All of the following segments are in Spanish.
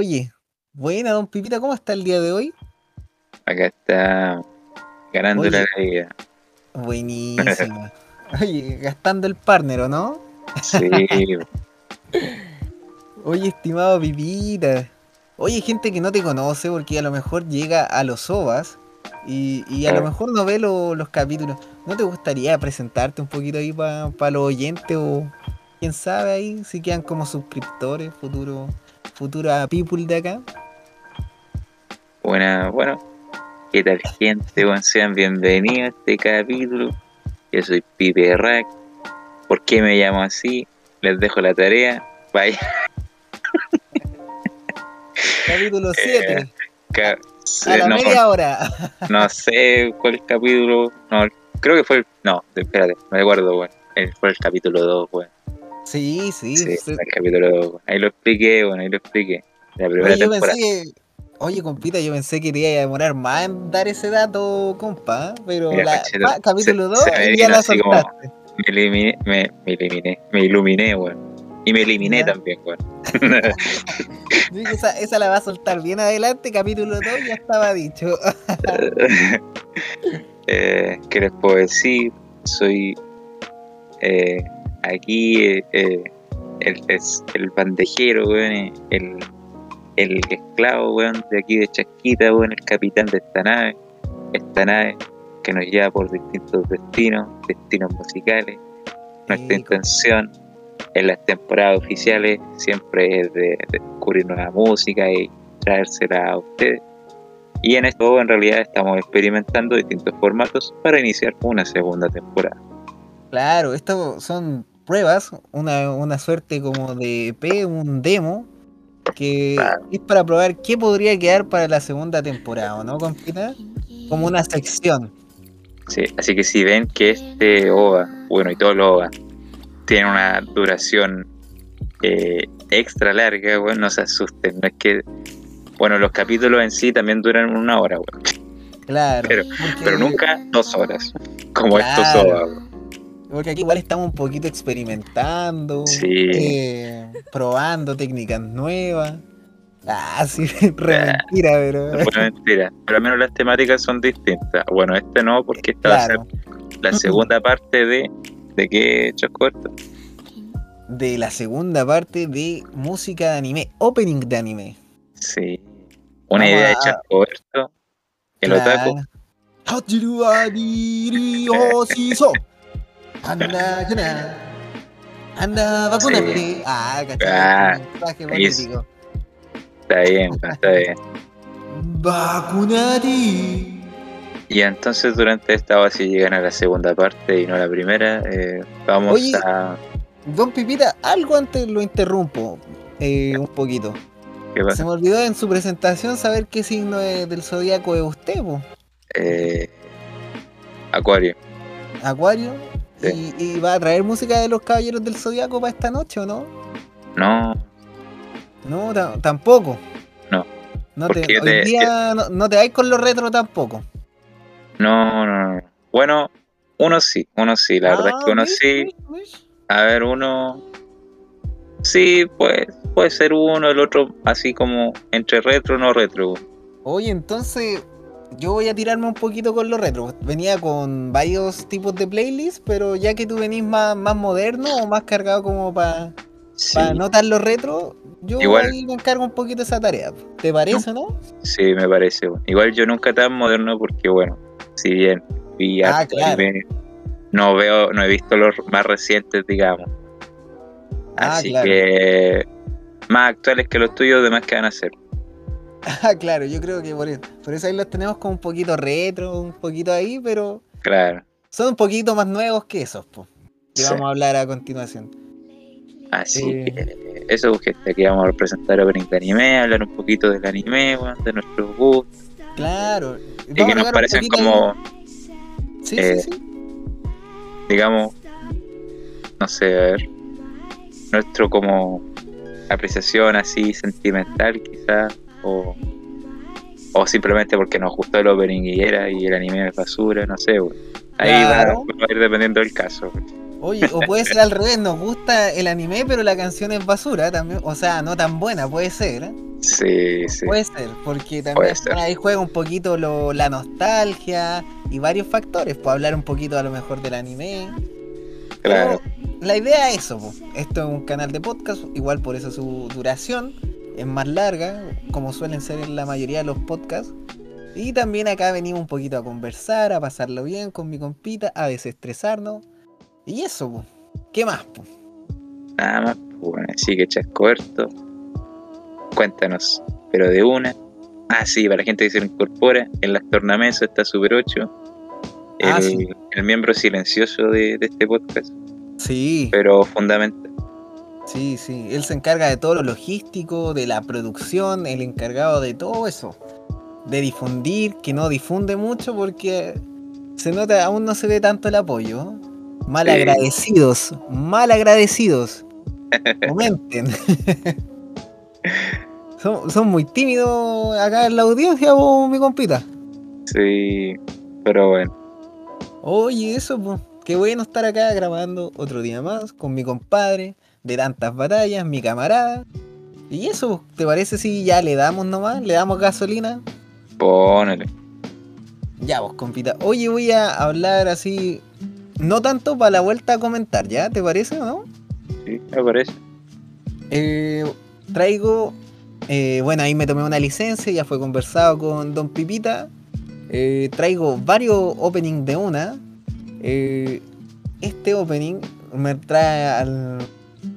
Oye, buena, don Pipita, ¿cómo está el día de hoy? Acá está ganando Oye. la vida. Buenísima. Oye, gastando el partner, ¿o no? Sí, Oye, estimado Pipita. Oye, gente que no te conoce porque a lo mejor llega a los OVAs y, y a lo mejor no ve lo- los capítulos. ¿No te gustaría presentarte un poquito ahí para los oyentes o quién sabe ahí si quedan como suscriptores, futuro, futura people de acá? buena, bueno. ¿Qué tal gente? Bueno, sean bienvenidos a este capítulo. Yo soy Pipe Rack. ¿Por qué me llamo así? Les dejo la tarea. Vaya, Capítulo 7, ca- a la no, media hora. no sé cuál capítulo. No, creo que fue el. No, espérate, no recuerdo, bueno. Eh, Fue el capítulo 2, bueno. Sí, sí. Sí, sí. fue el capítulo 2. Ahí lo expliqué, bueno, ahí lo expliqué. La primera Oye, temporada. pensé. Oye, compita, yo pensé que iba a demorar más en dar ese dato, compa. Pero Mira, la, pa, capítulo se- 2 se me ya la como- soltaste. Me eliminé, me, me eliminé, me iluminé, weón. Y me eliminé Ya. también, weón. Esa, esa la va a soltar bien adelante, capítulo 2 ya estaba dicho. eh, ¿Qué les puedo decir? Soy eh, aquí eh, eh, el, el bandejero, weón, el, el esclavo, weón, de aquí de Chasquita, weón, el capitán de esta nave. Esta nave que nos lleva por distintos destinos, destinos musicales. Nuestra Sí, intención en las temporadas oficiales siempre es de, de descubrir nueva música y traérsela a ustedes. Y en esto en realidad estamos experimentando distintos formatos para iniciar una segunda temporada. Claro, esto son pruebas, una, una suerte como de EP, un demo, que es para probar qué podría quedar para la segunda temporada, ¿o ¿no, compita? Como una sección. Sí, así que si ven que este OVA, bueno y todo el OVA, tiene una duración eh, extra larga, bueno, no se asusten, no es que, bueno, los capítulos en sí también duran una hora, bueno, Claro. Pero- porque- pero nunca dos horas, como Claro. estos OVA. Porque aquí igual estamos un poquito experimentando, Sí. eh, probando técnicas nuevas. Ah, sí, re Ah. mentira, pero. Mentira, pero al menos las temáticas son distintas. Bueno, este no, porque esta va a ser la segunda parte de. ¿De qué Choscorto? de la segunda parte de música de anime, opening de anime. Sí. Una Vamos idea de Choscorto. El otaku. Claro. Hoshiso. Anda. Anda, vacunate. Ah, cachai. Ah, político. Está bien, está bien. Vacunate. Y entonces durante esta va si llegan a la segunda parte y no a la primera, eh, vamos Oye. a. Don Pipita, algo antes lo interrumpo eh, un poquito. ¿Qué pasa? Se me olvidó en su presentación saber qué signo de- del zodiaco es usted, po. Eh, Acuario. Acuario. Sí. Y, y va a traer música de los caballeros del zodiaco para esta noche, ¿o no? No, No, ta- tampoco. No. No te, hoy te- día no, no te vais con los retro tampoco. no, no, no. Bueno, uno sí, uno sí. La verdad es que uno Ah, ¿ves? sí. A ver, uno. Sí, pues puede ser uno, el otro así como entre retro no retro. Oye, entonces yo voy a tirarme un poquito con los retro. Venía con varios tipos de playlists, pero ya que tú venís más, más moderno o más cargado como para Sí, para notar los retro, yo Igual. ahí me encargo un poquito de esa tarea. ¿Te parece, no? sí, me parece. Igual yo nunca tan moderno porque, bueno, si bien vi Ah, harto claro. anime, no veo, no he visto los más recientes, digamos. Ah, Así claro. que más actuales que los tuyos, demás que van a hacer. Ah, claro, yo creo que por eso, por eso ahí los tenemos como un poquito retro, un poquito ahí, pero Claro. son un poquito más nuevos que esos, po, que Sí. vamos a hablar a continuación. Así Eh. que eso, gente, aquí vamos a presentar opening de anime, hablar un poquito del anime, de nuestros gustos, Claro. y que nos parecen como, Sí, eh, sí, sí. digamos, no sé, a ver, nuestro como apreciación así sentimental quizás, o, o simplemente porque nos gustó el opening y era y el anime es basura, no sé, ahí va- Claro. va, a ir dependiendo del caso. Oye, o puede ser al revés, nos gusta el anime, pero la canción es basura también. O sea, no tan buena, puede ser. ¿eh? Sí, sí. Puede ser, porque también ser. ahí juega un poquito lo- la nostalgia y varios factores. Puedo hablar un poquito a lo mejor del anime. Claro. Pero la idea es eso, po. esto es un canal de podcast, igual por eso su duración es más larga, como suelen ser en la mayoría de los podcasts. Y también acá venimos un poquito a conversar, a pasarlo bien con mi compita, a desestresarnos. Y eso, po. ¿qué más? po? Nada más, bueno, así que Chascoberto, cuéntanos, pero de una. Ah, sí, para la gente que se incorpora, en las tornamesas está Super 8, el, Ah, sí. el miembro silencioso de, de este podcast, Sí, pero fundamental. Sí, sí. Él se encarga de todo lo logístico, de la producción, el encargado de todo eso. De difundir, que no difunde mucho porque se nota, aún no se ve tanto el apoyo. Mal Sí. agradecidos, mal agradecidos. Comenten. son, son muy tímidos acá en la audiencia, vos, mi compita. Sí, pero bueno, Oye, eso, pues. Qué bueno estar acá grabando otro día más con mi compadre de tantas batallas, mi camarada. Y eso, ¿te parece si ya le damos nomás? ¿Le damos gasolina? ponele. Ya, vos, compita. Oye, voy a hablar así. No tanto para la vuelta a comentar, ¿ya? ¿Te parece o no? Sí, me parece. Eh, traigo. eh, bueno, ahí me tomé una licencia, ya fue conversado con Don Pipita. Eh, traigo varios openings de una. Eh, este opening me trae al.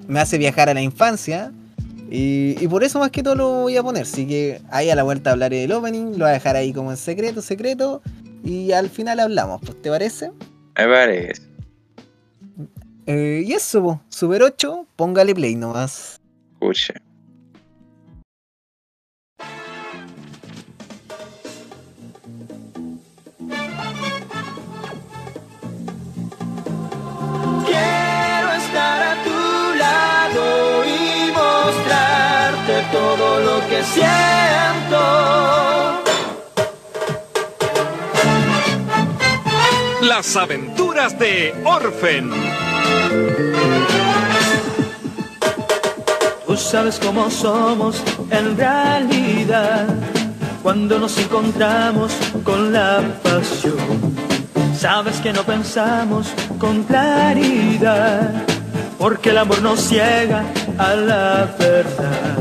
Me hace viajar a la infancia. Y, y por eso más que todo lo voy a poner. Así que ahí a la vuelta hablaré del opening. Lo voy a dejar ahí como en secreto, secreto. Y al final hablamos, pues, ¿te parece? Me parece. Eh, y eso, Super 8, póngale play nomás. Escucha. Las aventuras de Orphan. Tú sabes cómo somos en realidad cuando nos encontramos con la pasión. Sabes que no pensamos con claridad porque el amor nos ciega a la verdad.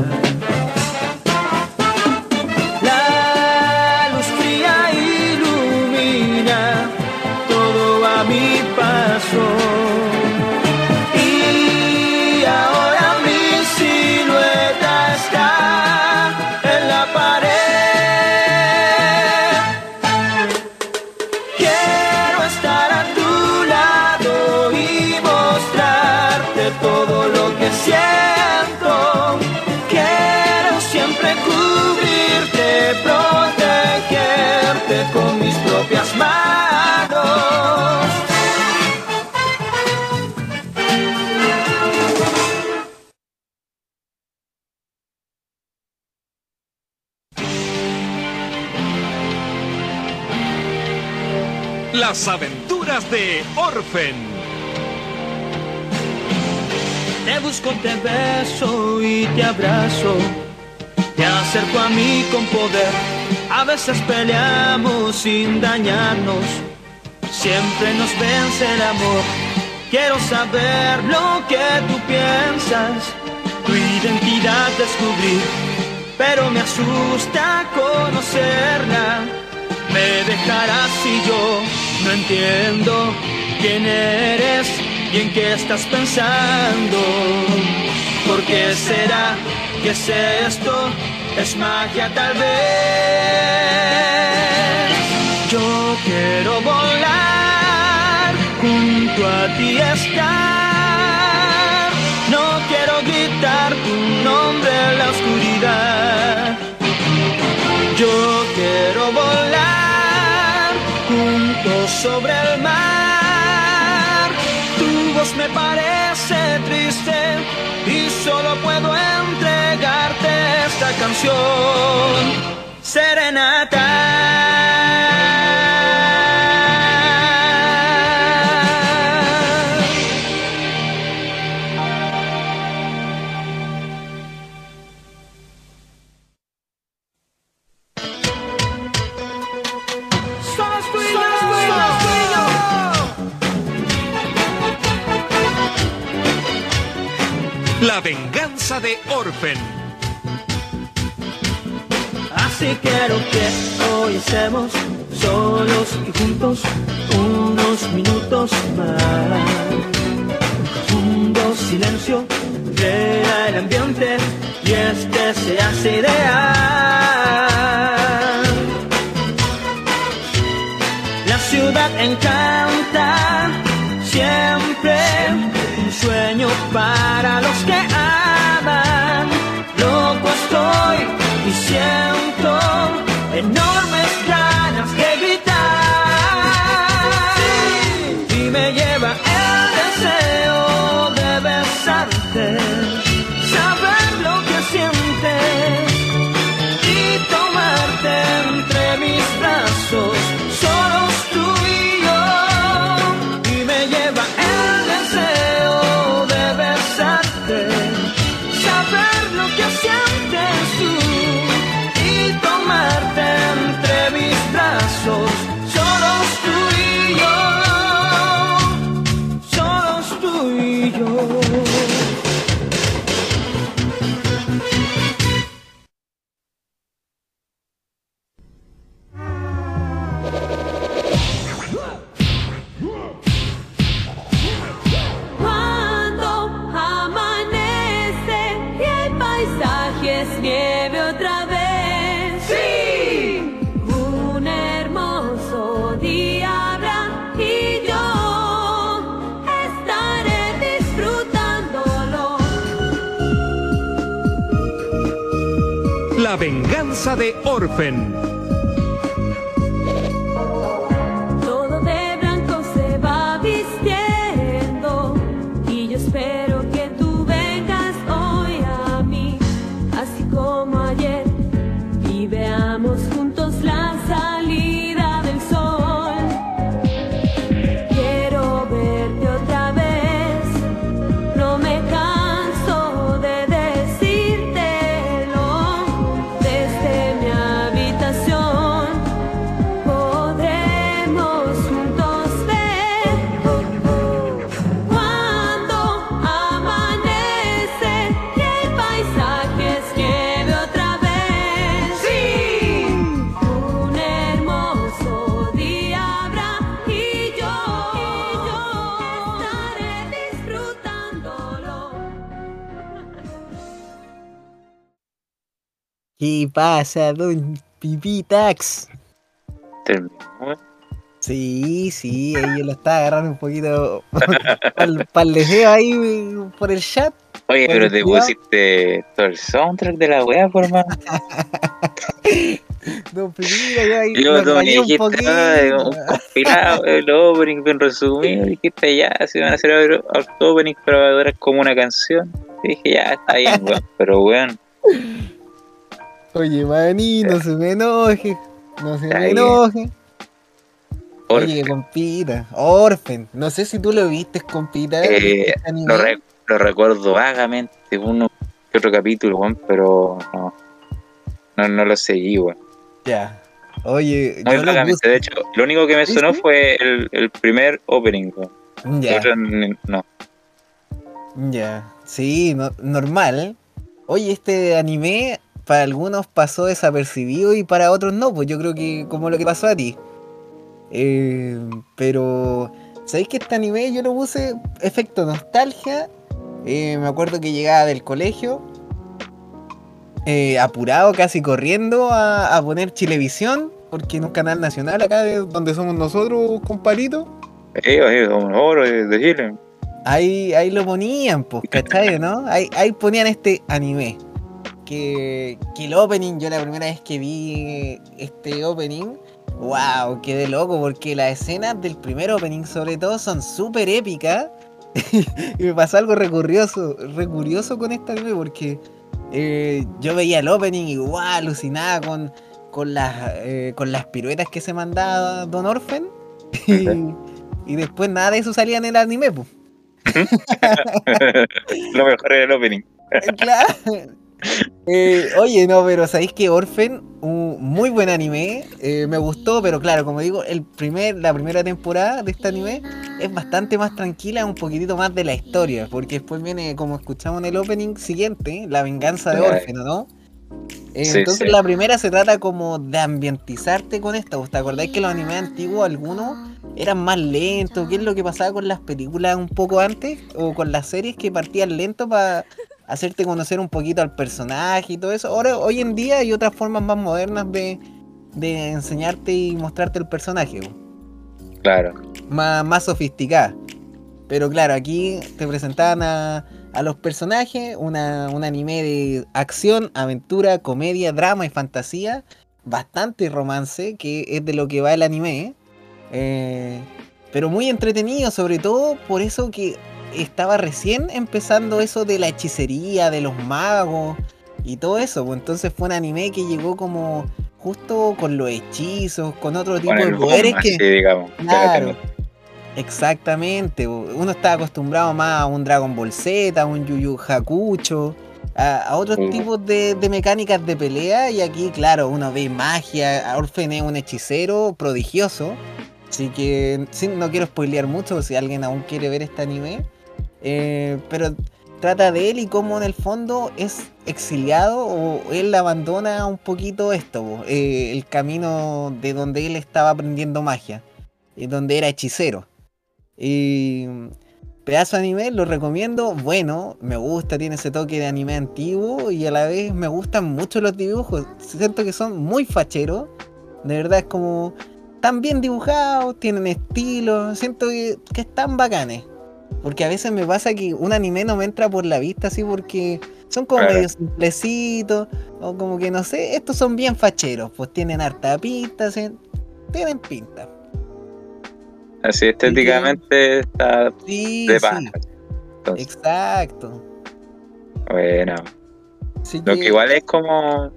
Las aventuras de Orphan. Te busco, te beso y te abrazo. Te acerco a mí con poder. A veces peleamos sin dañarnos. Siempre nos vence el amor. Quiero saber lo que tú piensas. Tu identidad descubrir. Pero me asusta conocerla. Me dejarás si yo no entiendo quién eres y en qué estás pensando. ¿Por qué será que es esto? Es magia tal vez. Yo quiero volar junto a ti estar. No quiero gritar tu nombre en la oscuridad. Yo quiero volar sobre el mar. Tu voz me parece triste y solo puedo entregarte esta canción. Serenata. De Orphan. Así quiero que hoy estemos solos y juntos unos minutos más. Profundo silencio crea el ambiente y este se hace ideal. La ciudad encanta siempre un sueño para los que Orphan. ¿Qué pasa, don Pipitax? Terminó. Sí, sí, ahí yo lo estaba agarrando un poquito para el deseo ahí por el chat. Oye, pero te pusiste todo el soundtrack de la weá, por hermano. Don Pipita, yo ahí Yo un dijiste, poquito. "Ay, un compilado, el opening bien resumido. Dijiste, ya, se van a hacer otro opening, pero va a durar como una canción. Y dije, ya, está bien, weón. Pero weón, Oye, maní, no se me enoje. No se me enoje. Oye, compita. Orphan. No sé si tú lo viste, compita. Eh, ¿viste este lo, lo recuerdo vagamente, uno que otro capítulo, weón, pero no, no, no lo seguí, weón. Ya. Oye, Muy yo vagamente, de hecho, lo único que me ¿Sí, sonó fue el, el primer opening, weón. Ya, otro, no. ya. Sí, no- normal. Oye, este anime para algunos pasó desapercibido y para otros no, pues yo creo que como lo que pasó a ti. Eh, pero, ¿sabéis que este anime yo lo puse efecto nostalgia? Eh, me acuerdo que llegaba del colegio, eh, apurado, casi corriendo a, a poner Chilevisión, porque en un canal nacional acá de donde somos nosotros, compadrito. Eh, eh, un oro de Chile. Ahí, ahí lo ponían, pues, ¿cachai? ¿No? Ahí, ahí ponían este anime. Que, que el opening, yo la primera vez que vi este opening, wow, quedé loco porque las escenas del primer opening sobre todo son súper épicas. y me pasó algo recurioso, recurioso con este anime porque eh, yo veía el opening y wow, alucinaba con, con, las, eh, con las piruetas que se mandaba Don Orphan. Y, y después nada de eso salía en el anime, pues. lo mejor era el opening. Claro. Eh, oye, no, pero sabéis que Orphan, un muy buen anime, eh, me gustó, pero claro, como digo, el primer, la primera temporada de este anime es bastante más tranquila, un poquitito más de la historia, porque después viene, como escuchamos en el opening siguiente, la venganza de. Orfeno, ¿no? Eh, Sí, Entonces sí. la primera se trata como de ambientizarte con esto. ¿Te acordáis que los animes antiguos, algunos, eran más lentos? ¿Qué es lo que pasaba con las películas un poco antes? O con las series que partían lento para hacerte conocer un poquito al personaje y todo eso. Ahora, hoy en día hay otras formas más modernas de, de enseñarte y mostrarte el personaje. Claro. más, más sofisticada. Pero claro, aquí te presentaban a, a los personajes, una, un anime de acción, aventura, comedia, drama y fantasía, bastante romance, que es de lo que va el anime. ¿eh? Eh, pero muy entretenido, sobre todo por eso que estaba recién empezando eso de la hechicería, de los magos y todo eso. pues entonces fue un anime que llegó como justo con los hechizos, con otro tipo de poderes que... así, digamos. Claro, exactamente. Uno está acostumbrado más a un Dragon Ball Z, a un Yu Yu Hakucho, a, a otros Mm. tipos de, de mecánicas de pelea. Y aquí, claro, uno ve magia. Orfen es un hechicero prodigioso. Así que sí, no quiero spoilear mucho si alguien aún quiere ver este anime. Eh, pero trata de él y cómo en el fondo es exiliado o él abandona un poquito esto, eh, el camino de donde él estaba aprendiendo magia, y donde era hechicero. Y pedazo de anime, lo recomiendo, bueno, me gusta, tiene ese toque de anime antiguo y a la vez me gustan mucho los dibujos, siento que son muy facheros, de verdad es como tan bien dibujados, tienen estilo, siento que, que están bacanes. Porque a veces me pasa que un anime no me entra por la vista así porque son como Claro. medio simplecitos o como que no sé, estos son bien facheros, pues tienen harta pinta, tienen pinta. Así estéticamente está Sí, de sí. Entonces, exacto. bueno. Así Lo que igual es como.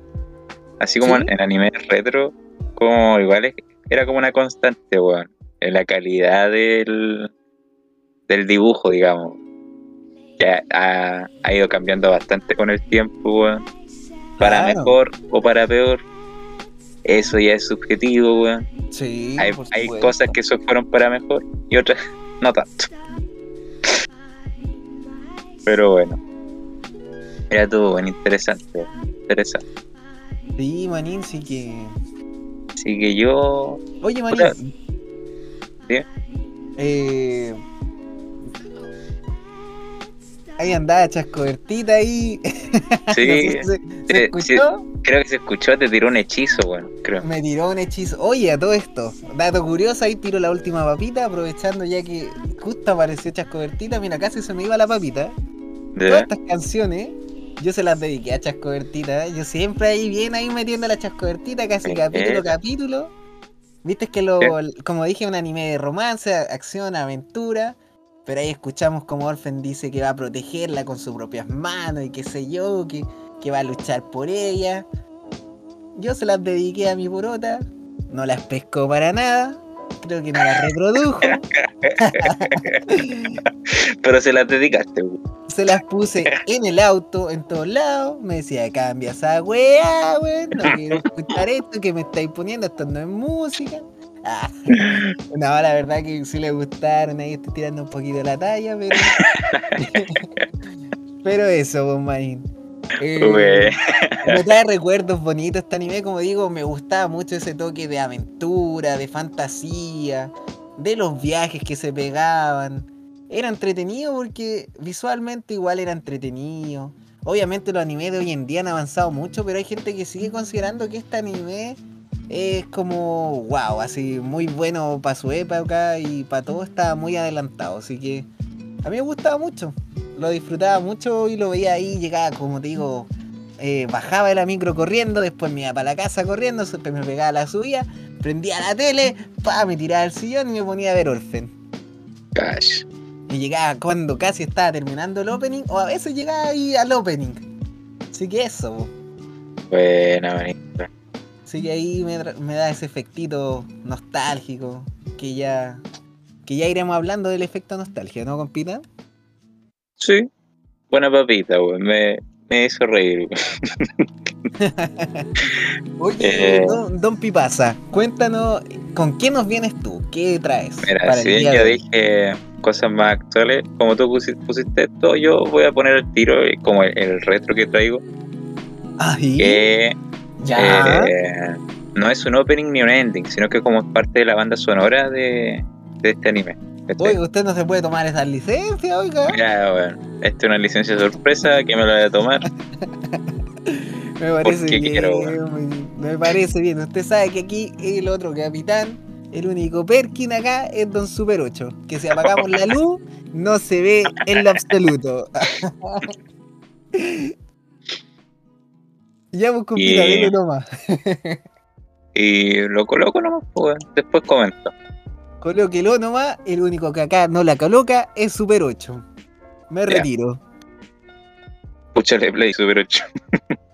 Así como en, anime retro, como igual es- era como una constante, weón. En la calidad del, del dibujo, digamos. Que ha, ha ido cambiando bastante con el tiempo, weón. Para Claro. mejor o para peor. Eso ya es subjetivo, weón. Sí, hay hay cosas que so- fueron para mejor y otras no tanto. Pero bueno. Era todo bueno, interesante. Interesante. Sí, manín, sí que. Así que yo. Oye, manín. Dime. Eh. Ahí andaba chascobertita ahí. Sí, No sé si se, se eh, escuchó? creo que se escuchó, te tiró un hechizo, bueno, creo. Me tiró un hechizo. Oye, a todo esto, dato curioso, ahí tiro la última papita, aprovechando ya que justo apareció Chascobertita. Mira, casi se me iba la papita. Todas estas canciones, yo se las dediqué a Chascobertita. Yo siempre ahí bien ahí metiendo la Chascobertita, casi capítulo capítulo. Viste que lo, Eh. como dije, un anime de romance, acción, aventura. Pero ahí escuchamos como Orphan dice que va a protegerla con sus propias manos y qué sé yo, que, que va a luchar por ella. Yo se las dediqué a mi porota, no las pescó para nada, creo que no las reprodujo, Pero se las dedicaste, weón. se las puse en el auto, en todos lados, me decía, cambia esa weá, weón, no quiero escuchar esto que me estáis poniendo, esto no es música. No, la verdad que sí le gustaron, ahí estoy tirando un poquito la talla, pero... pero eso, pues, maín. Eh. Me trae recuerdos bonitos este anime, como digo, me gustaba mucho ese toque de aventura, de fantasía, de los viajes que se pegaban. Era entretenido porque visualmente igual era entretenido. Obviamente los animes de hoy en día han avanzado mucho, pero hay gente que sigue considerando que este anime es como wow, así muy bueno para su época y para todo está muy adelantado. Así que a mí me gustaba mucho, lo disfrutaba mucho y lo veía ahí, llegaba como te digo, eh, bajaba de la micro corriendo, después me iba para la casa corriendo, después me pegaba la subida, prendía la tele, pa, me tiraba al sillón y me ponía a ver Orphan. Gosh. Y llegaba cuando casi estaba terminando el opening, o a veces llegaba ahí al opening. Así que eso. Buena, manito. Así que ahí me, me da ese efectito nostálgico, que ya, que ya iremos hablando del efecto nostalgia, ¿no, compita? Sí. Buena papita, weón. Me, me hizo reír. Oye, Eh. don, don Pipasa, cuéntanos, ¿con qué nos vienes tú? ¿Qué traes? Mira, para si el bien día ya de dije cosas más actuales, como tú pusi- pusiste esto, yo voy a poner el tiro eh, como el, el retro que traigo, Ah, ¿y? que Ya. eh, no es un opening ni un ending, sino que como parte de la banda sonora de, de este anime. ¿cachai? Oiga, usted no se puede tomar esa licencia, oiga. Ya, bueno, esta es una licencia sorpresa que me la voy a tomar. Me parece bien. quiero, me parece bien. Usted sabe que aquí el otro capitán, el único Perkin acá es Don Super 8. Que si apagamos la luz, no se ve en lo absoluto. ya, pues, compita, dele nomás. Y lo coloco nomás, pues, después comento. Colóquelo nomás. El único que acá no la coloca es Super 8. Me Ya. retiro. Escúchale Play Super 8.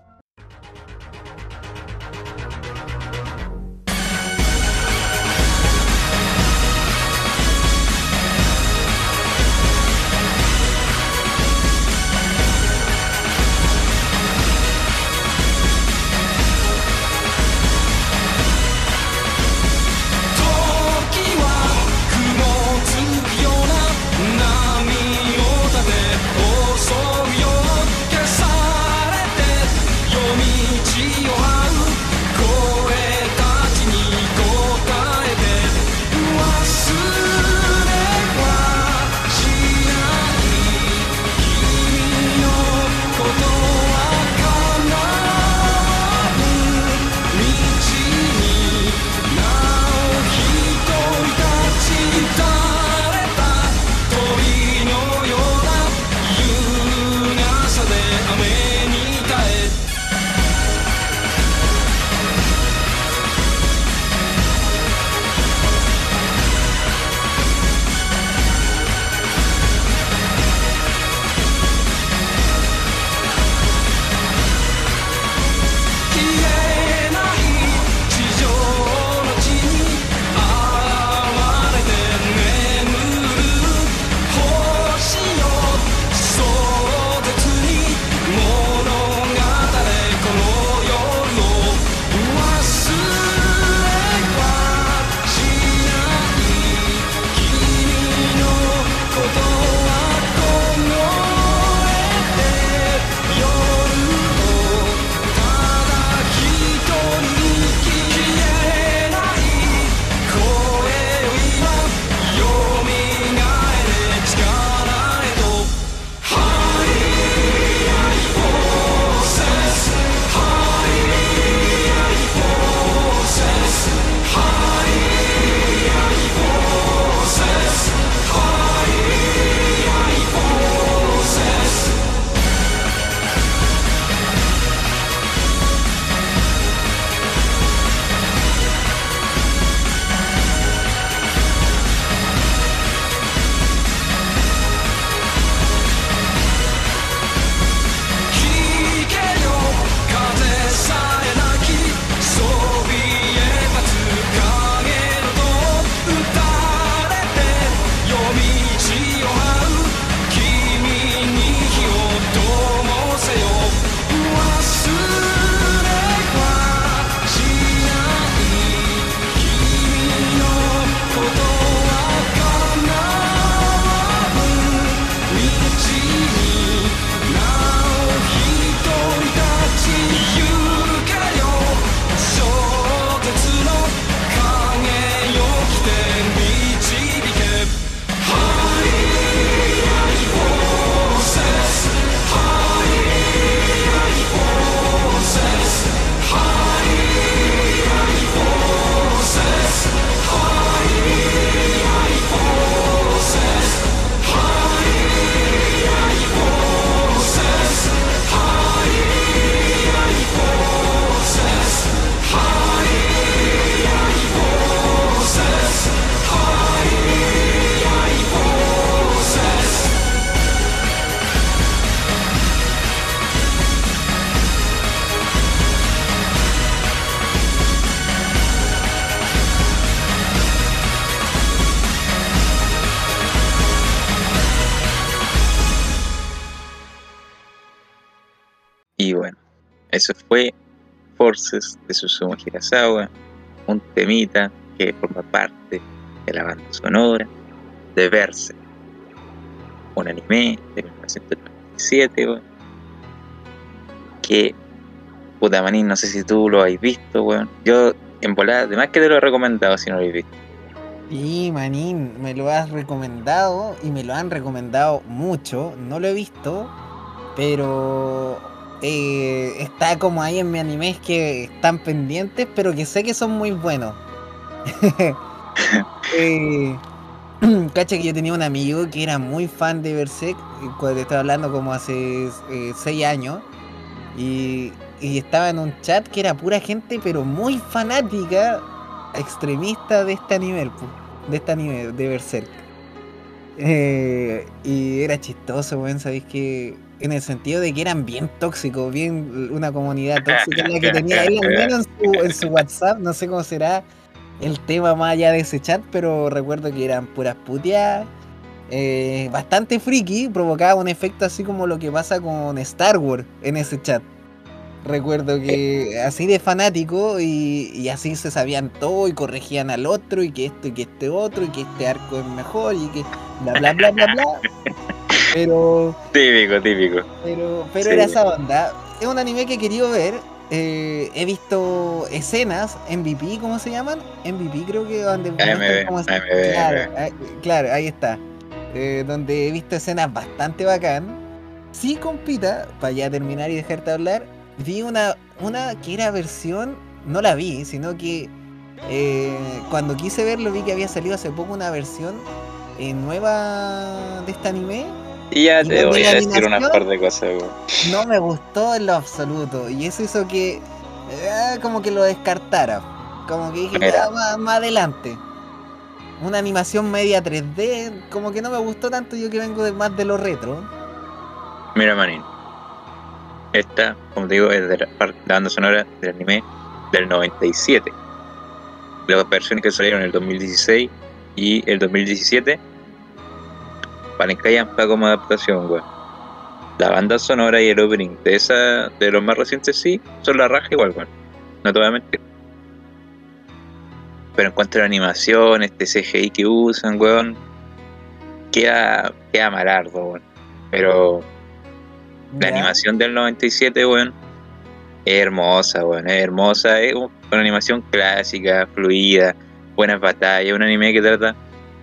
Y bueno, eso fue Forces de Susumu Hirasawa, un temita que forma parte de la banda sonora de Verse, un anime de 1997, weón, que, puta manín, no sé si tú lo has visto, weón. Yo, en volada, además que te lo he recomendado si no lo has visto. Y manín, me lo has recomendado y me lo han recomendado mucho. No lo he visto, pero eh, está como ahí en mi animes que están pendientes, pero que sé que son muy buenos. eh, cacha que yo tenía un amigo que era muy fan de Berserk, eh, cuando estaba hablando como hace 6 años, y, y estaba en un chat que era pura gente, pero muy fanática, extremista de este pu, de este anime, de Berserk. Eh, y era chistoso, weón, sabéis que en el sentido de que eran bien tóxicos, bien una comunidad tóxica la que tenía él, al menos en su, en su WhatsApp, no sé cómo será el tema más allá de ese chat, pero recuerdo que eran puras puteadas, eh, bastante friki, provocaba un efecto así como lo que pasa con Star Wars en ese chat. Recuerdo que así de fanático y, y así se sabían todo y corregían al otro y que esto y que este otro y que este arco es mejor y que bla bla bla bla bla. Pero Típico, típico. pero, pero Sí. era esa onda. Es un anime que he querido ver. eh, he visto escenas, MVP, ¿cómo se llaman? MVP creo que donde se- AMV, claro, claro, ahí está. Eh, donde he visto escenas bastante bacán. Sí, compita, para ya terminar y dejarte hablar, vi una, una que era versión, no la vi, sino que eh, cuando quise verlo vi que había salido hace poco una versión nueva de este anime Y ya Y te voy a decir unas par de cosas, no me gustó en lo absoluto. Y eso hizo que eh, como que lo descartara. Como que dije, Mira. ya más, más adelante. Una animación media 3D, como que no me gustó tanto, yo que vengo de más de lo retro. Mira, manín. Esta, como te digo, es de la banda sonora del anime del 97. Las versiones que salieron en el 2016 y el 2017 para como adaptación, weón. La banda sonora y el opening de esa, de los más recientes sí, son la raja igual, weón. No te voy a mentir. Pero en cuanto a la animación, este CGI que usan, weón, queda, queda malardo, weón. Pero la animación del 97, weón, es hermosa, weón, es hermosa, es un- una animación clásica, fluida, buenas batallas, un anime que trata,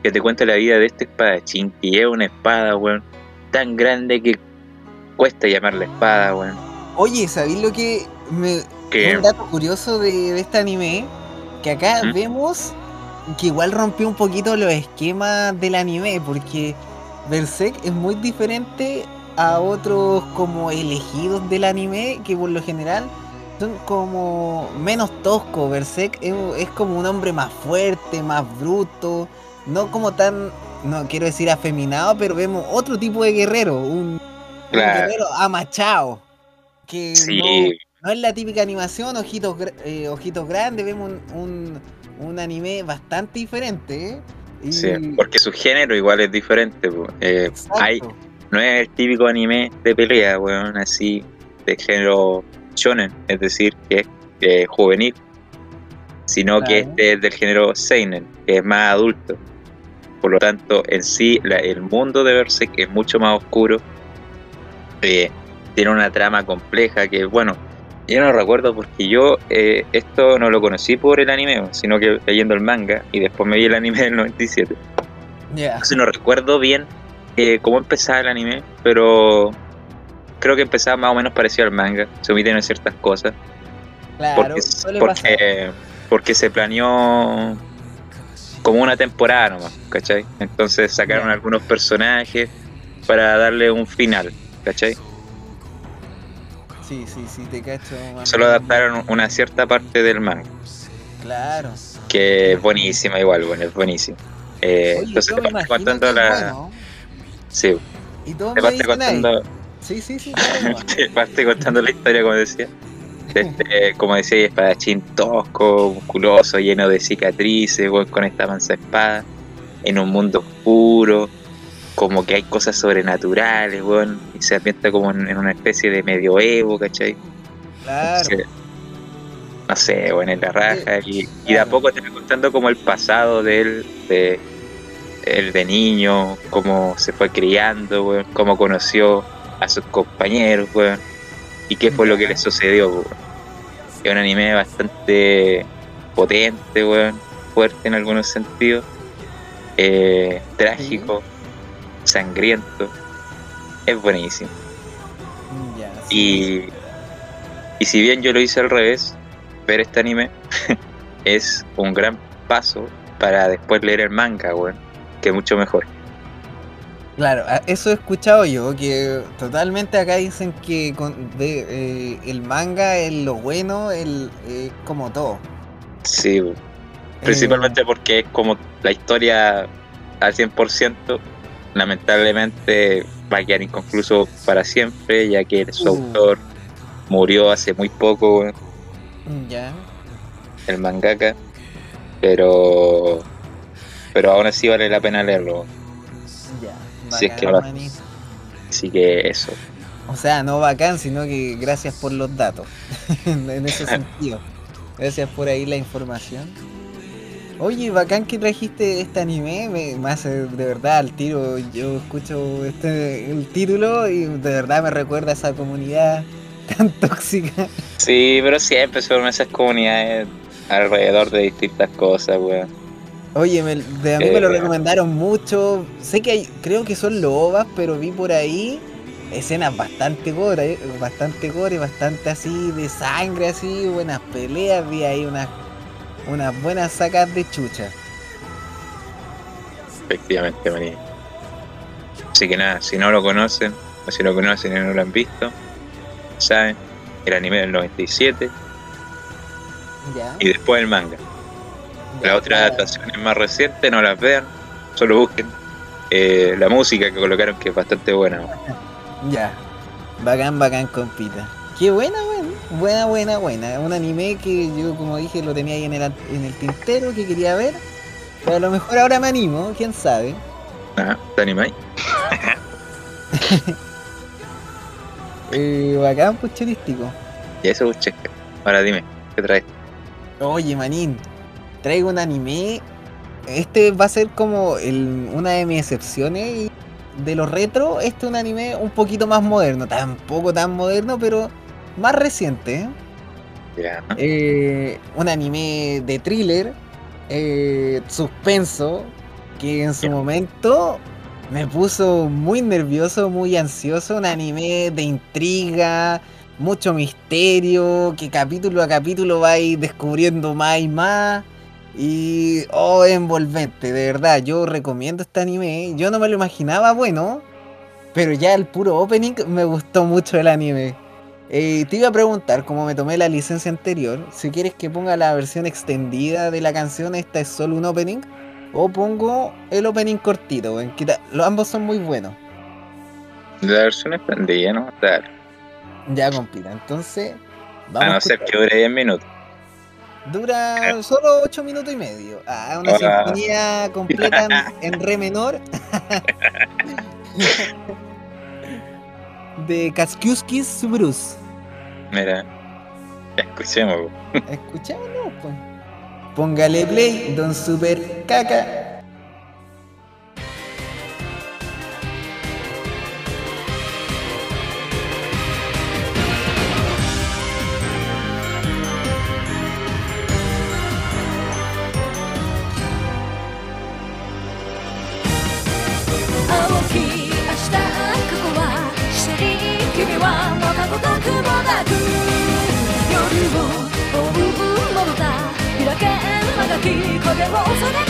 que te cuenta la vida de este espadachín, que lleva una espada, weón, tan grande que cuesta llamarla espada, weón. Oye, ¿sabéis lo que me, un dato curioso de, de este anime? Que acá ¿Mm? vemos que igual rompió un poquito los esquemas del anime, porque Berserk es muy diferente a otros como elegidos del anime, que por lo general son como menos toscos. Berserk es, es como un hombre más fuerte, más bruto, no como tan, no quiero decir afeminado, pero vemos otro tipo de guerrero, un, guerrero amachado. Que no, sí, no es la típica animación, ojitos, eh, ojitos grandes, vemos un, un, un anime bastante diferente. ¿eh? Y- sí, porque su género igual es diferente. Eh, hay, no es el típico anime de pelea, weón, así, de género shonen, es decir, que es eh, juvenil, sino que este es del género seinen, que es más adulto. Por lo tanto, en sí, la- el mundo de Berserk es mucho más oscuro, eh, tiene una trama compleja que, bueno, yo no recuerdo porque yo eh, esto no lo conocí por el anime, sino que leyendo el manga y después me vi el anime del 97. Ya, Entonces no recuerdo bien eh, cómo empezaba el anime, pero creo que empezaba más o menos parecido al manga. Se omiten ciertas cosas. claro, Porque, porque, porque se planeó como una temporada nomás, ¿cachai? Entonces sacaron algunos personajes para darle un final, ¿cachai? Sí, sí, sí, te cacho. Solo adaptaron una cierta parte del manga, Claro. que es buenísima igual, bueno, es buenísima. Eh, Oye, entonces te parte contando la... bueno. Sí, Y todos te me parte dicen ahí. contando... Sí, sí, sí, claro, te parte contando la historia, como decía. Este, como decía, espadachín tosco, musculoso, lleno de cicatrices, weón, con esta mansa espada, en un mundo oscuro, como que hay cosas sobrenaturales, weón, y se ambienta como en, en una especie de medioevo, ¿cachai? Claro. Entonces, no sé, bueno, en la raja. Y, y de a poco te va contando como el pasado de él, de él de niño, cómo se fue criando, weón, cómo conoció a sus compañeros, weón, y qué fue lo que le sucedió, weón. Es un anime bastante potente, weón, fuerte en algunos sentidos, eh, trágico, sangriento, es buenísimo. Sí. Y, y si bien yo lo hice al revés, ver este anime es un gran paso para después leer el manga, weón, que es mucho mejor. Claro, eso he escuchado yo, que totalmente acá dicen que con- de, eh, el manga es lo bueno, el, eh, como todo. Sí, weón. principalmente porque es como la historia al 100%, lamentablemente va a quedar inconcluso para siempre, ya que su Uh. autor murió hace muy poco, Eh, ya. el mangaka, pero pero aún así vale la pena leerlo, Ya. Si es que bacán, maní. así que eso. O sea, no bacán, sino que gracias por los datos. en en ese sentido. Gracias por ahí la información. Oye, bacán que trajiste este anime, me, me hace de verdad al tiro. Yo escucho este el título y de verdad me recuerda a esa comunidad tan tóxica. Sí, pero siempre son esas comunidades alrededor de distintas cosas, weón. Oye, me- de a mí me lo Eh. recomendaron mucho. Sé que hay, creo que son lobas, pero vi por ahí escenas bastante gore, bastante gore, bastante así de sangre, así, buenas peleas, vi ahí unas, unas buenas sacas de chucha. Efectivamente, María. Así que nada, si no lo conocen, o si lo conocen y no lo han visto, saben, el anime del 97 Ya. y después el manga. Las otras adaptaciones más recientes no las vean, solo busquen eh, la música que colocaron que es bastante buena. Ya. Bacán, bacán, compita. Qué buena, buena. Buena, buena, buena. Un anime que yo, como dije, lo tenía ahí en el, en el tintero que quería ver. Pero a lo mejor ahora me animo, quién sabe. Ah, ¿Te animáis? Eh, bacán, pues turístico. Y eso cheque. Ahora dime, ¿qué traes? Oye, manín, traigo un anime. Este va a ser como el- una de mis excepciones y de los retro. Este es un anime un poquito más moderno. Tampoco tan moderno, pero más reciente. ¿eh? Eh, un anime de thriller, eh, suspenso, que en su momento me puso muy nervioso, muy ansioso. Un anime de intriga, mucho misterio, que capítulo a capítulo vais descubriendo más y más. Y, oh, envolvente, de verdad, yo recomiendo este anime. Yo no me lo imaginaba bueno, pero ya el puro opening me gustó mucho el anime. Eh, te iba a preguntar, como me tomé la licencia anterior, si quieres que ponga la versión extendida de la canción, esta es solo un opening, o pongo el opening cortito, los ambos son muy buenos. La versión extendida, ¿no? Ya, compita, entonces, A vamos no a ser que dure 10 minutos. Dura solo 8 minutos y medio. Ah, una Ah. sinfonía completa en, en re menor. de Kaskiuskis Bruce. Mira, escuchemos. po. Escuchémoslo, pues. Póngale play, don Super Caca.「時影を恐れ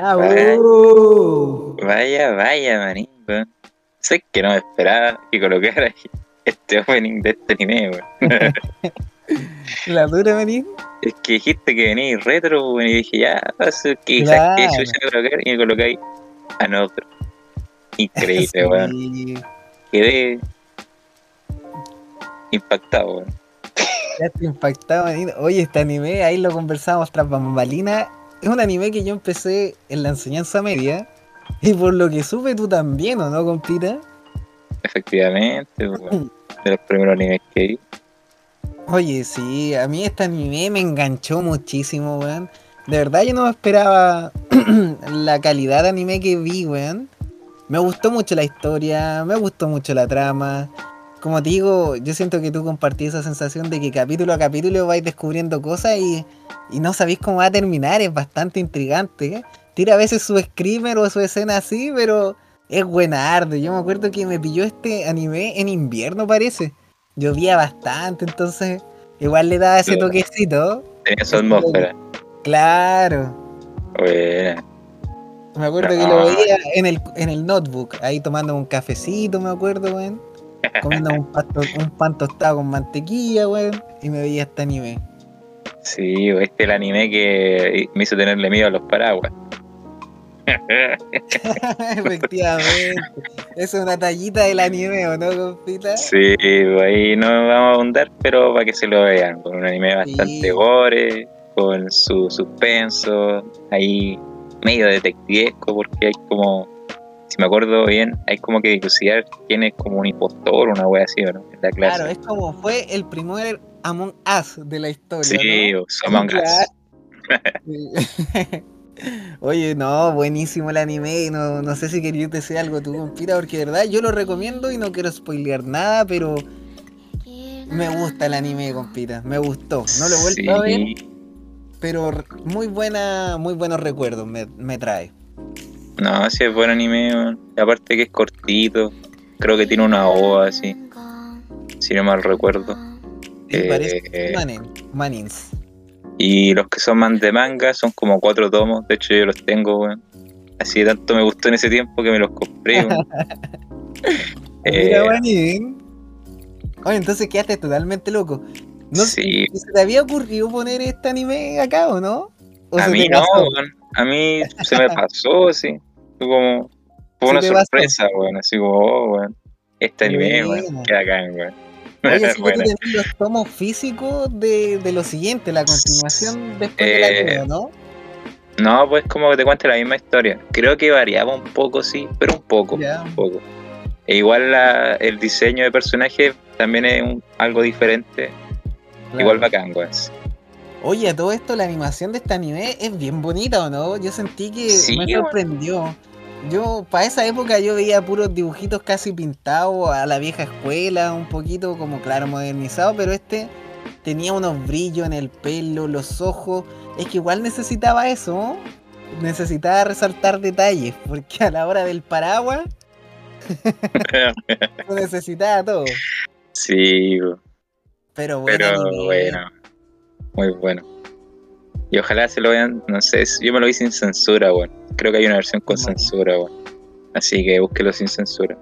¡Bravo! Vaya, vaya, manín, weón. Sé que no me esperaba que colocara este opening de este anime, weón. La dura, manín. Es que dijiste que venís retro, weón, y dije, ya, pasa que Claro. quizás que yo ya colocar y me colocáis Another. Increíble, weón. Sí, Quedé impactado, weón. ya estoy impactado, manín. Oye, este anime, ahí lo conversamos tras bambalina. Es un anime que yo empecé en la enseñanza media. Y por lo que supe, tú también, ¿o no, compita? Efectivamente, weón. De los primeros animes que vi. Oye, sí, a mí este anime me enganchó muchísimo, weón. De verdad yo no me esperaba la calidad de anime que vi, weón. Me gustó mucho la historia, me gustó mucho la trama. Como te digo, yo siento que tú compartí esa sensación de que capítulo a capítulo vais descubriendo cosas y, y no sabéis cómo va a terminar, es bastante intrigante. ¿eh? Tira a veces su screamer o su escena así, pero es buenardo. Yo me acuerdo que me pilló este anime en invierno, parece. Llovía bastante, entonces igual le daba ese toquecito. Tenía su atmósfera. Claro. Buena. Me acuerdo que lo veía en el, en el notebook, ahí tomando un cafecito, me acuerdo, weón. Comiendo un, pasto- un pan tostado con mantequilla, weón. Y me veía este anime. Sí, este es el anime que me hizo tenerle miedo a los paraguas. Efectivamente. Es una tallita del anime, ¿o no, compita? Sí, ahí no vamos a abundar, pero para que se lo vean. Con un anime bastante Sí. gore, con su suspenso, ahí medio detectivesco, porque hay como, si me acuerdo bien, hay como que dilucidar quién es como un impostor, una wea así, ¿o ¿no? En la clase. Claro, es como fue el primer Among Us de la historia. Sí, Among Us. Oye, no, buenísimo el anime. No, no sé si querías decir algo tú, compita, porque de verdad yo lo recomiendo y no quiero spoilear nada, pero me gusta el anime, compita. Me gustó. No lo he vuelto a ver, Sí. pero muy buena, muy buenos recuerdos me, me trae. No, sí es buen anime, weón. Y aparte que es cortito. Creo que tiene una OVA así, si no mal recuerdo. Sí, Eh, parece eh. Manin, Manins. Y los que son más de manga son como cuatro tomos. De hecho, yo los tengo, weón. Así de tanto me gustó en ese tiempo que me los compré, weón. Mira, Eh, Manin. Oye, entonces quedaste totalmente loco. No sé, Sí. ¿Se te había ocurrido poner este anime acá o no? ¿O a mí no. A mí se me pasó, sí. Fue como. Fue una sorpresa, weón. Así como, oh, weón. Este anime, weón. Qué bacán, weón. Oye, Buena. tenés los tomos físicos de, de lo siguiente, la continuación después del Eh, anime, ¿no? No, pues como que te cuenta la misma historia. Creo que variaba un poco, sí, pero un poco, un poco. E igual la- el diseño de personaje también es un- algo diferente. Igual bacán, weón. Oye, a todo esto, la animación de este anime es bien bonita, ¿o no? Yo sentí que Sí, me sorprendió. Yo, para esa época, yo veía puros dibujitos casi pintados a la vieja escuela, un poquito como, claro, modernizado, pero este tenía unos brillos en el pelo, los ojos. Es que igual necesitaba eso, ¿no? Necesitaba resaltar detalles, porque a la hora del paraguas lo necesitaba todo. sí. Pero bueno, pero bueno. Muy bueno. Y ojalá se lo vean, no sé, yo me lo vi sin censura, weón. Creo que hay una versión con censura, weón. Así que búsquelo sin censura.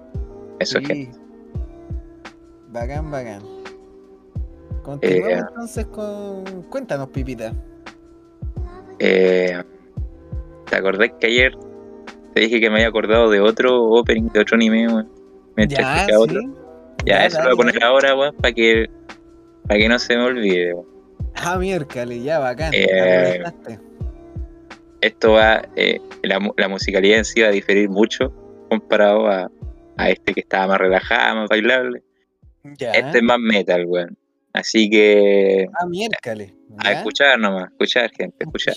Eso es gente. Bacán, bacán. Continuamos Eh, entonces con. Cuéntanos, Pipita. Eh, ¿Te acordás que ayer te dije que me había acordado de otro opening, de otro anime, weón? Mientras Ya, otro. sí. Ya, Ya, eso lo voy a poner ahora, weón, para que, para que no se me olvide, weón. Ah, miércoles, ya, bacán. Eh. Esto va, eh, la, la musicalidad en sí va a diferir mucho comparado a, a este que estaba más relajado, más bailable. Ya. Este es más metal, weón. Así que Ah, miércoles. a ya. escuchar nomás, escuchar, gente, escuchar.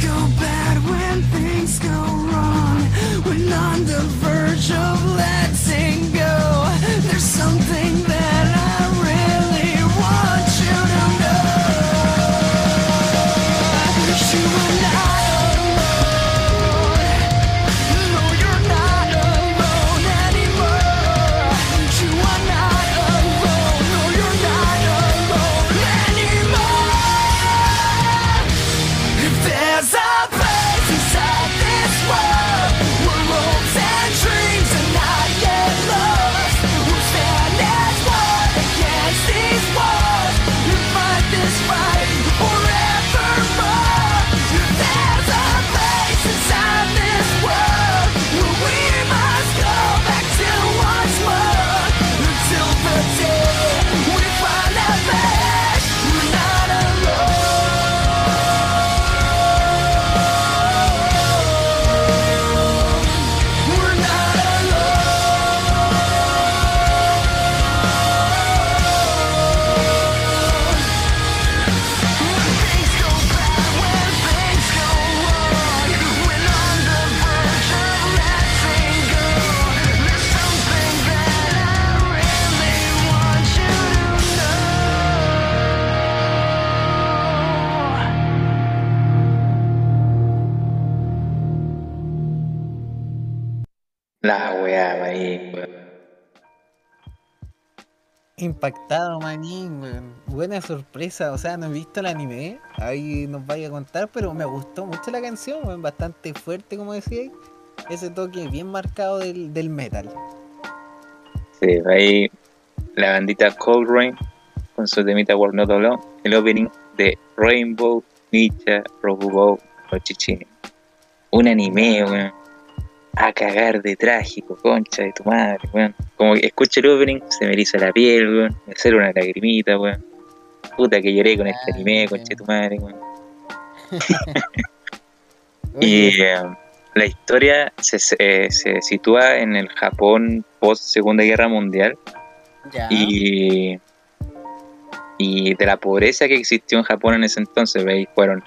go back. Impactado, manín. Buena sorpresa. O sea, no he visto el anime. Ahí nos vaya a contar, pero me gustó mucho la canción. Bastante fuerte, como decíais. Ese toque bien marcado del, del metal. Sí, ahí la bandita Cold Rain con su temita World Not Alone, el opening de Rainbow Ninja Robobo Chichini. Un anime, weón. A cagar de trágico, concha de tu madre, weón. Como que escucho el opening, se me eriza la piel, weón. Me sale una lagrimita, weón. Puta que lloré con este Ah, anime, weón. concha de tu madre, weón. Y eh, la historia se, se, eh, se sitúa en el Japón post Segunda Guerra Mundial ya. y, y de la pobreza que existió en Japón en ese entonces, ¿veis? fueron,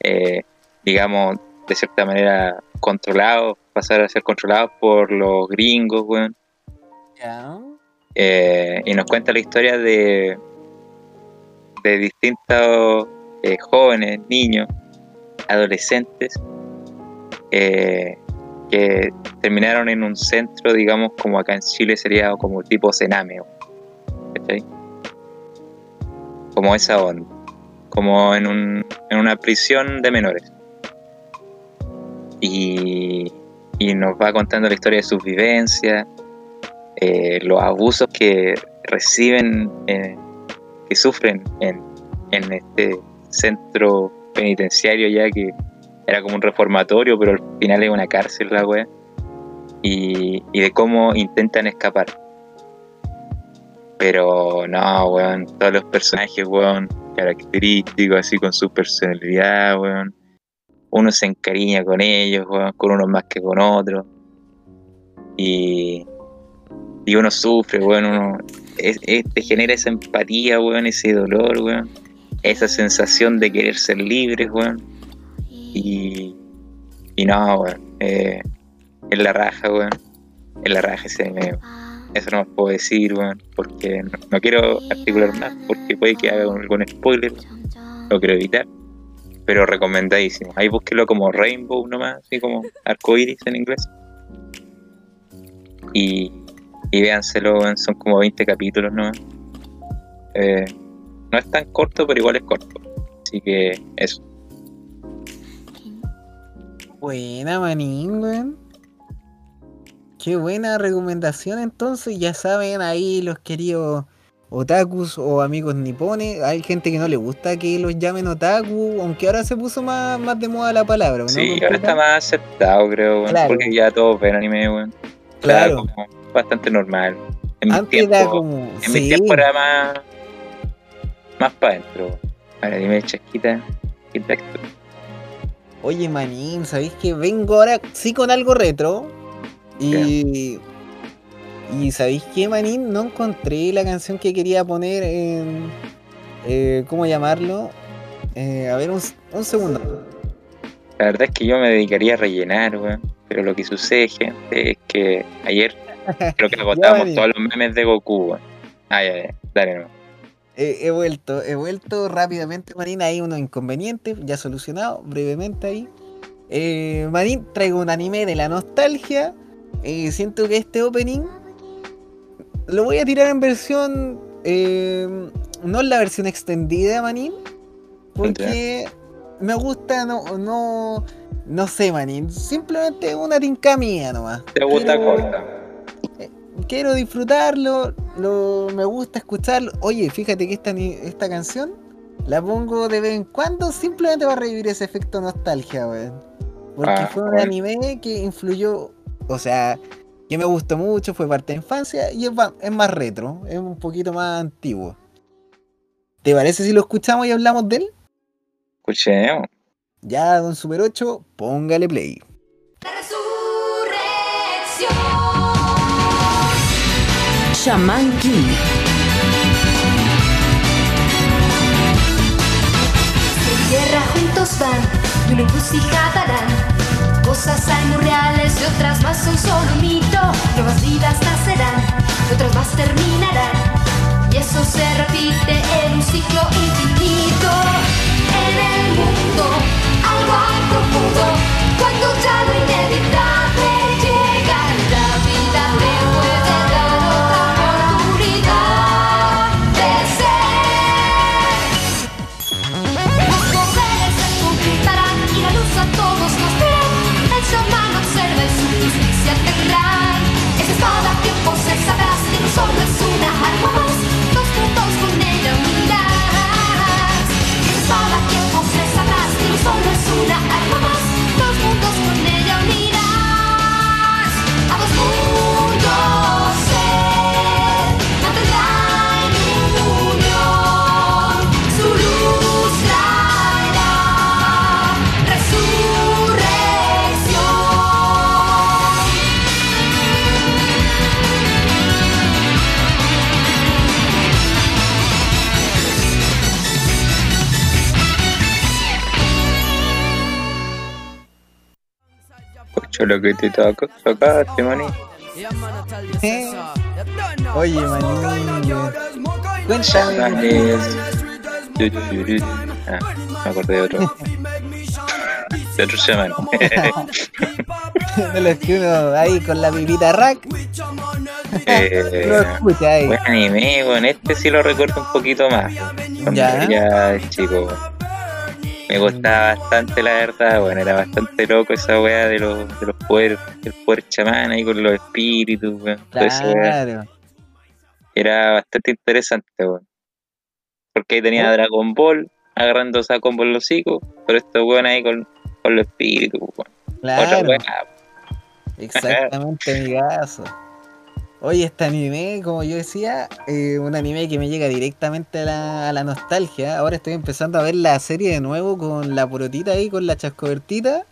eh, digamos, de cierta manera controlados, pasaron a ser controlados por los gringos, weón. Eh, y nos cuenta la historia de, de distintos eh, jóvenes, niños, adolescentes, eh, que terminaron en un centro, digamos, como acá en Chile sería como tipo cename, ¿cachai? Como esa onda, como en, un, en una prisión de menores. Y, y nos va contando la historia de sus vivencias, eh, los abusos que reciben, eh, que sufren en, en este centro penitenciario ya que era como un reformatorio, pero al final es una cárcel la wea, y, y de cómo intentan escapar. Pero no, weón, todos los personajes, weón, característicos, así con su personalidad, weón. Uno se encariña con ellos, con unos más que con otros. Y, y uno sufre, weón, uno es, te genera esa empatía, weón, ese dolor, weón, esa sensación de querer ser libres, weón. Y, y no, weón, eh, es la raja, weón, es la raja ese weón. Eso no puedo decir, weón, porque no, no quiero articular más, porque puede que haga algún spoiler, lo quiero evitar. Pero recomendadísimo. Ahí búsquelo como Rainbow nomás, así como arcoiris en inglés. Y, y véanselo, son como 20 capítulos nomás. Eh, no es tan corto, pero igual es corto. Así que eso. Buena, manín, weón. Qué buena recomendación entonces. Ya saben ahí los queridos otakus o amigos nipones. Hay gente que no le gusta que los llamen otaku, aunque ahora se puso más, más de moda la palabra. ¿no? Sí, ahora está más aceptado, creo, weón, Claro. porque ya todos ven anime, weón. Claro. Como bastante normal. En mi Antes tiempo, era como. en sí. mi tiempo era más, más para adentro. Ahora dime, chasquita, ¿qué tal tú? Oye, manín, ¿sabéis que vengo ahora sí con algo retro? Y. Y ¿sabéis qué, manín? No encontré la canción que quería poner en. eh, ¿Cómo llamarlo? Eh, a ver, un, un segundo. La verdad es que yo me dedicaría a rellenar, weón. Pero lo que sucede, gente, es que ayer creo que agotamos Vale. todos los memes de Goku, weón. Ay, ay, ay. Dale, no. He, he vuelto, he vuelto rápidamente, Marín. Hay unos inconvenientes, ya solucionado, brevemente ahí. Eh, Marín, traigo un anime de la nostalgia. Eh, siento que este opening lo voy a tirar en versión. eh, no en la versión extendida, Manín. Porque me gusta, no, no, no sé, Manín. Simplemente una tinca mía nomás. Te gusta corta. quiero disfrutarlo, lo, me gusta escucharlo. Oye, fíjate que esta, esta canción la pongo de vez en cuando simplemente para revivir ese efecto nostalgia, weón. Porque Ah, fue un anime que influyó, o sea, que me gustó mucho, fue parte de infancia y es, más retro, es un poquito más antiguo. ¿Te parece si lo escuchamos y hablamos de él? Escuchemos. Ya, don Super 8, póngale play. Shaman King. Tierra juntos van, y una encrucijada. Cosas hay muy reales y otras más son solo un mito. Nuevas vidas nacerán, otras más terminarán. Y eso se repite en un ciclo infinito. En el mundo, algo hay profundo. Cuando ya lo Escucho lo que te toca tocaste, maní. Eh, Oye, maní. Cuéntame. Ah, me acordé de otro. De otro chamán. de los que uno ahí con la pipita rack lo eh, escucha ahí. buen anime, bueno, este sí lo recuerdo un poquito más. Cuando Ya. era chico. Me gustaba bastante, la verdad. Bueno, era bastante loco esa weá de los, de los poderes, del poder chamán ahí con los espíritus, weón. Esa. Claro. Era bastante interesante, weón. Porque ahí tenía a Dragon Ball agarrándose a combo los hocico, pero estos weón ahí con, con los espíritus, weón. Otra Claro. weá. Exactamente, amigazo. Oye, este anime, como yo decía, eh, un anime que me llega directamente a la, a la nostalgia. Ahora estoy empezando a ver la serie de nuevo con la porotita ahí, con la chascobertita.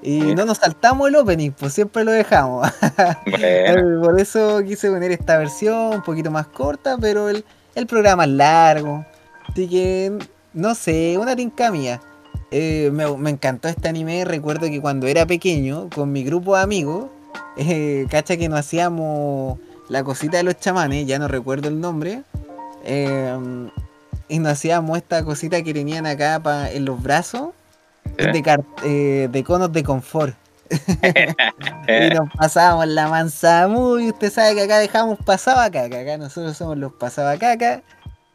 Y Sí. no nos saltamos el opening, pues siempre lo dejamos. Bueno, Eh, Por eso quise poner esta versión un poquito más corta, pero el, el programa es largo. Así que, no sé, una tinca mía. Eh, me, me encantó este anime. Recuerdo que cuando era pequeño, con mi grupo de amigos, eh, cacha que nos hacíamos la cosita de los chamanes, ya no recuerdo el nombre. eh, y nos hacíamos esta cosita que tenían acá pa- en los brazos de, eh, de conos de confort. y nos pasábamos la manzana muy. Usted sabe que acá dejamos pasaba caca. Acá nosotros somos los pasaba caca.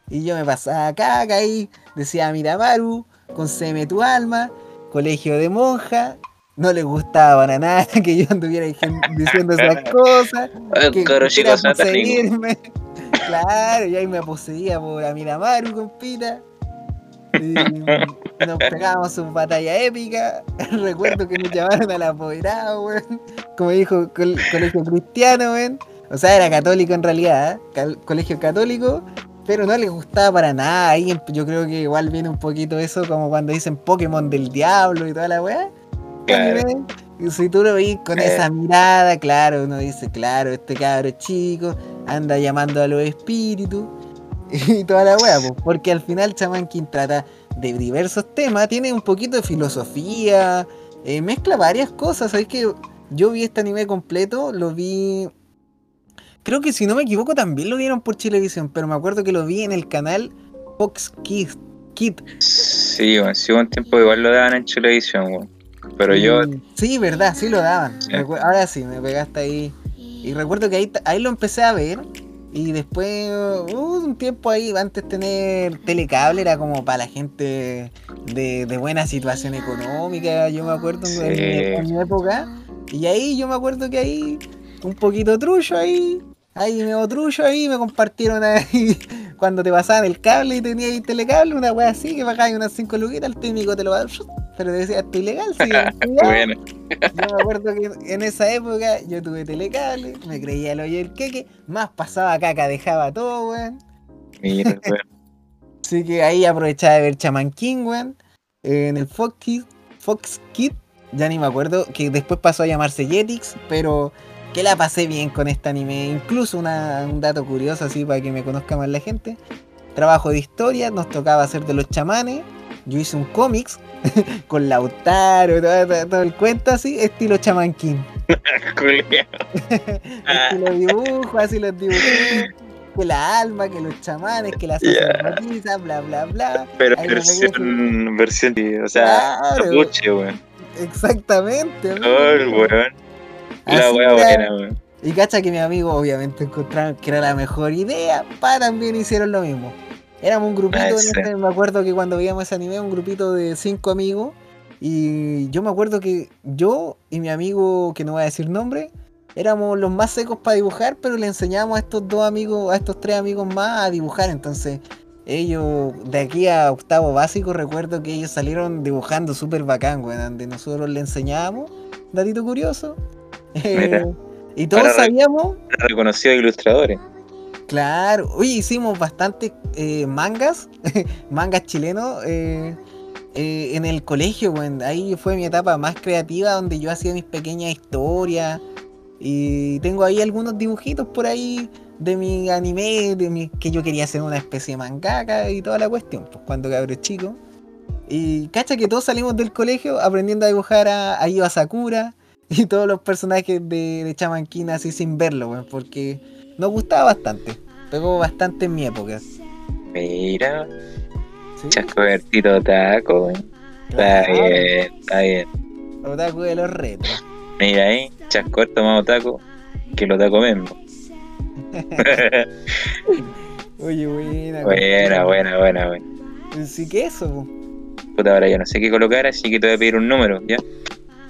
Y yo me pasaba caca y decía Miramaru, conseme tu alma, colegio de monja. No le gustaba para nada que yo anduviera diciendo esas cosas. Que quisiera poseerme. Claro, y ahí me poseía por Amiramaru, compita. Y nos pegábamos sus batallas épicas. Recuerdo que nos llamaron al apoderado, weón. Como dijo, col- colegio cristiano, weón. O sea, era católico en realidad, ¿eh? Colegio católico, pero no les gustaba para nada. Ahí em- yo creo que igual viene un poquito eso como cuando dicen Pokémon del diablo y toda la weá. Claro. Anime, Y si tú lo veis con Eh. esa mirada, claro, uno dice, claro, este cabro chico anda llamando a los espíritus y toda la wea, pues, porque al final Chaman King trata de diversos temas, tiene un poquito de filosofía, eh, mezcla varias cosas, sabes que yo vi este anime completo, lo vi, creo que si no me equivoco también lo vieron por Chilevisión, pero me acuerdo que lo vi en el canal Fox Kids. Kid. Sí, bueno, sí, hubo un tiempo igual lo daban en televisión, weón. Pero yo, Mm, Sí, verdad, sí lo daban. Sí. Ahora sí, me pegaste ahí. Y recuerdo que ahí, ahí lo empecé a ver. Y después, hubo un tiempo ahí, antes tener telecable, era como para la gente de, de buena situación económica, yo me acuerdo en, Sí. mi- en mi época. Y ahí yo me acuerdo que ahí, un poquito trullo ahí, ahí me trullo ahí, me compartieron ahí, cuando te pasaban el cable y tenías ahí telecable, una wea así, que pagabas unas 5 luquitas, el técnico te lo va a pero te decía, es ilegal, sí, cuidado". bueno, Yo me acuerdo que en esa época yo tuve telecable, me creía el hoyo del queque, más pasaba caca, dejaba todo, weón. mira, weón. Así que ahí aprovechaba de ver Chaman King, weón. En el Fox Kid, Fox Kid, ya ni me acuerdo, que después pasó a llamarse Jetix, pero que la pasé bien con este anime. Incluso una- un dato curioso así para que me conozca más la gente. Trabajo de historia, nos tocaba hacer de los chamanes. Yo hice un cómics con Lautaro, todo, todo- el cuento así, estilo Chaman King. Culiao. estilo dibujo, así los dibujé. Que la alma, que los chamanes, que las sacerdotisas, bla, bla, bla. Pero Ahí versión, versión, o sea, Claro. weón. Exactamente. Amigo. weón. La wea buena, weón. Y cacha que mi amigo obviamente encontraron que era la mejor idea, pa también hicieron lo mismo. Éramos un grupito, en ese- me acuerdo que cuando veíamos ese anime, un grupito de cinco amigos. Y yo me acuerdo que yo y mi amigo, que no voy a decir nombre, éramos los más secos para dibujar, pero le enseñábamos a estos dos amigos, a estos tres amigos más a dibujar. Entonces, ellos, de aquí a octavo básico, recuerdo que ellos salieron dibujando súper bacán, weón, donde nosotros le enseñábamos, datito curioso. Mira. Eh, y todos sabíamos Reconocidos ilustradores. Claro, oye, hicimos bastantes eh, mangas, mangas chilenos eh, eh, en el colegio, weón. Ahí fue mi etapa más creativa donde yo hacía mis pequeñas historias y tengo ahí algunos dibujitos por ahí de mi anime, de mi, que yo quería hacer una especie de mangaka y toda la cuestión, pues cuando cabrón chico. Y cacha que todos salimos del colegio aprendiendo a dibujar a, a Sakura, y todos los personajes de, de Chamanquín así sin verlo, porque nos gustaba bastante. Pegó bastante en mi época. Mira, ¿sí? chasco vertido taco, weón. Está Claro, bien, está bien. Otaku de los retros. Mira ahí, chasco tomado taco, que lo taco mismo. Oye, buena. buena, buena, buena, buena. Sí que eso. Puta, ahora yo no sé qué colocar, así que te voy a pedir un número, ¿ya?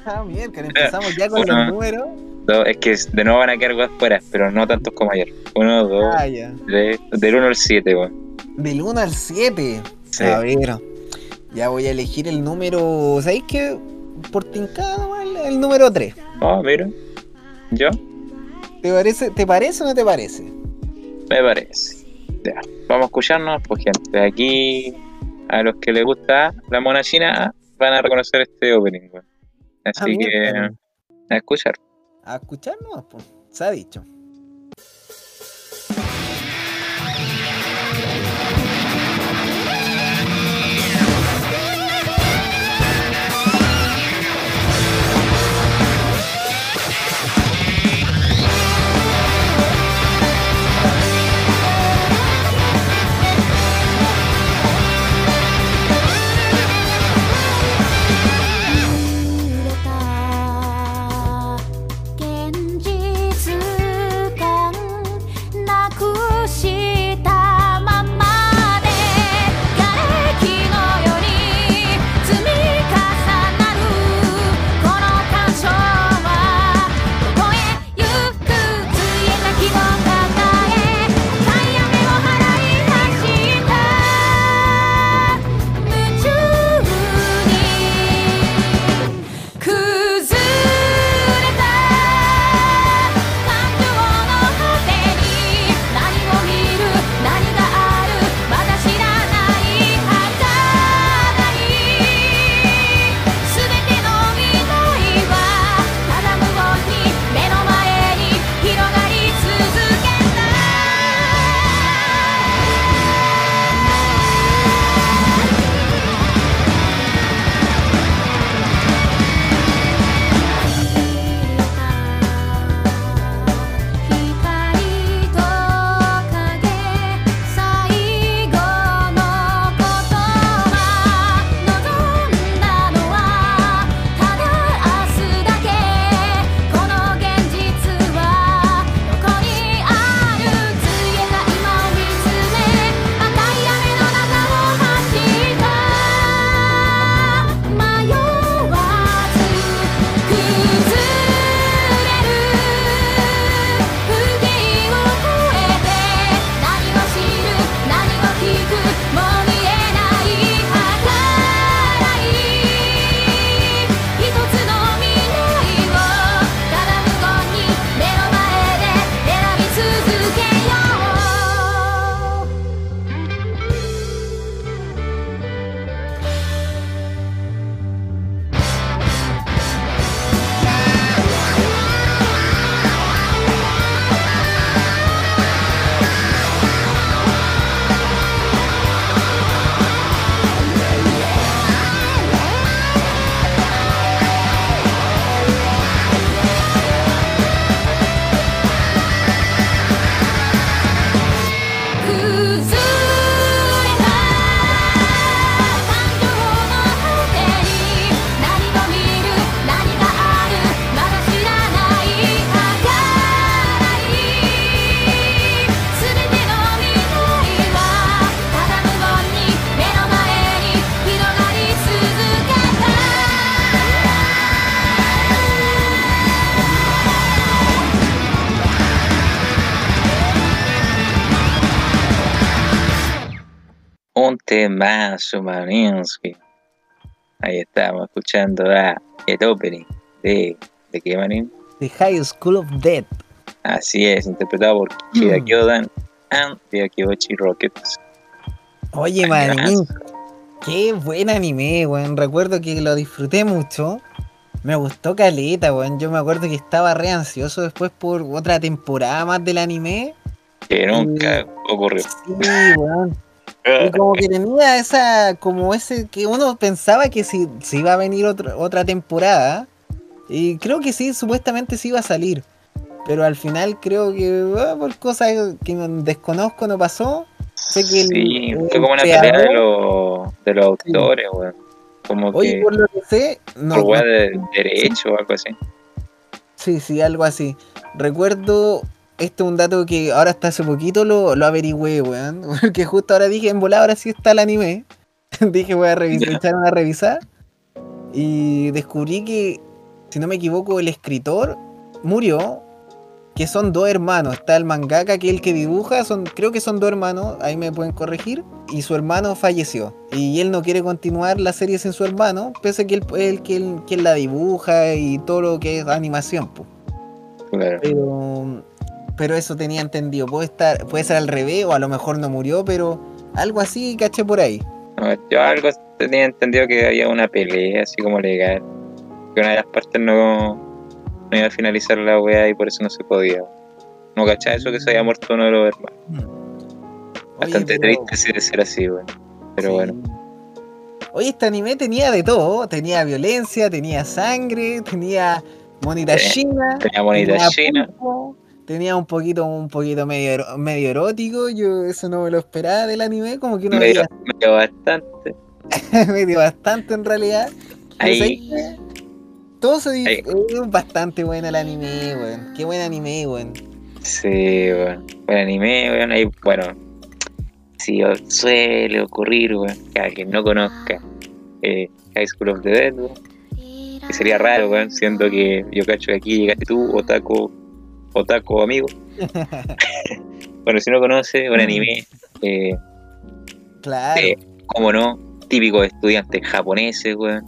Ah, mierda, empezamos ya con Uno. los números. Dos, es que de nuevo van a quedar weas fuera, pero no tantos como ayer. Uno, dos, Ah, tres, del 1 al 7, weón. Del 1 al 7. Sí. A ver. Ya voy a elegir el número. ¿Sabéis qué? Por tincado, el, el número 3. Oh, mira. ¿Yo? ¿Te parece, ¿Te parece o no te parece? Me parece. Ya, vamos a escucharnos, pues gente. Aquí, a los que les gusta la mona china, van a reconocer este opening, weón. Así Ah, que, a escuchar. A escucharnos, pues. Se ha dicho. Temazo, Maninsky. Ahí estamos escuchando a el opening de, ¿de qué, Manin? The High School of Death. Así es, interpretado por Kida Mm. Kyodan and the Akibochi Rockets. Oye, manín. Qué buen anime, weón. Recuerdo que lo disfruté mucho. Me gustó caleta, weón. Yo me acuerdo que estaba re ansioso después por otra temporada más del anime. Que nunca ocurrió. Sí, weón. Y como que tenía esa, como ese, que uno pensaba que si, si iba a venir otra otra temporada, Y creo que sí, supuestamente sí iba a salir. Pero al final creo que ah, por cosas que no- desconozco no pasó. Sé que Sí, el fue como una pelea de los, de los autores, weón. Como Oye, que por lo que sé, no, por no- de derecho o algo así. Sí, sí, algo así. Recuerdo, este es un dato que ahora hasta hace poquito lo, lo averigüé, weón. Porque justo ahora dije, en volar ahora sí está el anime. dije, voy a revisar, echar una. Y descubrí que, si no me equivoco, el escritor murió. Que son dos hermanos. Está el mangaka, que es el que dibuja. Son, creo que son dos hermanos. Ahí me pueden corregir. Y su hermano falleció. Y él no quiere continuar la serie sin su hermano. Pese a que él el que él, que él la dibuja y todo lo que es animación. Pues. Claro. Pero, pero eso tenía entendido. Puede, estar, puede ser al revés o a lo mejor no murió, pero algo así caché por ahí. No, yo algo tenía entendido que había una pelea así como legal. Que una de las partes no, no iba a finalizar la weá y por eso no se podía. No cachaba eso que se había muerto uno de los hermanos. Bastante pero- triste de ser así, weón. Pero sí. bueno. Oye, este anime tenía de todo. Tenía violencia, tenía sangre, tenía monita Sí, china. Tenía bonita tenía china. pulpo, Tenía un poquito, un poquito medio, medio erótico. Yo eso no me lo esperaba del anime. Como que uno Medio, veía medio bastante. medio bastante en realidad. Ahí. Todo se di- Ahí. es bastante bueno el anime, weón. Qué buen anime, weón. sí, weón. Buen anime, weón. Ahí, bueno. Si o- suele ocurrir, weón, que alguien no conozca eh, High School of the Dead, weón. Que sería raro, weón, siendo que yo cacho que aquí llegaste tú, otaku, otaku amigo. bueno, si no conoce, un anime, eh, Claro. de, como no, típico de estudiantes japoneses, weón.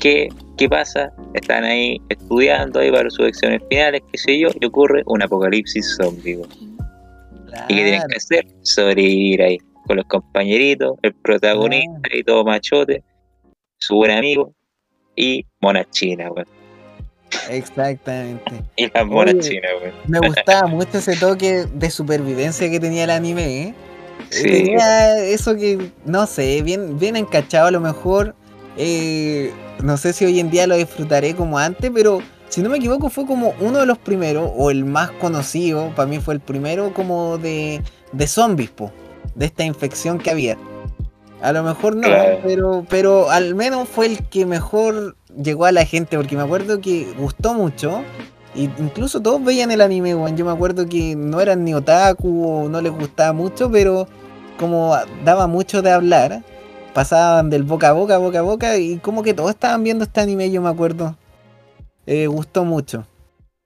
¿Qué, ¿Qué pasa? Están ahí estudiando ahí para sus exámenes finales, qué sé yo, y ocurre un apocalipsis zombie, weón. ¿Y qué tienen claro. que hacer? Sobrevivir ahí, con los compañeritos, el protagonista y todo machote, su buen amigo y monas chinas, weón. Exactamente. Y las monas Oye, chinas, weón. Me gustaba mucho ese toque de supervivencia que tenía el anime, ¿eh? Sí, Tenía eso que, no sé, bien, bien encachado a lo mejor. eh, no sé si hoy en día lo disfrutaré como antes, pero si no me equivoco fue como uno de los primeros, o el más conocido, para mí fue el primero como de, de zombies, po, de esta infección que había. A lo mejor no, Claro. pero, pero al menos fue el que mejor llegó a la gente, porque me acuerdo que gustó mucho. Y incluso todos veían el anime, weón. Yo me acuerdo que no eran ni otaku o no les gustaba mucho, pero como daba mucho de hablar, pasaban del boca a boca, boca a boca, y como que todos estaban viendo este anime, yo me acuerdo. Eh, gustó mucho.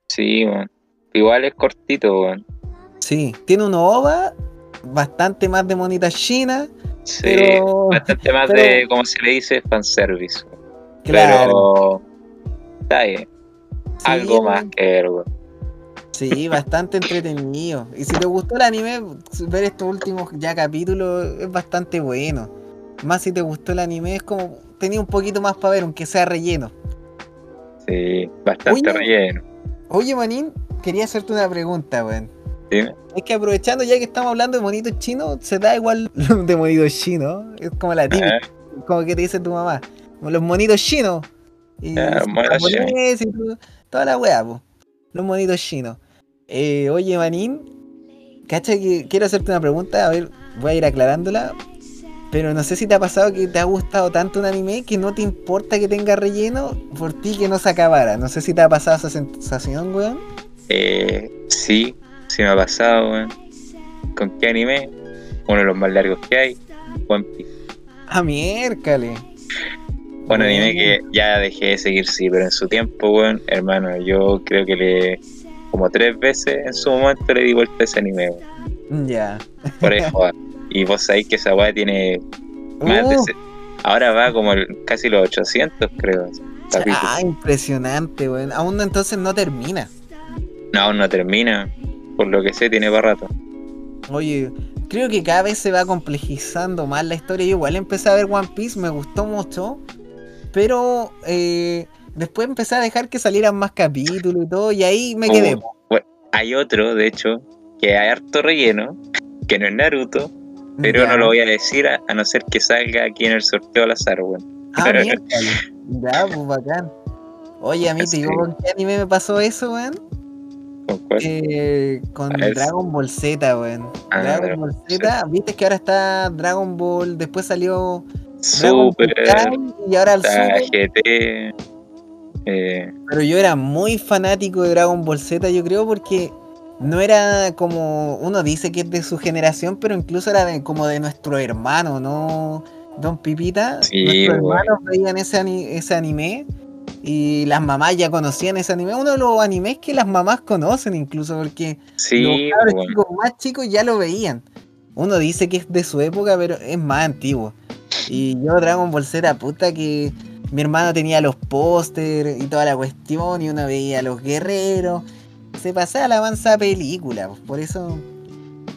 sí, weón. Igual es cortito, weón. Sí, tiene un OVA bastante más de monitas chinas, Sí, pero bastante más pero- de, como se le dice, fanservice. Claro. Pero está bien. sí, Algo más que weón. Sí, bastante entretenido. Y si te gustó el anime, ver estos últimos ya capítulos es bastante bueno. Más si te gustó el anime, es como tenía un poquito más para ver, aunque sea relleno. Sí, bastante Oye. relleno. Oye, Manín, quería hacerte una pregunta, weón. Dime. Es que aprovechando ya que estamos hablando de monitos chinos, se da igual de monitos chinos. Es como la típica, Ah, como que te dice tu mamá. Como los monitos chinos. Y monos japoneses y todo- toda la weá, po. Los monitos chinos. Eh, oye, Manín, cacha que quiero hacerte una pregunta, a ver, voy a ir aclarándola. Pero no sé si te ha pasado que te ha gustado tanto un anime que no te importa que tenga relleno por ti que no se acabara. No sé si te ha pasado esa sensación, weón. eh, sí, sí me ha pasado, weón. ¿Con qué anime? Uno de los más largos que hay, One Piece. Ah, miércale. Un anime que ya dejé de seguir, sí, pero en su tiempo, weón, hermano, yo creo que le. Como tres veces en su momento le di vuelta a ese anime, weón. Ya. Por eso. Y vos sabéis que esa weá tiene más de. Uh, se- Ahora va como el- casi los 800, creo. ah, impresionante, weón. Aún entonces no termina. No, aún no termina. Por lo que sé, tiene para rato. Oye, creo que cada vez se va complejizando más la historia. Yo igual empecé a ver One Piece, me gustó mucho. Pero eh, después empecé a dejar que salieran más capítulos y todo. Y ahí me quedé. Oh, bueno, hay otro, de hecho, que hay harto relleno, que no es Naruto, pero Ya. no lo voy a decir a, a no ser que salga aquí en el sorteo al azar, weón. Ah, miércoles. Ya, pues bacán. Oye, a mí te digo con qué anime me pasó eso, weón. ¿Con cuál? Eh, con. Dragon Ball Z, weón. Ah, Dragon Ball Z, viste que ahora está Dragon Ball, después salió Super, y ahora está Super. GT. Eh, Pero yo era muy fanático de Dragon Ball Z, yo creo, porque no era como uno dice que es de su generación, pero incluso era de, como de nuestro hermano, ¿no? Don Pipita. Sí, Nuestros hermanos veían ese, ani- ese anime y las mamás ya conocían ese anime. Uno de los animes que las mamás conocen incluso, porque sí, los chicos más chicos ya lo veían. Uno dice que es de su época, pero es más antiguo. Y yo Dragon Ball Z, puta que mi hermano tenía los póster y toda la cuestión, y uno veía a los guerreros. Se pasaba la avanza película, pues, por eso.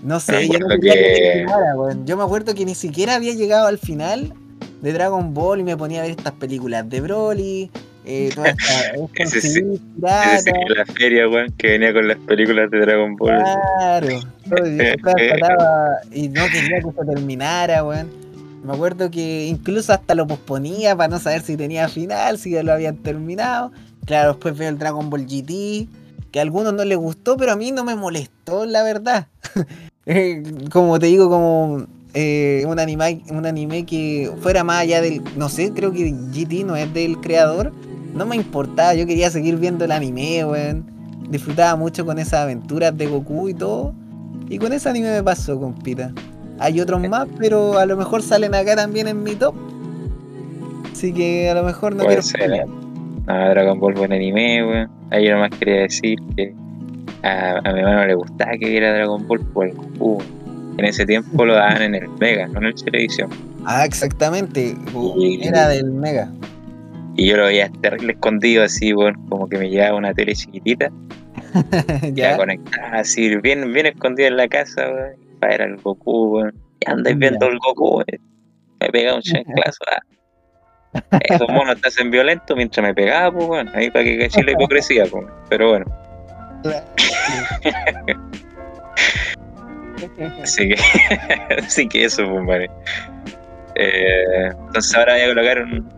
No sé, yo no que weón. Yo me acuerdo que ni siquiera había llegado al final de Dragon Ball y me ponía a ver estas películas de Broly, eh, toda esta, Ese sí, Ese la feria, weón, que venía con las películas de Dragon Ball. Claro, todo día trataba y no quería que se terminara, weón. Me acuerdo que incluso hasta lo posponía para no saber si tenía final, si ya lo habían terminado. Claro, después veo el Dragon Ball GT, que a algunos no les gustó, pero a mí no me molestó, la verdad. Eh, como te digo, como eh, un, anime, un anime que fuera más allá del. No sé, creo que GT no es del creador. No me importaba, yo quería seguir viendo el anime, weón. Disfrutaba mucho con esas aventuras de Goku y todo. Y con ese anime me pasó, compita. Hay otros más, pero a lo mejor salen acá también en mi top. Así que a lo mejor no Puede quiero. Ah, Dragon Ball buen anime, weón. Nomás quería decir que a, a mi hermano le gustaba que viera Dragon Ball por el Goku. En ese tiempo lo daban en el Mega, no en el televisión. Ah, exactamente. Y- Era del Mega. Y yo lo veía terrible escondido así, weón, como que me llevaba una tele chiquitita. Y la ¿Ya? conectaba así, bien, bien escondida en la casa, weón. Ver al Goku, weón. Y andáis viendo el Goku, weón. Me pegaba un chanclazo. ah. Esos monos te hacen violento mientras me pegaba, pues, weón. Ahí para que caché la hipocresía, pues. Pero bueno, así que, así que eso, pues, vale. Eh, entonces ahora voy a colocar un,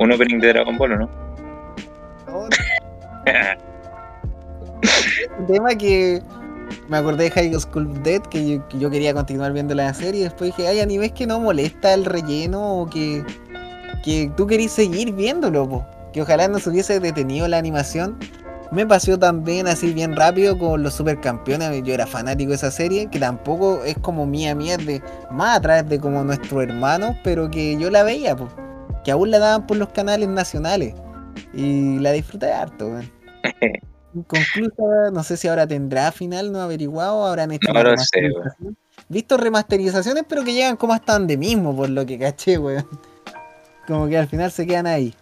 un opening de Dragon Ball, ¿o ¿no? Un tema que me acordé de High School Dead, que yo, que yo quería continuar viendo la serie. Y después dije, hay animes que no molesta el relleno o que, que tú querís seguir viéndolo, po. que ojalá no se hubiese detenido la animación. Me pasó también así bien rápido con los supercampeones. Yo era fanático de esa serie, que tampoco es como mía mía, es de más a través de como nuestros hermanos, pero que yo la veía, po. que aún la daban por los canales nacionales. Y la disfruté harto. Inconclusa, no sé si ahora tendrá final, no averiguado, habrán hecho No sé, weón. Visto remasterizaciones, pero que llegan como hasta donde mismo, por lo que caché, weón. Como que al final se quedan ahí.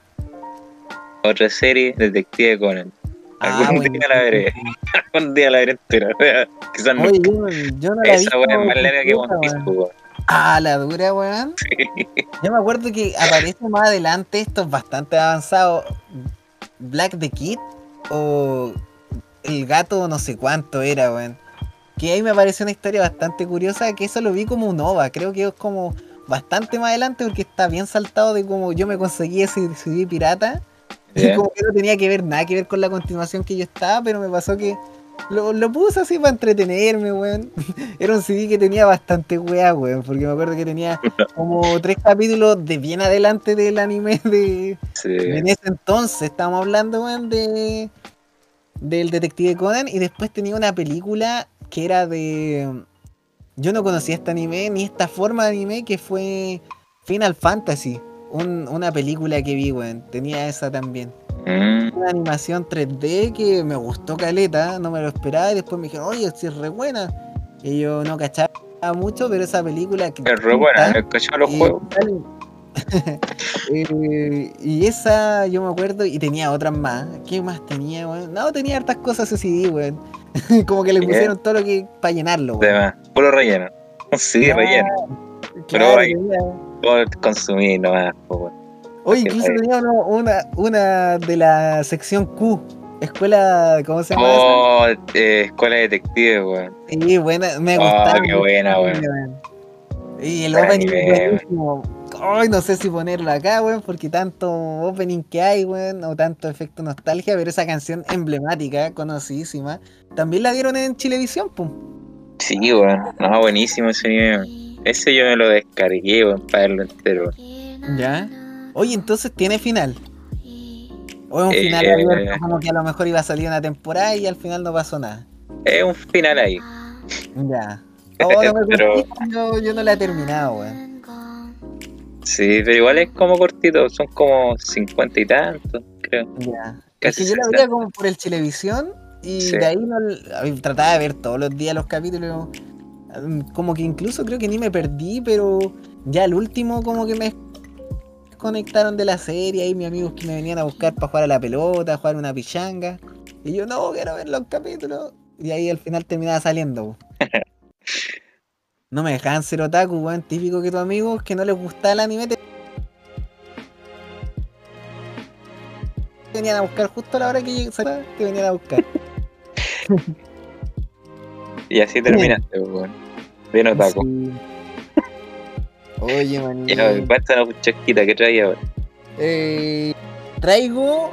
Otra serie, Detective Conan. Ah, Algún día la veré. Algún día la veré entera. Quizás no. Oye, yo, yo no la Esa weá es más larga que One Piece, weón. weón. Ah, la dura, weón. Yo me acuerdo que aparece más adelante, esto es bastante avanzado. Black the Kid o el gato no sé cuánto era, weón. Que ahí me pareció una historia bastante curiosa, que eso lo vi como un OVA, creo que es como bastante más adelante porque está bien saltado de como yo me conseguí ese CD pirata. Y como que no tenía que ver nada que ver con la continuación que yo estaba, pero me pasó que lo, lo puse así para entretenerme, weón. Era un CD que tenía bastante weá, weón, porque me acuerdo que tenía como tres capítulos de bien adelante del anime de, Sí. en ese entonces. Estábamos hablando, weón, de del Detective Conan y después tenía una película que era de... Yo no conocía este anime ni esta forma de anime que fue Final Fantasy. un- una película que vi, weón. Tenía esa también Mm, una animación 3D que me gustó caleta, no me lo esperaba y después me dijeron, oye, si es re buena. Y yo no cachaba mucho, pero esa película que es re buena, he cachado los y juegos. tal- Eh, y esa yo me acuerdo y tenía otras más. ¿Qué más tenía, weón? No, tenía hartas cosas ese CD, weón. Como que le pusieron todo lo que para llenarlo, weón. Puro relleno. Sí, Ya, relleno. Claro, Pero hay- consumir nomás, weón. Oye, incluso tenía una, una de la sección Q. Escuela, ¿cómo se llama? esa? Oh, eh, escuela detective, weón. Sí, buena, me Oh, gustaba. qué buena, weón. Y el Buen opening buenísimo. Ay, no sé si ponerlo acá, weón, porque tanto opening que hay, weón, o tanto efecto nostalgia, pero esa canción emblemática, conocidísima, también la dieron en Chilevisión, pum. Sí, weón. No, buenísimo ese. Ese yo me lo descargué, weón, para verlo entero. ¿Ya? Oye, entonces tiene final. O es un final eh, abierto, como que a lo mejor iba a salir una temporada y al final no pasó nada. Es un final ahí. Ya. Oh, no me Pero- yo, no la he terminado, weón. Sí, pero igual es como cortito, son como 50 y tantos, creo. Ya. Es que yo la 60. veía como por el Chilevisión y Sí. de ahí no, trataba de ver todos los días los capítulos. Como que incluso creo que ni me perdí, pero ya el último como que me conectaron de la serie, ahí mis amigos que me venían a buscar para jugar a la pelota, a jugar una pichanga. Y yo no, quiero ver los capítulos. Y ahí al final terminaba saliendo. No me dejaban ser otaku, weón. Típico que tus amigos que no les gustaba el anime te venían a buscar justo a la hora que lleg- salía, te venían a buscar. Y así terminaste, weón. Bien otaku. Sí. Oye, man. Ya, cuéntanos, chasquita, ¿qué traía ahora? Eh, traigo.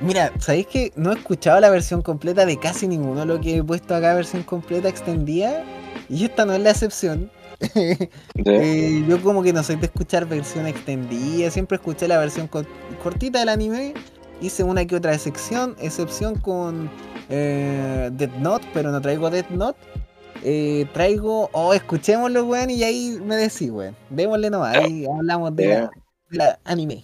Mira, ¿sabéis que no he escuchado la versión completa de casi ninguno lo que he puesto acá, versión completa extendida? Y esta no es la excepción. Eh, yo como que no soy de escuchar versión extendida, siempre escuché la versión co- cortita del anime. Hice una que otra excepción, excepción con eh, Death Note, pero no traigo Death Note. Eh, traigo, oh, escuchémoslo, weón, y ahí me decís, weón. Démosle nomás, ahí hablamos de la, Ya. de la anime.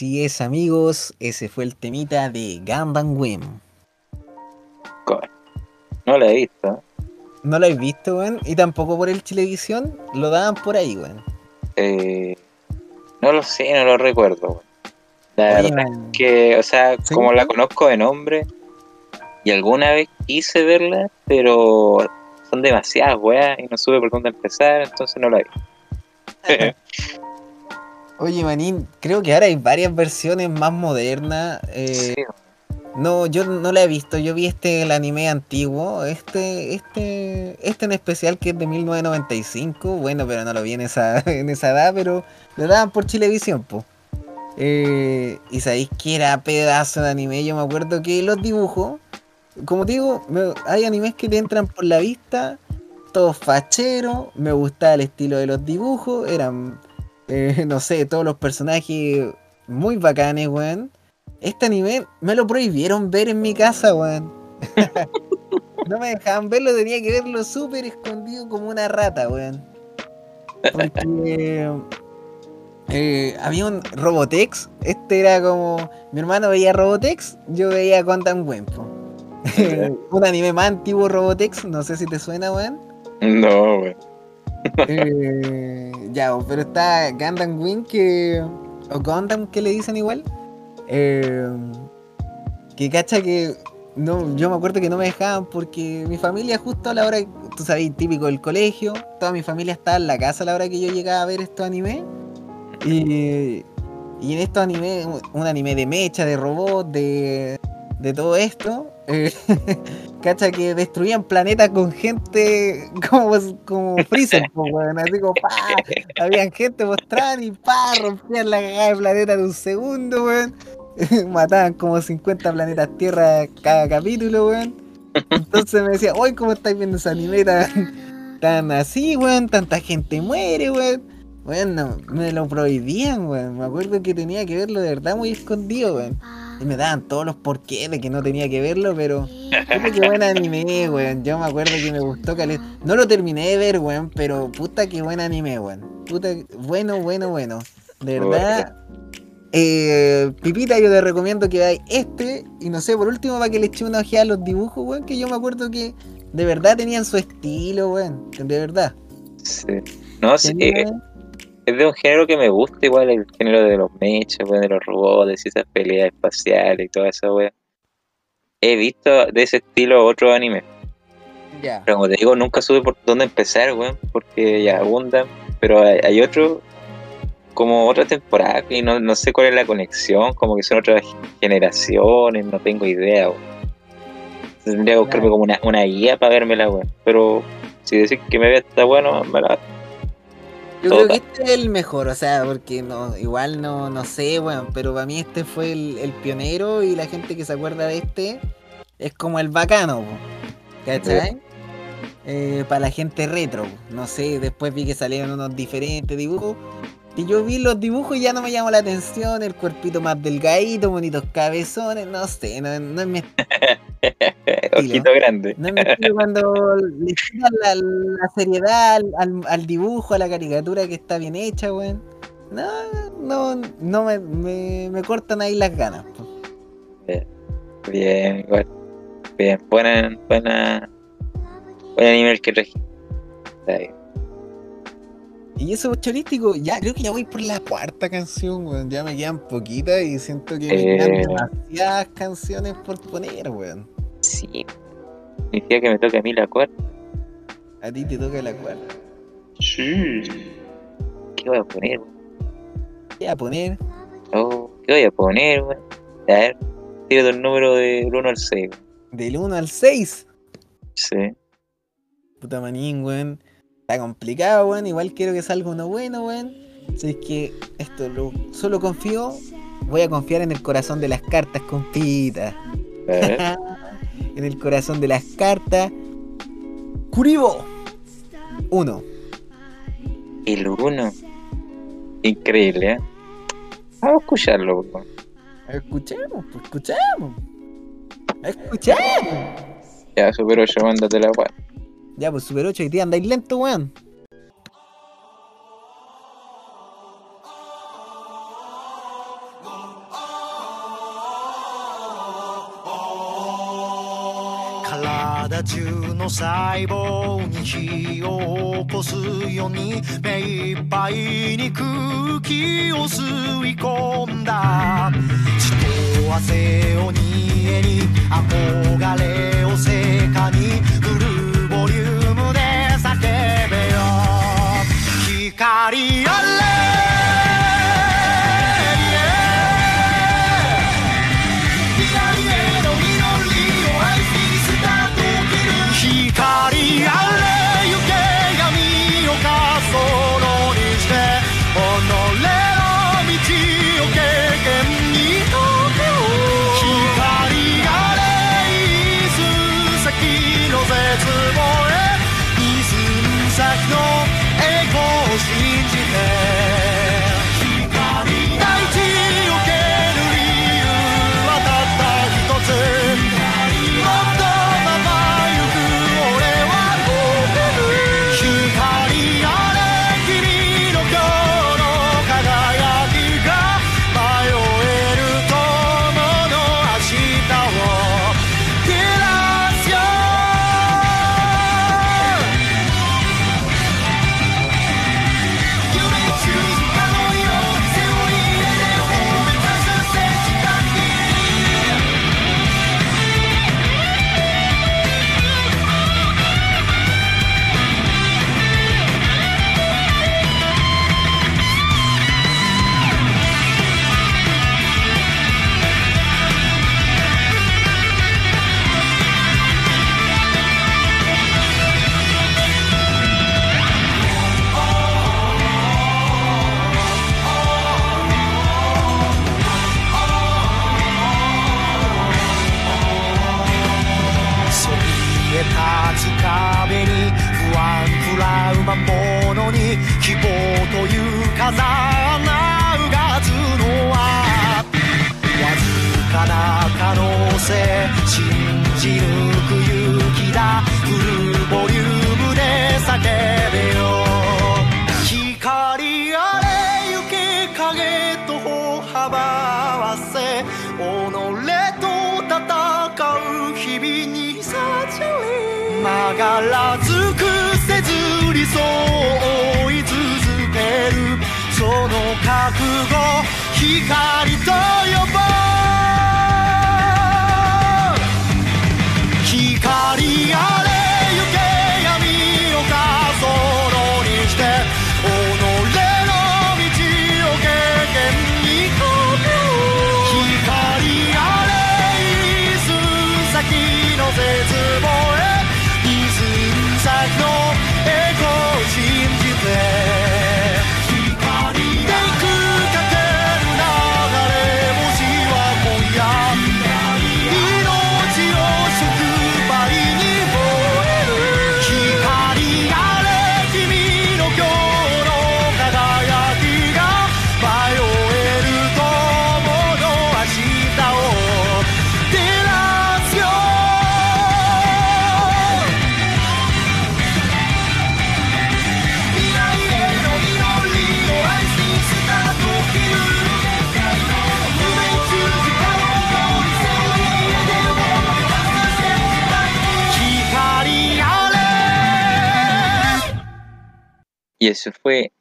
Así es, amigos, ese fue el temita de Gundam. Co- No la he visto. ¿No lo habéis visto, weón? Y tampoco por el Chilevisión, lo daban por ahí, weón. Eh, no lo sé, no lo recuerdo. weón. La Oye, verdad man, que, o sea, ¿Sí? como la conozco de nombre, y alguna vez quise verla, pero son demasiadas weas y no supe por dónde empezar, entonces no la vi. Oye, Manín, creo que ahora hay varias versiones más modernas. eh, Sí, No, yo no la he visto. Yo vi este el anime antiguo, este, este, este en especial que es de 1995. Bueno, pero no lo vi en esa, en esa edad, pero lo daban por Chilevisión, po. Eh, y sabéis que era pedazo de anime. Yo me acuerdo que los dibujos, como te digo, me- hay animes que te entran por la vista, todos facheros. Me gustaba el estilo de los dibujos, eran, eh, no sé, todos los personajes muy bacanes, weón. Este anime me lo prohibieron ver en mi casa, weón. no me dejaban verlo, tenía que verlo súper escondido como una rata, weón. Porque eh, había un Robotex, este era como. Mi hermano veía Robotex, yo veía Gundam Wing, po. un anime más antiguo Robotex, no sé si te suena, weón. No, weón. Eh, ya, pero está Gundam Wing que. O Gundam que le dicen igual. eh, que cacha que. No, yo me acuerdo que no me dejaban porque mi familia justo a la hora, tú sabes, típico del colegio, toda mi familia estaba en la casa a la hora que yo llegaba a ver estos animes. Y, y en estos animes, un anime de mecha, de robot, de, de todo esto, eh, cacha que destruían planetas con gente como, como Freezer, weón, así como pa, habían gente mostrando y pa, rompían la cagada de planeta de un segundo, weón. Mataban como 50 planetas Tierra cada capítulo, weón. Entonces me decía, hoy ¿cómo estáis viendo ese anime tan, así, weón? Tanta gente muere, weón. Weón, no, me lo prohibían, weón. Me acuerdo que tenía que verlo de verdad muy escondido, weón. Y me daban todos los porqués de que no tenía que verlo, pero. Puta que buen anime, weón. Yo me acuerdo que me gustó caleta. No lo terminé de ver, weón, pero puta que buen anime, weón. Puta, bueno, bueno, bueno. De verdad. Eh, Pipita, yo te recomiendo que veáis este. Y no sé, por último, para que le eche una ojeada a los dibujos, weón. Que yo me acuerdo que de verdad tenían su estilo, weón. De verdad. Sí. No, sí, Tenían- es de un género que me gusta igual, el género de los mechas, de los robots y esas peleas espaciales y toda esa weá. He visto de ese estilo otros animes, Ya. pero como te digo, nunca supe por dónde empezar, weón, porque ya abundan, pero hay, hay otro, como otra temporada, y no, no sé cuál es la conexión, como que son otras generaciones, no tengo idea, weón. Tendría que buscarme como una, una guía para vermela, weón, pero si decís que me ve está bueno, me la Yo creo que este es el mejor, o sea, porque no, igual no, no sé, weón, pero para mí este fue el, el pionero y la gente que se acuerda de este es como el bacano, ¿cachai? Eh, para la gente retro, no sé, después vi que salieron unos diferentes dibujos y yo vi los dibujos y ya no me llamó la atención, el cuerpito más delgadito, bonitos cabezones, no sé, no, no es mi ojito grande. no me estilo cuando le quitan la, la seriedad al, dibujo, a la caricatura que está bien hecha, weón. No, no, no me, me, me cortan ahí las ganas. Bien, igual. Bien, buena, buena, buen anime el que traje. Está bien. Y eso chorístico, ya creo que ya voy por la cuarta canción, weón. Ya me quedan poquitas y siento que me quedan Eh. demasiadas canciones por poner, weón. Sí. Significa que me toca a mí la cuarta. A ti te toca la cuarta. Sí. ¿Qué voy a poner, weón? ¿Qué voy a poner? Oh, ¿Qué voy a poner, weón? A ver, tírate el número del 1 al 6. Del 1 al 6. Sí. Puta manín, weón. Está complicado, weón. Igual quiero que salga uno bueno, weón. Es que esto lo, solo confío. Voy a confiar en el corazón de las cartas, compita. Ver. en el corazón de las cartas. Kuribo. Uno. el 1. Increíble, ¿eh? Vamos a escucharlo, weón. Escuchemos, pues escuchemos. Escuchemos. Ya, Super 8, mándate la weón. Ya, pues Super 8, hoy día andáis lento, weón. 体中の細胞に火を起こすように目いっぱいに空気を吸い込んだ血と汗を煮えに憧れをせかに振る Cariole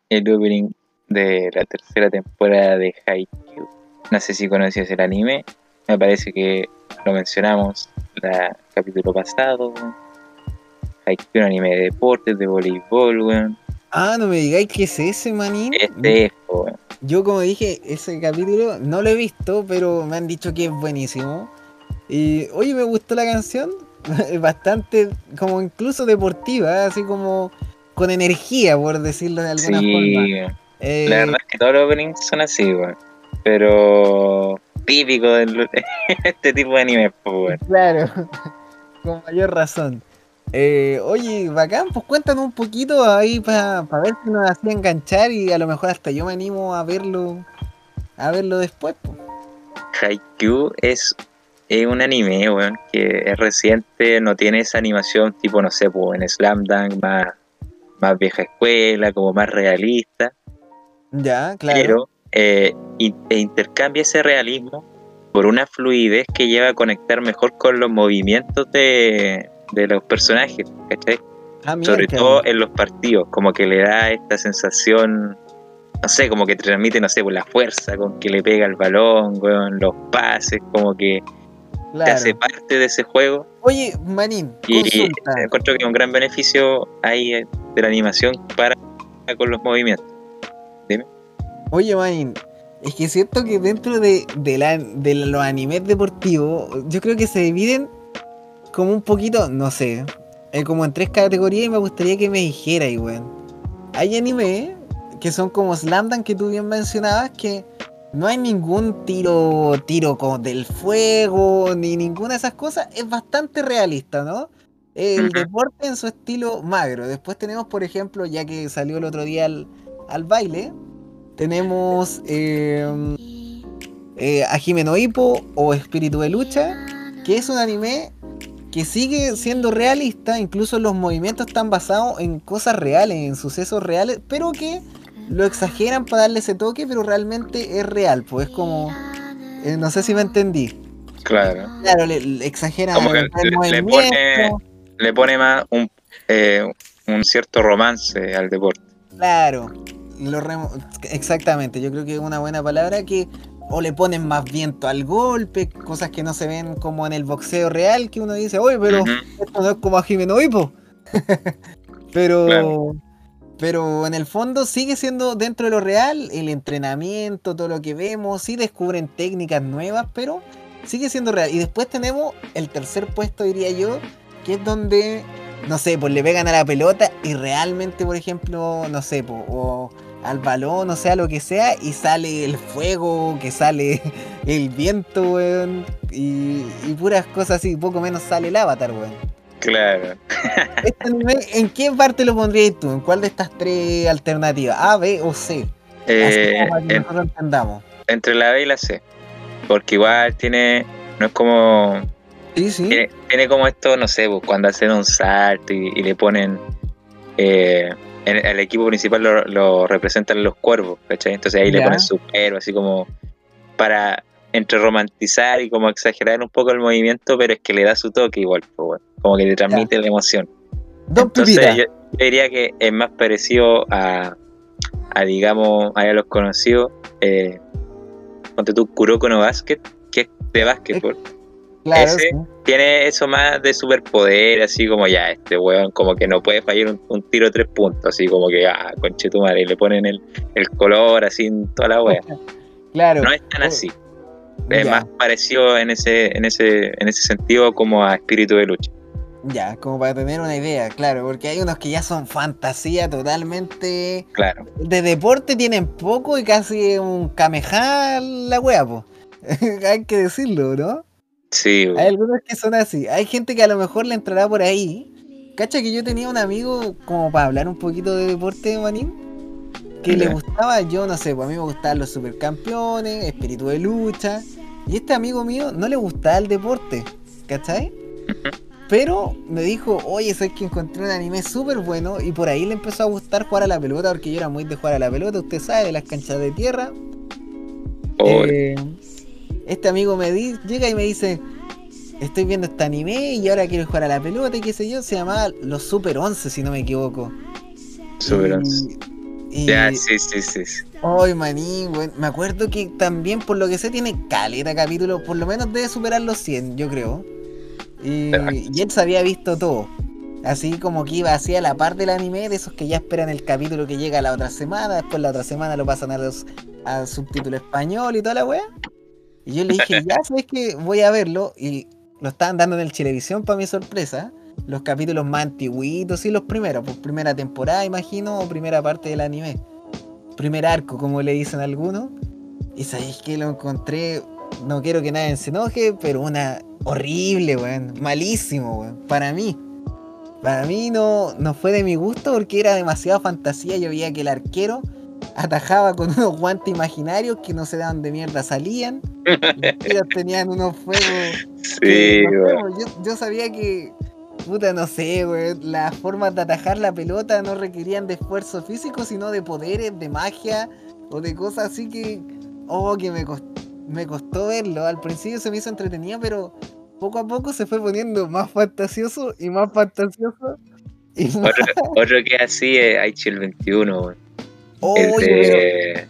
el opening de la tercera temporada de Haikyuu. No sé si conocías el anime, me parece que lo mencionamos el capítulo pasado. Haikyuu, un anime de deportes, de voleibol, weón. Ah, no me digáis que es ese, manín. Este es, weón. Yo, como dije, ese capítulo no lo he visto, pero me han dicho que es buenísimo. Y, oye, me gustó la canción. Bastante, como incluso deportiva, así como con energía, por decirlo de alguna Sí, forma. Eh, la verdad es que todos los openings son así, weón. Pero típico de este tipo de anime, po, weón. Claro, con mayor razón. Eh, oye, bacán, pues cuéntanos un poquito ahí para ver si nos hacía enganchar y a lo mejor hasta yo me animo a verlo a verlo después. pues. Haikyuu es, es un anime, weón, que es reciente, no tiene esa animación tipo, no sé, pues, en Slam Dunk más, más vieja escuela, como más realista, Ya, claro. pero eh, in- e intercambia ese realismo por una fluidez que lleva a conectar mejor con los movimientos de, de los personajes, ¿cachai? Ah, mira, Sobre todo en los partidos, como que le da esta sensación, no sé, como que te transmite, no sé, por la fuerza con que le pega el balón, weón, los pases, como que te claro. hace parte de ese juego. Oye, Manín, Y consulta. encuentro que un gran beneficio hay eh, de la animación para con los movimientos. Oye, Manin, es que siento que dentro de, de, la- de los animes deportivos, yo creo que se dividen como un poquito, no sé, eh, como en tres categorías y me gustaría que me dijeras, weón. Hay anime que son como Slam Dunk que tú bien mencionabas, que no hay ningún tiro, tiro como del fuego, ni ninguna de esas cosas, es bastante realista, ¿no? El deporte en su estilo magro. Después tenemos, por ejemplo, ya que salió el otro día al, al baile, tenemos eh, eh, a Jimeno Hippo o Espíritu de Lucha, que es un anime que sigue siendo realista, incluso los movimientos están basados en cosas reales, en sucesos reales, pero que lo exageran para darle ese toque, pero realmente es real, pues es como... eh, no sé si me entendí. Claro. Claro, le, le exageran Como que le- pone- Le pone más un, eh, un cierto romance al deporte. Claro, lo remo- exactamente, yo creo que es una buena palabra que o le ponen más viento al golpe, cosas que no se ven como en el boxeo real, que uno dice, oye, pero esto no es como a Jimeno Hippo. pero, Claro. Pero en el fondo sigue siendo dentro de lo real, el entrenamiento, todo lo que vemos, sí descubren técnicas nuevas, pero sigue siendo real. Y después tenemos el tercer puesto, diría yo, que es donde, no sé, pues le pegan a la pelota y realmente, por ejemplo, no sé, pues, o al balón, o sea, lo que sea, y sale el fuego, que sale el viento, weón, y, y puras cosas así, poco menos sale el avatar, weón. Claro. Este anime, ¿En qué parte lo pondrías tú? ¿En cuál de estas tres alternativas? ¿A, B o C? Así Eh, como para que en- nosotros entendamos. entre la B y la C. Porque igual tiene, no es como, Sí, sí. tiene, tiene como esto, no sé, pues, cuando hacen un salto y, y le ponen, eh, en- el equipo principal lo, lo representan los cuervos, ¿cachai? Entonces ahí le ponen su cuervo, así como para entre romantizar y como exagerar un poco el movimiento, pero es que le da su toque igual, pues, como que le transmite la emoción. Don Entonces Pipita. yo, yo diría que es más parecido a, a digamos, a los conocidos, eh, ponte tú Kuroko no Basket, que es de básquetbol. Claro, ese- sí. Tiene eso más de superpoder, así como ya, este weón como que no puede fallar un, un tiro tres puntos, así como que, ah, conche tu madre, y le ponen el, el color así en toda la wea. Claro. No es tan Oh, así. Es ya, más parecido en ese, en ese, en ese sentido como a espíritu de lucha. ya, como para tener una idea, claro, porque hay unos que ya son fantasía totalmente. Claro. De deporte tienen poco y casi un kamehá la wea, po. hay que decirlo, ¿no? Sí, Hay algunos que son así. Hay gente que a lo mejor le entrará por ahí. Cacha que yo tenía un amigo, como para hablar un poquito de deporte, manín, que le gustaba, yo no sé, pues a mí me gustaban los supercampeones, espíritu de lucha. Y este amigo mío no le gustaba el deporte, ¿cachai? Pero me dijo, oye, sabes que encontré un anime súper bueno y por ahí le empezó a gustar jugar a la pelota porque yo era muy de jugar a la pelota, usted sabe, de las canchas de tierra. Eh, este amigo me di- llega y me dice, estoy viendo este anime y ahora quiero jugar a la pelota y qué sé yo, se llamaba Los Super 11 si no me equivoco. Super Y- 11. Y, Ya, sí, sí, sí. Ay, manín, weón. Me acuerdo que también, por lo que sé, tiene caleta capítulo. Por lo menos debe superar los 100, yo creo. Y, y él se había visto todo. Así como que iba hacia la par del anime, de esos que ya esperan el capítulo que llega la otra semana. Después la otra semana lo pasan a los al subtítulo español y toda la wea. Y yo le dije, ya sabes que voy a verlo. Y lo estaban dando en el Televisión para mi sorpresa. Los capítulos más antiguitos, sí, los primeros, pues primera temporada, imagino, o primera parte del anime. Primer arco, como le dicen algunos. Y sabéis que lo encontré, no quiero que nadie se enoje, pero una horrible, weón. Malísimo, weón. Para mí. Para mí no, no fue de mi gusto porque era demasiada fantasía. Yo veía que el arquero atajaba con unos guantes imaginarios que no sé de dónde mierda salían. Tiros tenían unos fuegos Sí, no yo, yo sabía que, puta, no sé, weón, las formas de atajar la pelota no requerían de esfuerzo físico, sino de poderes, de magia o de cosas así que, oh, que me costó. me costó verlo. Al principio se me hizo entretenido, pero poco a poco se fue poniendo más fantasioso y más fantasioso. Y más... Otro, otro que así es Aichi el 21, weón. El Oye, pero- de-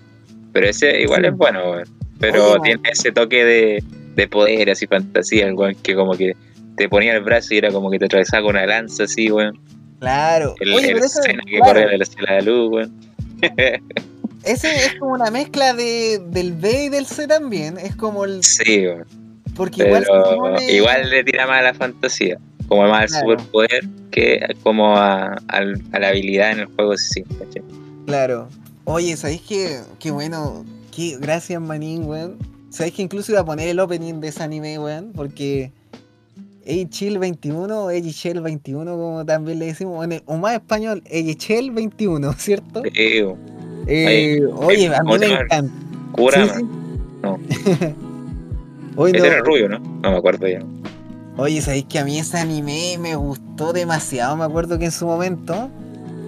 pero ese igual Sí. es bueno, weón. Pero tiene ese toque de, de poder, así fantasía, el weón, que como que te ponía el brazo y era como que te atravesaba con una lanza, así, weón. Claro. El, Oye, el pero eso- escena que claro, corría de la ciudad de la luz, weón. ese es como una mezcla de, del B y del C también. Es como el. Sí, weón. Porque igual supone- igual le tira más a la fantasía, como más al superpoder que como a, al- a la habilidad en el juego sí, ¿cachai? Claro. Oye, ¿sabéis qué? Qué bueno. Qué, gracias, Manín, weón. ¿Sabéis que incluso iba a poner el opening de ese anime, weón? Porque. Chill 21 o Shell 21, como también le decimos, o en el- o más español, Shell 21, ¿cierto? Eh, oye, a mí ¿cómo se me encanta. Kurama. Sí, sí. No. Ese no, era rubio, ¿no? No me acuerdo ya. Oye, ¿sabéis que a mí ese anime me gustó demasiado? Me acuerdo que en su momento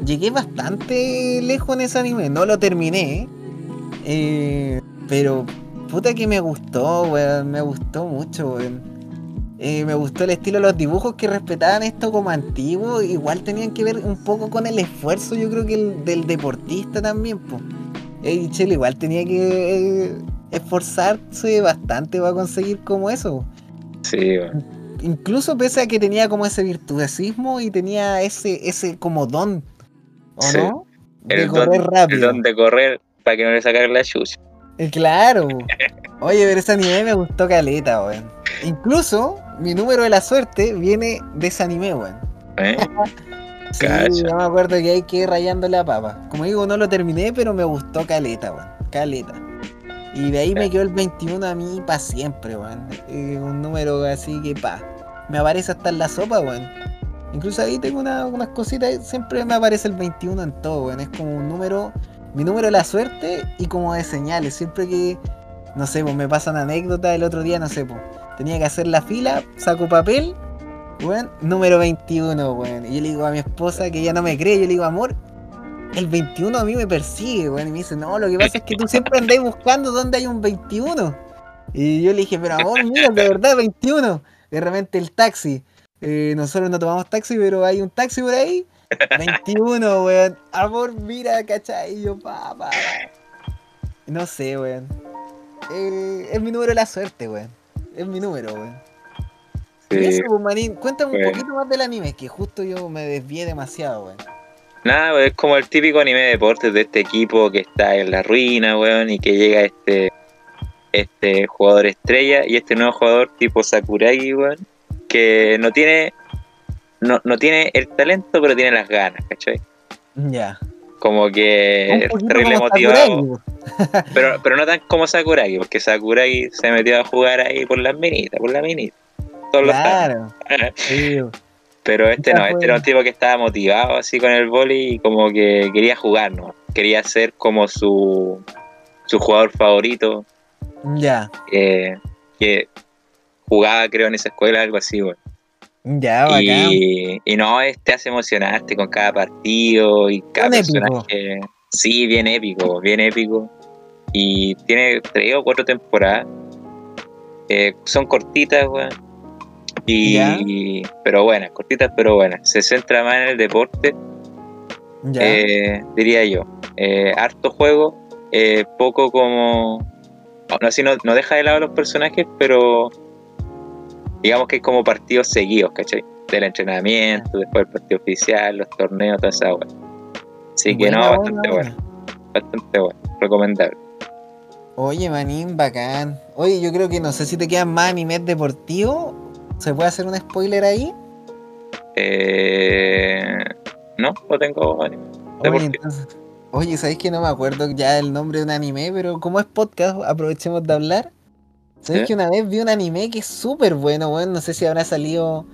llegué bastante lejos en ese anime. No lo terminé, eh, pero puta que me gustó, weón. Me gustó mucho, weón. Eh, me gustó el estilo de los dibujos que respetaban esto como antiguo. Igual tenían que ver un poco con el esfuerzo, yo creo que el, del deportista también, pues. Chile igual tenía que eh, esforzarse bastante para conseguir como eso Sí, incluso pese a que tenía como ese virtuosismo y tenía ese, ese como don, ¿o Sí. no? De El correr don, el rápido. don de correr para que no le sacaran la chucha. Eh, Claro. Oye, pero ese anime me gustó caleta, weón. Incluso mi número de la suerte viene de ese anime, weón. ¿eh? Sí, Cacha. yo me acuerdo que hay que ir rayando la papa. Como digo, no lo terminé, pero me gustó caleta, weón. Caleta. Y de ahí me quedó el 21 a mí para siempre, weón. Eh, un número así que pa. Me aparece hasta en la sopa, weón. Incluso ahí tengo una- unas cositas, siempre me aparece el 21 en todo, weón. Es como un número, mi número de la suerte y como de señales. Siempre que, no sé, pues me pasan anécdotas el otro día, no sé, pues. Tenía que hacer la fila, saco papel, weón, número 21, weón. Y yo le digo a mi esposa que ella no me cree, yo le digo, amor, el 21 a mí me persigue, weón. Y me dice, no, lo que pasa es que tú siempre andás buscando dónde hay un 21. Y yo le dije, pero amor, mira, de verdad, 21. De repente el taxi. eh, nosotros no tomamos taxi, pero hay un taxi por ahí. 21, weón. Amor, mira, ¿cachai? Yo, pa, pa, pa. No sé, weón. Eh, es mi número de la suerte, weón. Es mi número, weón. Y eso, pues, cuéntame un poquito más del anime, que justo yo me desvié demasiado, weón. Nada, pues, es como el típico anime de deportes de este equipo que está en la ruina, weón, y que llega este este jugador estrella y este nuevo jugador tipo Sakuragi, weón, que no tiene no, no tiene el talento, pero tiene las ganas, ¿cachai? Ya. Como que es terrible motivado, Sakuragi. pero, pero no tan como Sakuragi, porque Sakuragi se metió a jugar ahí por las minitas, por la minita. Todos lo saben. Claro. Pero este no, este era un tipo que estaba motivado así con el vóley y como que quería jugar, ¿no? Quería ser como su, su jugador favorito, Ya. eh, que jugaba creo en esa escuela, algo así, güey. Ya, bacán. Y, y no, es- te hace emocionarte con cada partido y cada épico. Sí, bien épico, bien épico. Y tiene tres o cuatro temporadas. Eh, son cortitas, weón. Y, pero buenas, cortitas pero buenas. Se centra más en el deporte, eh, diría yo. Eh, harto juego, poco como. No, así no, no deja de lado los personajes, pero digamos que es como partidos seguidos, ¿cachai? Del entrenamiento, después el partido oficial, los torneos, toda esa weá. Así que no, bastante bueno. Bastante bueno, recomendable. Oye, manín, bacán. Oye, yo creo que no sé si te quedan más animes deportivos. ¿Se puede hacer un spoiler ahí? Eh, no, no tengo anime. Oye, entonces, oye, ¿sabéis que no me acuerdo ya el nombre de un anime? Pero como es podcast, aprovechemos de hablar. ¿Sabéis ¿Sí? que una vez vi un anime que es súper bueno, weón? No sé si habrá salido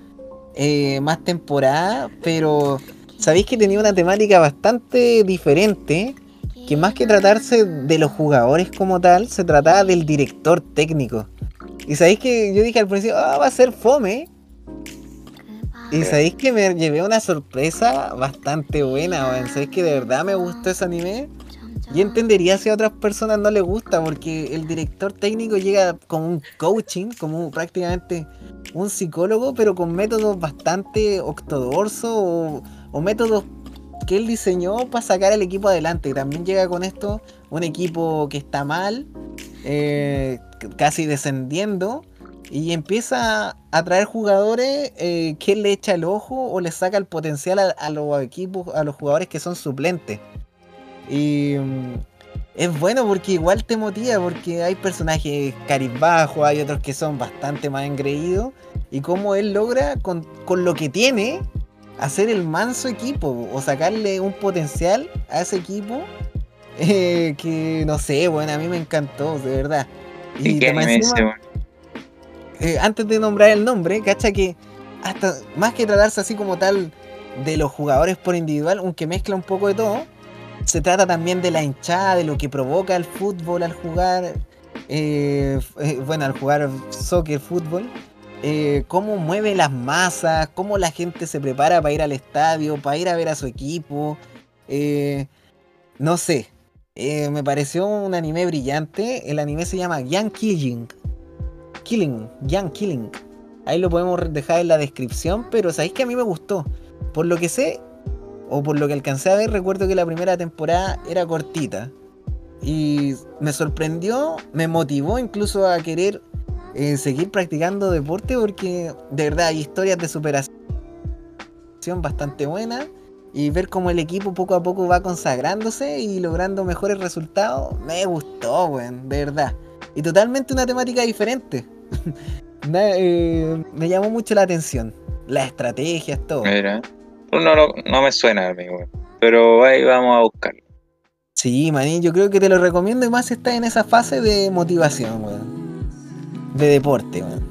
eh, más temporada, pero sabéis que tenía una temática bastante diferente. Que más que tratarse de los jugadores como tal, se trataba del director técnico. Y sabéis que yo dije al principio, ah, va a ser fome. Y sabéis que me llevé una sorpresa bastante buena, weón. Sabéis que de verdad me gustó ese anime. Y entendería si a otras personas no les gusta, porque el director técnico llega como un coaching, como un- prácticamente un psicólogo, pero con métodos bastante ortodoxos o, o métodos que él diseñó para sacar al equipo adelante. También llega con esto un equipo que está mal, eh, casi descendiendo, y empieza a traer jugadores eh, que le echa el ojo o le saca el potencial a, a los equipos, a los jugadores que son suplentes. Y mm, es bueno porque igual te motiva, porque hay personajes caribajos, hay otros que son bastante más engreídos, y cómo él logra con, con lo que tiene hacer el manso equipo o sacarle un potencial a ese equipo eh, que no sé, bueno, a mí me encantó, de verdad. ¿Y qué anime encima- ese, eh, antes de nombrar el nombre, cacha que hasta más que tratarse así como tal de los jugadores por individual, aunque mezcla un poco de todo, se trata también de la hinchada, de lo que provoca el fútbol al jugar, eh, bueno, al jugar soccer, fútbol, eh, cómo mueve las masas, cómo la gente se prepara para ir al estadio, para ir a ver a su equipo, eh, no sé, eh, me pareció un anime brillante, el anime se llama Young Killing, Killing, Young Killing. Ahí lo podemos dejar en la descripción, pero sabéis que a mí me gustó. Por lo que sé, o por lo que alcancé a ver, recuerdo que la primera temporada era cortita. Y me sorprendió, me motivó incluso a querer eh, seguir practicando deporte porque de verdad hay historias de superación bastante buenas. Y ver cómo el equipo poco a poco va consagrándose y logrando mejores resultados, me gustó, weón, de verdad. Y totalmente una temática diferente. Eh, me llamó mucho la atención. Las estrategias, todo. Mira. No, no, no me suena a mí, weón. Pero ahí vamos a buscarlo. Sí, maní, yo creo que te lo recomiendo y más si estás en esa fase de motivación, weón. De deporte, weón.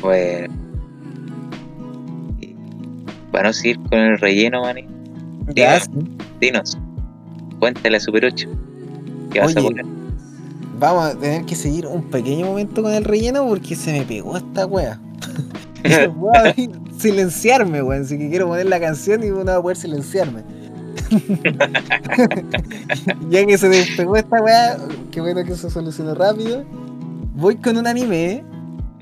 Bueno. Y Para no seguir con el relleno, maní. Sí. dinos. Cuéntale a Super 8. ¿Qué vas a poner? Vamos a tener que seguir un pequeño momento con el relleno porque se me pegó esta wea. Silenciarme, weón. Así que quiero poner la canción y no va a poder silenciarme. ya que se despegó esta weá, qué bueno que se solucionó rápido voy con un anime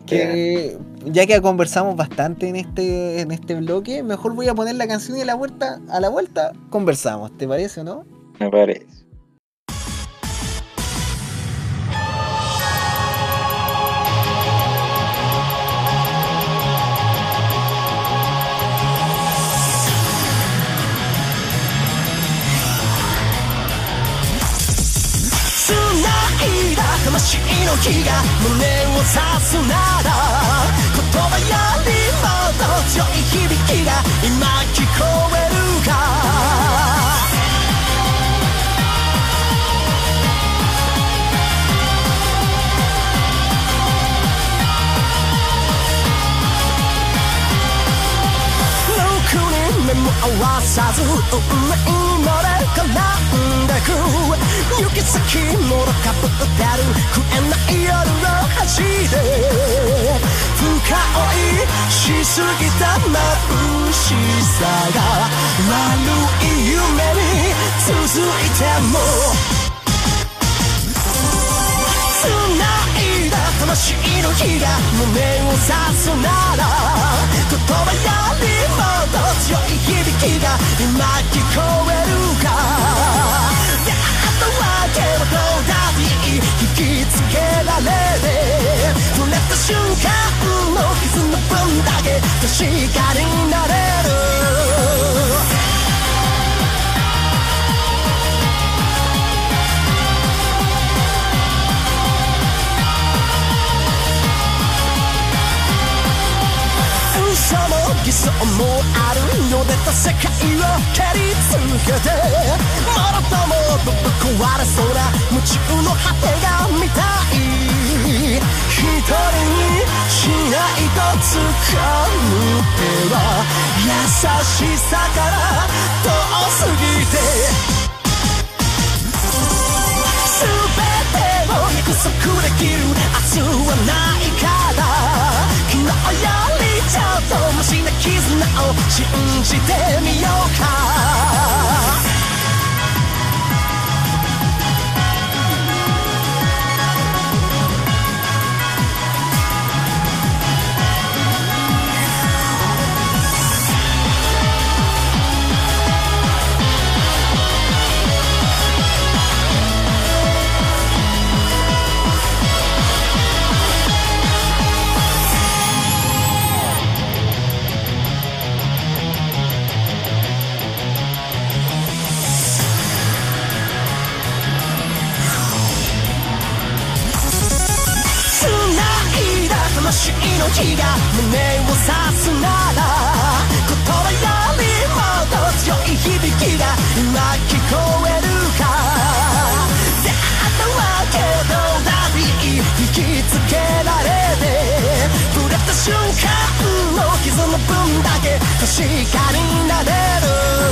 que ya que conversamos bastante en este, en este bloque, mejor voy a poner la canción y a la vuelta, a la vuelta conversamos, ¿te parece o no? Me parece. の火が胸を刺すなら言葉よりもっと強い響きが今聞こえるかろくに目も合わさず運命のれ絡んでく行き先もろかぶってる食えない夜の端で深追いしすぎた眩しさが悪い夢に続いても魂の火が胸を刺すなら言葉よりもっと強い響きが今聞こえるか。出会ったわけはどうだっていい引きつけられて触れた瞬間の傷の分だけ確かになれる。嘘も偽装もあるよ出た世界を蹴り続けてもろともぶっ壊れそうな夢中の果てが見たい一人にしないと掴む手は優しさから遠すぎて。全てを約束できる。明日はないから。ちょっとマシな絆を信じてみようか。きが胸を刺すなら言葉よりもっと強い響きが今聞こえるか。出会ったわけどダビー引きつけられて触れた瞬間の傷の分だけ確かになれる。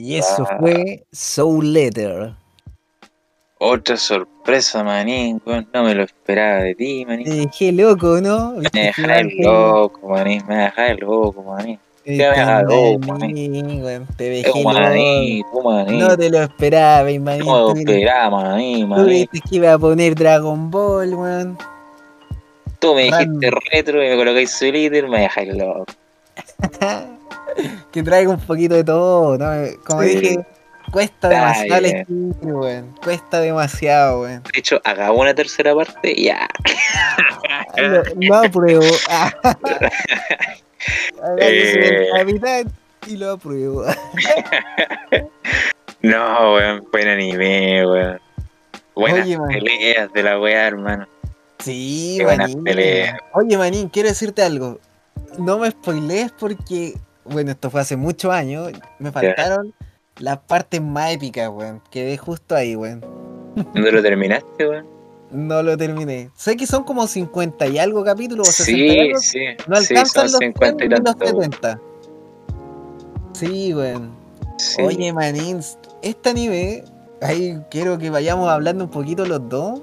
Y eso Ah. fue Soul Letter. Otra sorpresa, manín. No me lo esperaba de ti, manín. Te dejé loco, ¿no? Me Viste dejáis loco, manín. Me dejáis loco, manín. eh, dejas loco, manín, weón, Te dejé loco. manín, tú, manín. No te lo esperaba, manín. No me lo Tú esperaba, manín, Tú manín. dijiste que iba a poner Dragon Ball, weón. Tú me dijiste retro y me colocáis su líder, me dejáis loco. que traiga un poquito de todo, ¿no? Como Sí. dije, cuesta demasiado bien. elegir, weón. Cuesta demasiado, weón. De hecho, hagamos una tercera parte y ya. Lo, lo apruebo. Hágase Eh. el capitán y lo apruebo. No, weón, buen anime, weón. Buenas Oye, man. peleas de la weá, hermano. Sí, Qué buenas manín. peleas. Oye, manín, quiero decirte algo. No me spoilees porque, bueno, esto fue hace muchos años. Me faltaron las partes más épicas, weón. Quedé justo ahí, weón. ¿No lo terminaste, weón? No lo terminé. Sé que son como 50 y algo capítulos, o 60 y Sí, algo. sí. No alcanzan los 50 y 100 ni los tanto. weón. 70. Sí, weón. Sí. Oye, manín, este anime, ahí quiero que vayamos hablando un poquito los dos,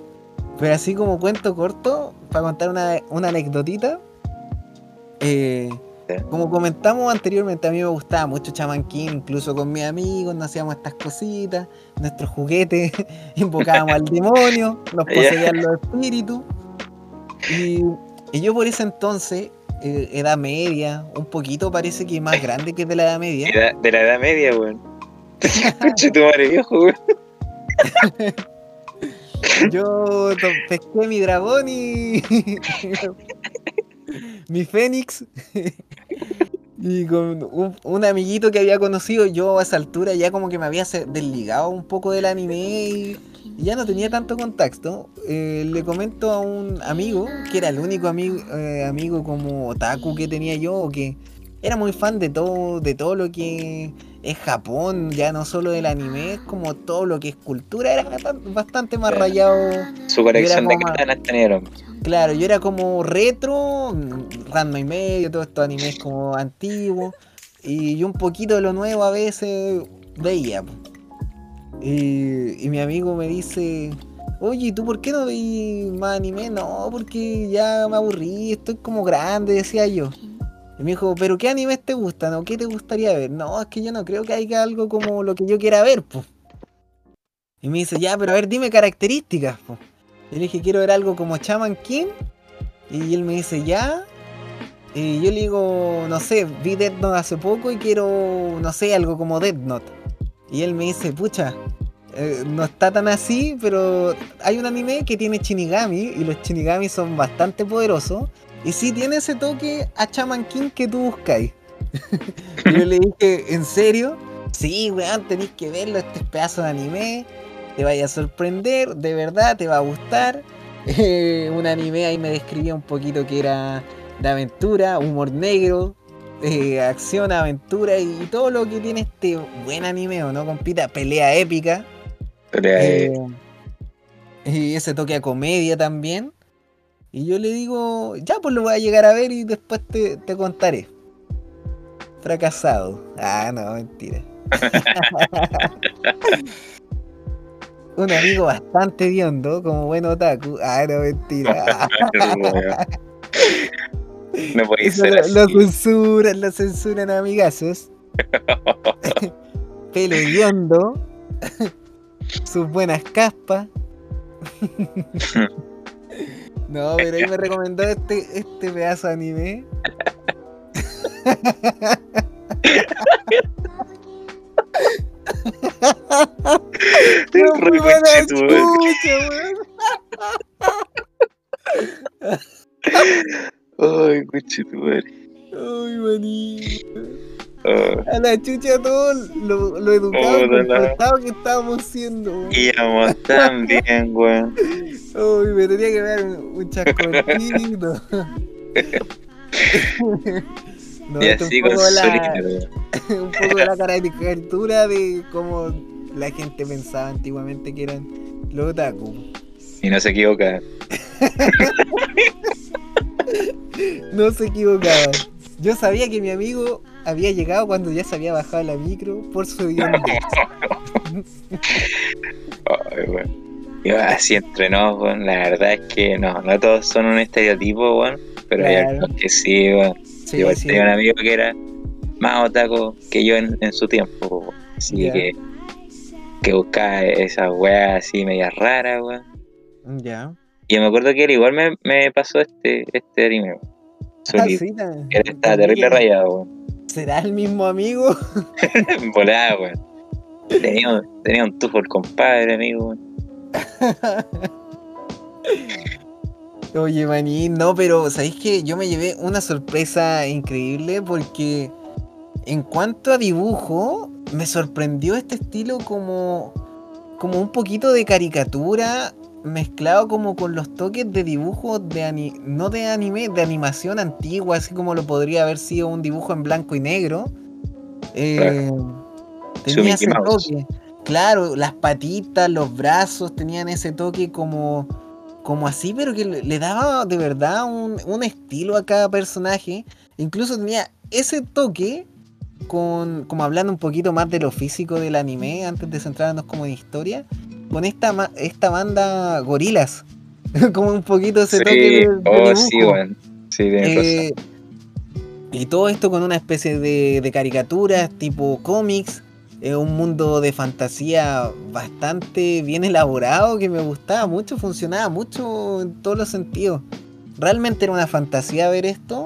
pero así como cuento corto, para contar una, una anecdotita. Eh, Como comentamos anteriormente, a mí me gustaba mucho Chaman King, incluso con mis amigos, nos hacíamos estas cositas, nuestros juguetes, invocábamos al demonio, nos poseían los espíritus. Y, y yo por ese entonces, eh, edad media, un poquito parece que más grande que de la edad media. Edad- de la edad media, weón. Tu madre viejo, weón. Yo pesqué mi dragón y. mi fénix. y con un, un amiguito que había conocido, yo a esa altura ya como que me había desligado un poco del anime y, y ya no tenía tanto contacto. Eh, le comento a un amigo, que era el único amigo, eh, amigo como otaku que tenía yo, que era muy fan de todo, de todo lo que es Japón, ya no solo del anime, es como todo lo que es cultura, era bastante- más Ya. rayado. Su colección de katanas tenía, hombre. Claro, yo era como retro, Ranma y medio, todos estos animes como antiguos, y un poquito de lo nuevo a veces veía. Y, y mi amigo me dice, oye, ¿y ¿tú por qué no veis más anime? No, porque ya me aburrí, estoy como grande, decía yo. Y me dijo, ¿pero qué animes te gustan o qué te gustaría ver? No, es que yo no creo que haya algo como lo que yo quiera ver, pues. Y me dice, ya, pero a ver, dime características, pues. Yo le dije, quiero ver algo como Chaman King. Y él me dice, ya. Y yo le digo, no sé, vi Death Note hace poco y quiero, no sé, algo como Death Note. Y él me dice, pucha, eh, no está tan así, pero hay un anime que tiene Shinigami y los Shinigami son bastante poderosos. Y sí tiene ese toque a Chaman King que tú buscáis. Y yo le dije, ¿en serio? Sí, weón, tenéis que verlo, este pedazo de anime. Te vaya a sorprender, de verdad, te va a gustar. Eh, un anime ahí me describía un poquito que era de aventura, humor negro, eh, acción, aventura y, todo lo que tiene este buen anime, ¿o no? Compita, pelea épica. Pelea Eh, y ese toque a comedia también. Y yo le digo, ya pues lo voy a llegar a ver y después te, te contaré. Fracasado. Ah, no, mentira. Un amigo bastante diondo, como buen otaku. Ah, no, mentira. No puede Eso ser lo, así. lo censuran, lo censuran amigazos. Pelo hediondo. Sus buenas caspas. no, pero ahí me recomendó este, este pedazo de anime. Re muy buena chucha, weón. Ay, conchetumare. Ay, manito. Oh, A la chucha todo lo, lo educado comportado que estábamos siendo. weón. íbamos tan bien, weón. Uy, me tenía que dar un, un chascortito. No, Y así un con poco la, solito, un poco la caricatura de cómo la gente pensaba antiguamente que eran los otaku. Y no se equivoca. No se equivocaban. Yo sabía que mi amigo había llegado cuando ya se había bajado la micro por su idioma. Ay, weón. Y así entre nos, weón, la verdad es que no, no todos son un estereotipo, weón. Pero hay algunos que sí, weón. Sí, Yo sí. tenía un amigo que era más otaku que yo en, en su tiempo. Así que, que buscaba esas weas así medias raras, weón. Ya. Y yo me acuerdo que él igual me, me pasó este, este anime, Ah, sí, Él estaba terrible rayado, weón. ¿Será el mismo amigo? Volada, weón. Tenía, un- tenía un tufo el compadre, amigo, weón. Oye, maní, no, pero ¿sabéis que Yo me llevé una sorpresa increíble porque en cuanto a dibujo, me sorprendió este estilo como, como un poquito de caricatura mezclado como con los toques de dibujo de ani- no de anime, de animación antigua, así como lo podría haber sido un dibujo en blanco y negro. Eh, tenía ese toque. Claro, las patitas, los brazos tenían ese toque como como así, pero que le, daba de verdad un, un estilo a cada personaje. Incluso tenía ese toque, con, como hablando un poquito más de lo físico del anime, antes de centrarnos como en historia, con esta, esta banda Gorilas. como un poquito ese toque Sí, de, de oh, sí, weón. Sí. Eh, y todo esto con una especie de, de caricaturas tipo cómics, eh, un mundo de fantasía bastante bien elaborado que me gustaba mucho, funcionaba mucho en todos los sentidos. Realmente era una fantasía ver esto.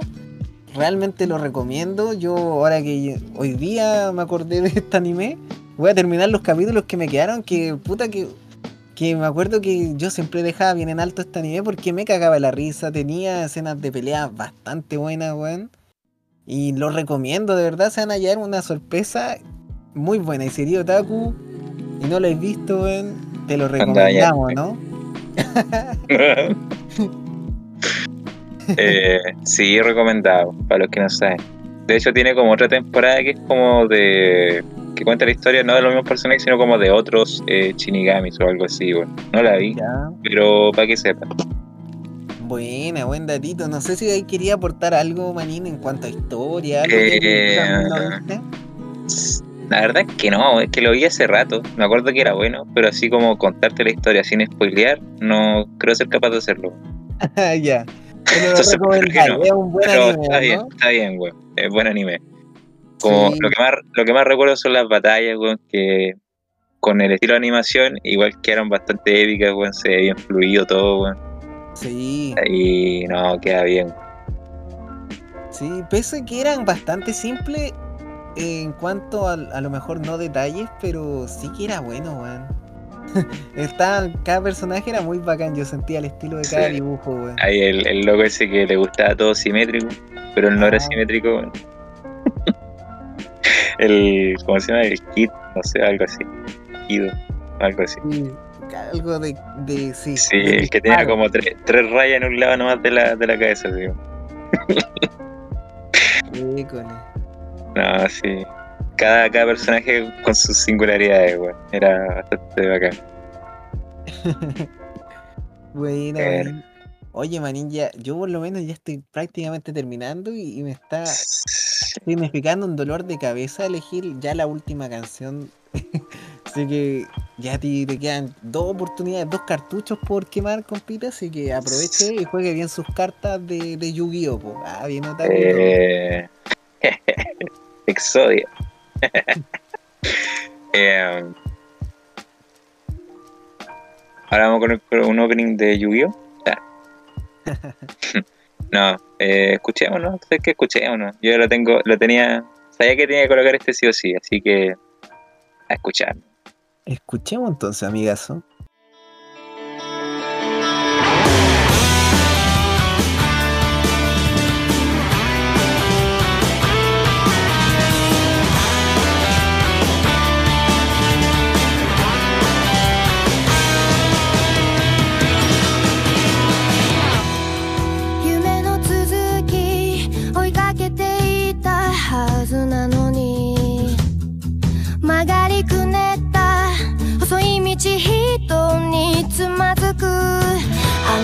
Realmente lo recomiendo. Yo ahora que hoy día me acordé de este anime, voy a terminar los capítulos que me quedaron, que puta que que me acuerdo que yo siempre dejaba bien en alto este anime porque me cagaba la risa, tenía escenas de pelea bastante buenas, weón. Y lo recomiendo, de verdad, se van a hallar una sorpresa muy buena. Y si eres otaku y no lo has visto, te lo recomendamos, ¿no? eh, sí, recomendado, para los que no saben. De hecho, tiene como otra temporada que es como de. que cuenta la historia no de los mismos personajes, sino como de otros eh, Shinigamis o algo así, weón. No la vi, Ya. pero para que sepan. Buena, buen datito. No sé si ahí quería aportar algo, Manín, en cuanto a historia, algo que Eh, viste. La verdad es que no, es que lo vi hace rato. Me acuerdo que era bueno, pero así como contarte la historia sin spoilear, no creo ser capaz de hacerlo. Ya. Entonces, no. es un buen Pero anime, está bien, está bien, weón. Es buen anime. Como Sí. lo que más lo que más recuerdo son las batallas, weón, que con el estilo de animación, igual que eran bastante épicas, weón, se ve bien fluido todo, weón. Sí, Y no, queda bien. sí, pese a que eran bastante simples en cuanto a, a lo mejor no detalles, pero sí que era bueno, weón. Cada personaje era muy bacán, yo sentía el estilo de cada Sí. dibujo, weón. Hay el, el loco ese que le gustaba todo simétrico, pero él no era Ah. simétrico, weón. el, ¿cómo se llama? El Kid, no sé, algo así. Kido, algo así. Sí, algo de, de sí. Sí, de el que tenía como tres, tres rayas en un lado nomás de la, de la cabeza, sí. Híjole. No, sí. Cada, cada personaje con sus singularidades, weón. Era bastante bacán. Buena, Eh. Oye, manín, ya, yo por lo menos ya estoy prácticamente terminando y, y me está significando un dolor de cabeza elegir ya la última canción. así que ya te, te quedan dos oportunidades, dos cartuchos por quemar, compita. Así que aproveche y juegue bien sus cartas de, de Yu-Gi-Oh! Ah, bien todo. Eh, Exodia. Eh, ahora vamos con, un opening de Yu-Gi-Oh! Ah. no, eh, escuchémonos, sé que escuchémonos. Yo lo tengo, lo tenía, sabía que tenía que colocar este sí o sí, así que a escuchar. Escuchemos entonces, amigazo.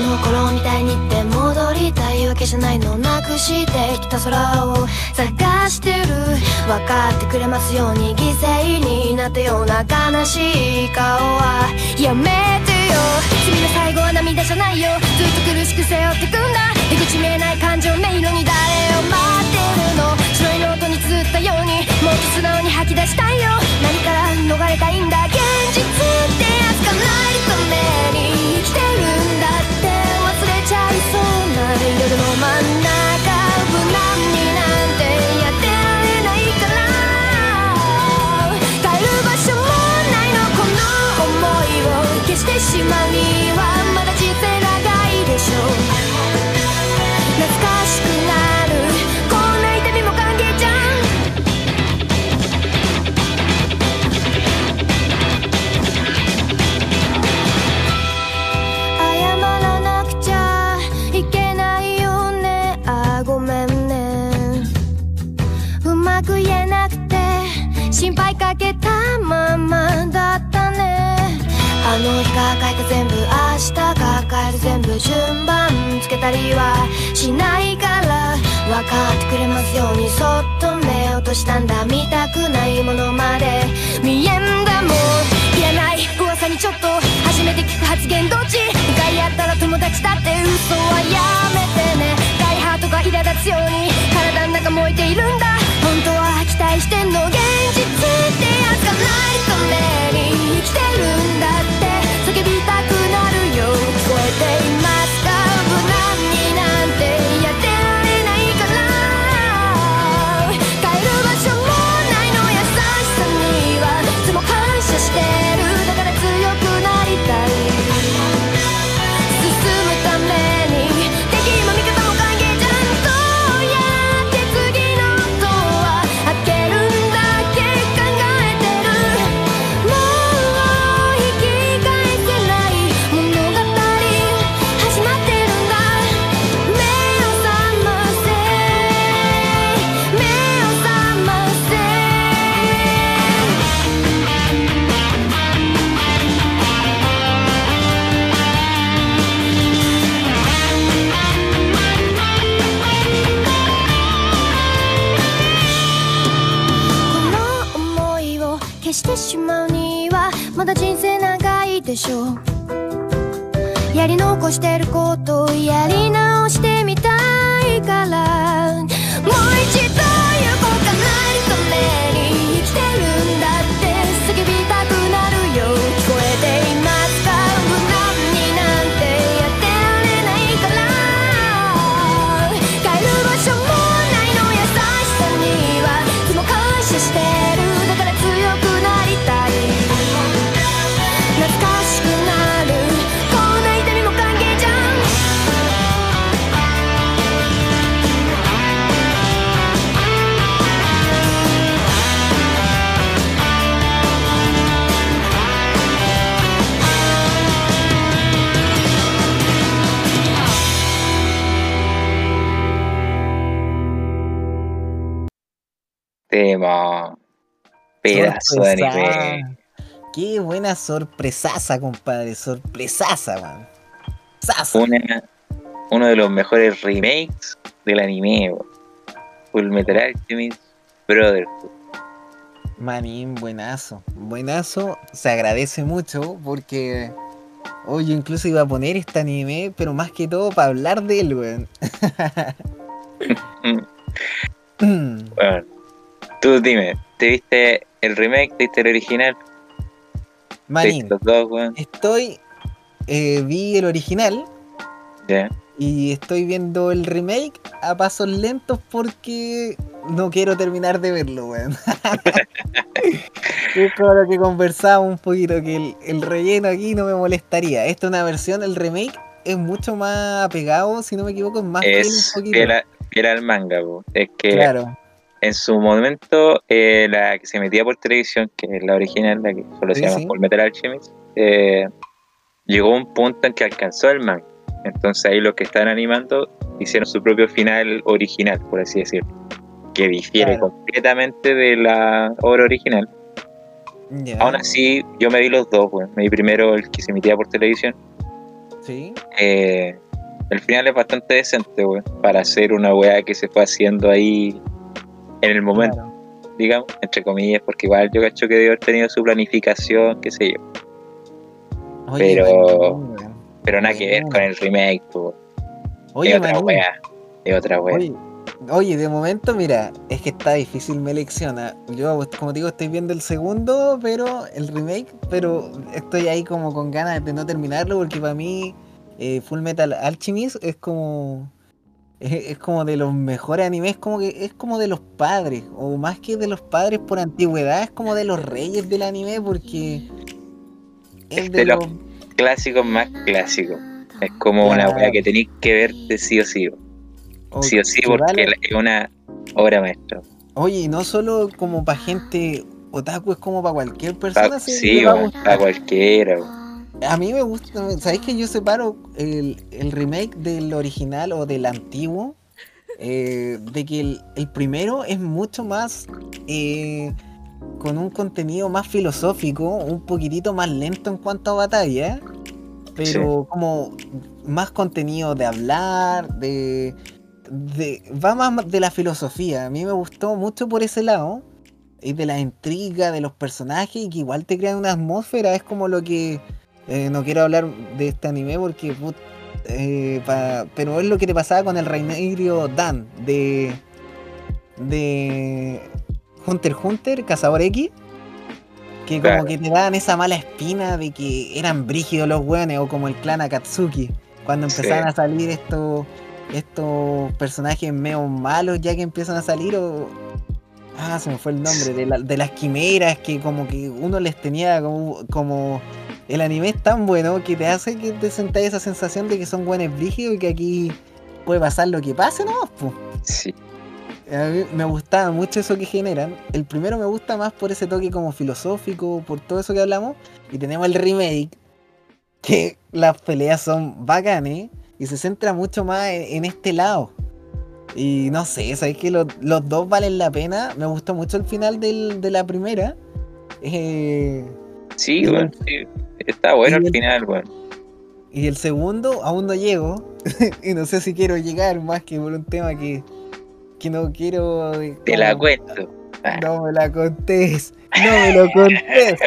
の頃みたいにって戻りたいわけじゃないのなくしてきた空を探してる分かってくれますように犠牲になったような悲しい顔はやめてよ君の最後は涙じゃないよずっと苦しく背負ってくんだ出口見えない感情迷路に誰を待ってるの白いノートに綴ったようにもっと素直に吐き出したいよ何から。逃れたいんだ現実ってやつかないために生きてるしてしまうにはままだったね。あの日が書いた全部明日が書いる全部順番つけたりはしないから分かってくれますようにそっと目落としたんだ見たくないものまで。見えんだもんいらない噂にちょっと初めて聞く発言どっち向かい合ったら友達だって嘘はやめてね。大ハートが苛立つように体の中燃えているんだ。本当は期待してんの現実っ light the lamp. しょう。やり残してることやり直 Pedazo de Sorpresa. anime. Qué buena sorpresaza, compadre. Sorpresaza, man. Sasa. Una, uno de los mejores remakes del anime. Full Metal Alchemist Brotherhood. Manín, buenazo. Buenazo. Se agradece mucho porque. Oye, incluso iba a poner este anime, pero más que todo para hablar de él, weón. Bueno, tú dime, ¿te viste el remake? ¿Te viste el original? ¿Te Manín, los dos, weón? estoy. eh, vi el original Ya. Y estoy viendo el remake a pasos lentos porque no quiero terminar de verlo, weón. es como lo que conversábamos un poquito, que el, el relleno aquí no me molestaría. Esta es una versión, el remake es mucho más apegado, si no me equivoco, es más fiel Es un poquito. era, era el manga, po. es que Claro, en su momento eh, la que se metía por televisión, que es la original, la que solo Sí, se llama sí. Full Metal Alchemist, eh, llegó a un punto en que alcanzó el manga. Entonces ahí los que estaban animando hicieron su propio final original, por así decirlo, que difiere Claro. completamente de la obra original. ya. Aún así, yo me vi los dos, pues. me vi primero el que se emitía por televisión. Sí, Eh, el final es bastante decente, weón, para hacer una weá que se fue haciendo ahí en el momento, claro. digamos, entre comillas, porque igual yo cacho que debe haber tenido su planificación, qué sé yo, Oye, Pero- pero nada que ver con el remake, po. Oye, es otra weá, es otra weá. Oye, oye, de momento, mira, es que está difícil me elecciona. Yo, como te digo, estoy viendo el segundo, pero el remake, pero estoy ahí como con ganas de no terminarlo porque para mí eh, Full Metal Alchemist es como es, como de los mejores animes, como que es como de los padres, o más que de los padres por antigüedad, es como de los reyes del anime porque es Es de de los- los Clásicos más clásicos. Es como una weá que tenéis que verte sí o sí, o sí o sí, que porque vale- es una obra maestra. Oye, no solo como para gente otaku, es como para cualquier Pa- persona. se sí, para cualquiera. A mí me gusta, ¿sabéis que yo separo el, el remake del original o del antiguo? Eh, de que el, el primero es mucho más eh, con un contenido más filosófico, un poquitito más lento en cuanto a batalla, pero como más contenido de hablar, de, de va más de la filosofía. A mí me gustó mucho por ese lado y de la intriga de los personajes y que igual te crean una atmósfera. Es como lo que eh, no quiero hablar de este anime porque put- eh, pa- pero es lo que te pasaba con el Reinerio Dan de de Hunter Hunter, Cazador X. Que como Claro. que te daban esa mala espina de que eran brígidos los weones, o como el clan Akatsuki. Cuando Sí. empezaban a salir estos estos personajes medio malos ya que empiezan a salir o... Ah, se me fue el nombre, de, la- de las quimeras que como que uno les tenía como, como... El anime es tan bueno que te hace que te sentáis esa sensación de que son buenos brígidos y que aquí puede pasar lo que pase, ¿no? Pues. Sí. A mí me gustaba mucho eso que generan. El primero me gusta más por ese toque como filosófico, por todo eso que hablamos. Y tenemos el remake, que las peleas son bacanes y se centra mucho más en, en este lado. Y no sé, sabéis que los, los dos valen la pena. Me gustó mucho el final del- de la primera. Eh, Sí, el- sí. Está bueno al final, weón. y el segundo aún no llego. y no sé si quiero llegar más que por un tema que, que no quiero. Te la cuento. Ah. No me la contés. No me lo contés.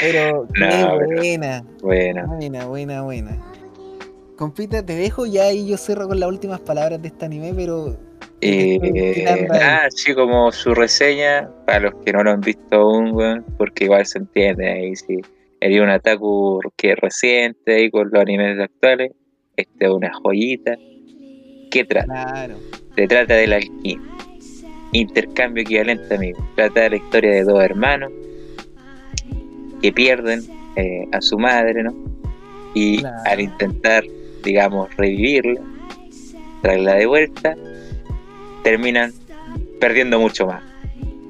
Pero qué No, pero- buena. bueno, Buena, buena, buena. Compita, te dejo ya y yo cierro con las últimas palabras de este anime, pero. eh, ah, sí, como su reseña, para los que no lo han visto aún, weón, porque igual se entiende ahí, si eres un Ataku que reciente ahí con los animes actuales, este es una joyita. ¿Qué trata? Claro. Se trata del alquimia. Intercambio equivalente, amigo. Trata de la historia de dos hermanos que pierden eh, a su madre, ¿no? Y Claro. al intentar, digamos, revivirla, traerla de vuelta, terminan perdiendo mucho más.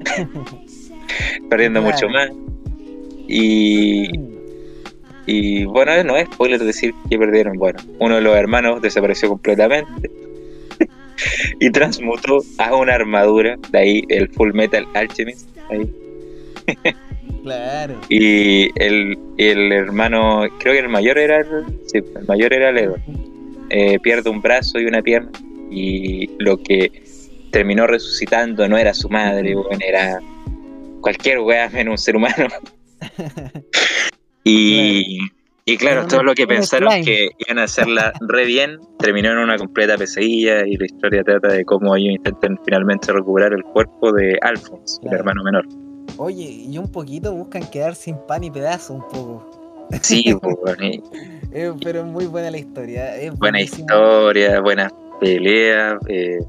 perdiendo Claro. mucho más. Y, y bueno, no es spoiler decir que perdieron. Bueno, uno de los hermanos desapareció completamente y transmutó a una armadura, de ahí el Full Metal Alchemist. ahí. Claro. Y el, el hermano, creo que el mayor era el, sí, el mayor era el Edward. Eh, pierde un brazo y una pierna y lo que terminó resucitando no era su madre, weón, era cualquier weá menos un ser humano. y, y claro, todo lo que pensaron slime. que iban a hacerla re bien terminó en una completa pesadilla y la historia trata de cómo ellos intentan finalmente recuperar el cuerpo de Alphonse, el hermano menor. Oye, y un poquito buscan quedar sin pan y pedazo un poco. Sí, pues, Eh, pero es muy buena la historia. Es buena historia, buenas peleas. eh,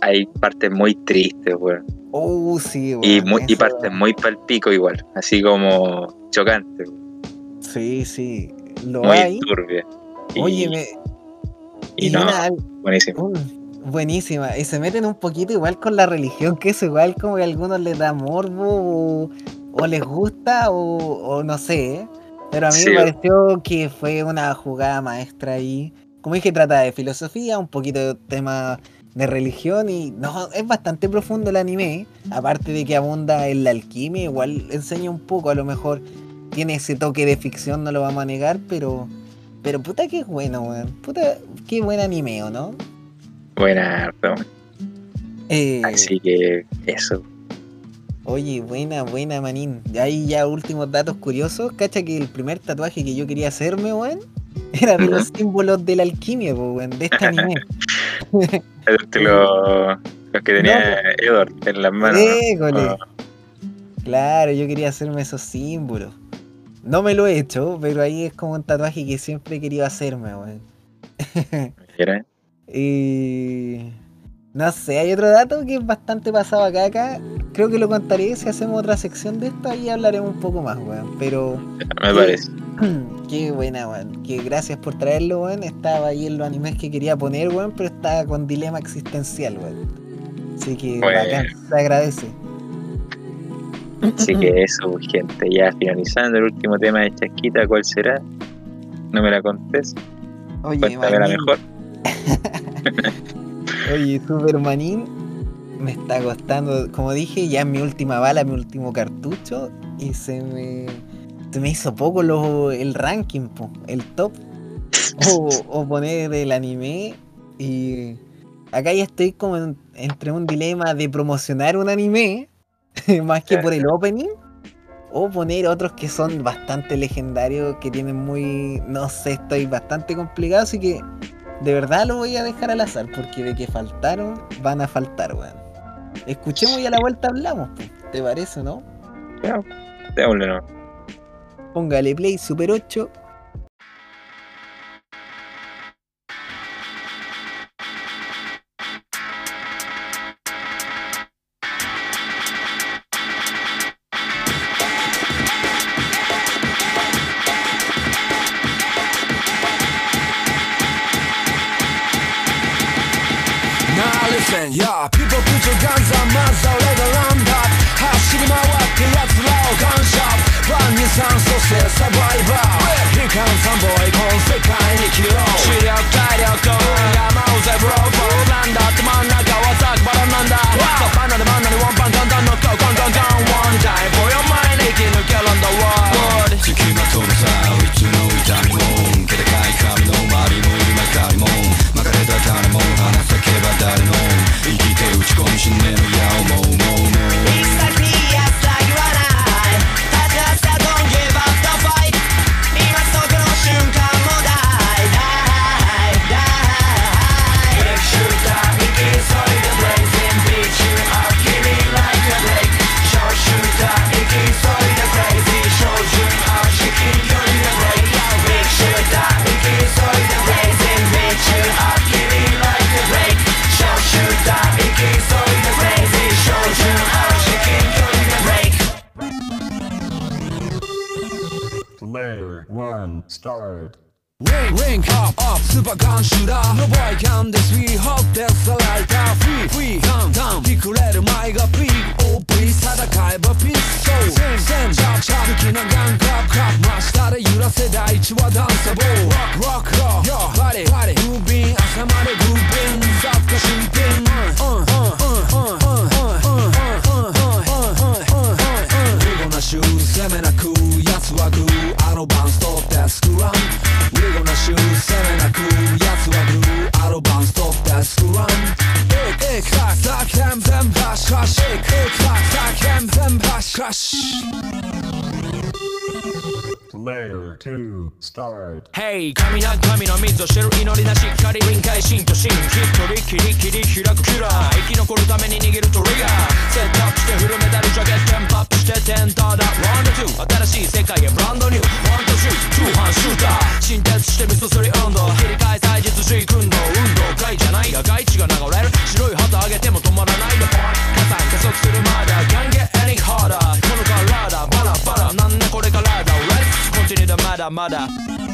hay partes muy tristes, weón. Oh, sí, weón, Y, muy, y partes muy palpico igual, así como chocantes, Sí, sí. Lo muy hay. turbias. Y, Oye, me, y y no, una- buenísimo. Buenísima. Y se meten un poquito igual con la religión, que eso igual como que a algunos les da morbo o, o les gusta o, o no sé. Pero a mí Sí. me pareció que fue una jugada maestra ahí. Como dije, trata de filosofía, un poquito de tema de religión y no, es bastante profundo el anime. Aparte de que abunda en la alquimia, igual enseña un poco, a lo mejor tiene ese toque de ficción, no lo vamos a negar, pero... Pero puta que es bueno, weón. Puta, qué buen anime, ¿o no? Buena, weón. Eh, Así que eso. Oye, buena, buena, manín. Ahí ya últimos datos curiosos. Cacha que el primer tatuaje que yo quería hacerme, weón, era de los símbolos de la alquimia, weón, de este anime. Este lo, los que tenía Edward en las manos. ¿no? Ah, Claro, yo quería hacerme esos símbolos. No me lo he hecho, pero ahí es como un tatuaje que siempre he querido hacerme, weón. Y... No sé, hay otro dato que es bastante pasado acá, acá. Creo que lo contaré si hacemos otra sección de esto, ahí hablaremos un poco más, weón. Pero Me parece. Qué buena, weón. Que gracias por traerlo, weón. Estaba ahí en los animes que quería poner, weón, pero estaba con dilema existencial, weón. Así que Bueno. bacán, se agradece. Así que eso, pues, gente. Ya finalizando el último tema de Chasquita, ¿cuál será? No me la contés. Oye, la mejor. Oye, Supermanín me está costando, como dije, ya es mi última bala, mi último cartucho. Y se me, se me hizo poco lo, el ranking, po, el top. O, o poner el anime. Y acá ya estoy como en- entre un dilema de promocionar un anime, más que por el opening. O poner otros que son bastante legendarios, que tienen muy... No sé, estoy bastante complicado, así que de verdad lo voy a dejar al azar, porque de que faltaron, van a faltar, weón. Escuchemos y a la vuelta hablamos, po. ¿te parece, no? Ya, démosle, ¿no? Póngale play Super 8. 敵がランダップ走り回って奴らをガンショップ万二酸そしてサバイバー悲観三ボイこの世界に生きろ視力体力山をぜブローボーなんだって真ん中はザクバラなんださバナナバナナワンパンガンガンノックアウトガンガンガン One time for your mind 生き抜けるんだわ付きまとうさいつの痛みも気高い髪の周りの今かりも巻かれた種も話せけば誰も生き i'm just gonna start Ring, ring, up, up, super gun shooter No boy can this we hope there's a lighter Free, free, down, down ピクれる前がピー OP 戦えばピストルセン、セン、シャープ、シャープ好きなガンクラップ、クラップ真下で揺らせ第一はダンサボー Rock, rock, rock, yo, バディ、バディムービン、朝までグービン雑貨新品うん、うん、うん、うん、うん、 シュー攻めなく奴はグー。アドバンス取ってスクラン。リゴなシュー攻めなく奴はグー。アドバンス取ってスクラン。エクエクタクタクヘンゼンバシクラ player to start. Hey! 神な神の水を知る祈りなしっかり臨界心と心きっとりきりきり開くキラー生き残るために逃げるトリガーセットアップしてフルメダルジャケットテンパップしてテンターだ Round 2新しい世界へブランドニューワンダ to three 中シューター新鉄して水すり運動切り替え祭実飼育運動運動会じゃない野外地が流れる白い旗上げても止まらないの加算加速するまだ Can't get any harder. このカラーだバラバラなんでこれからだ to the mada.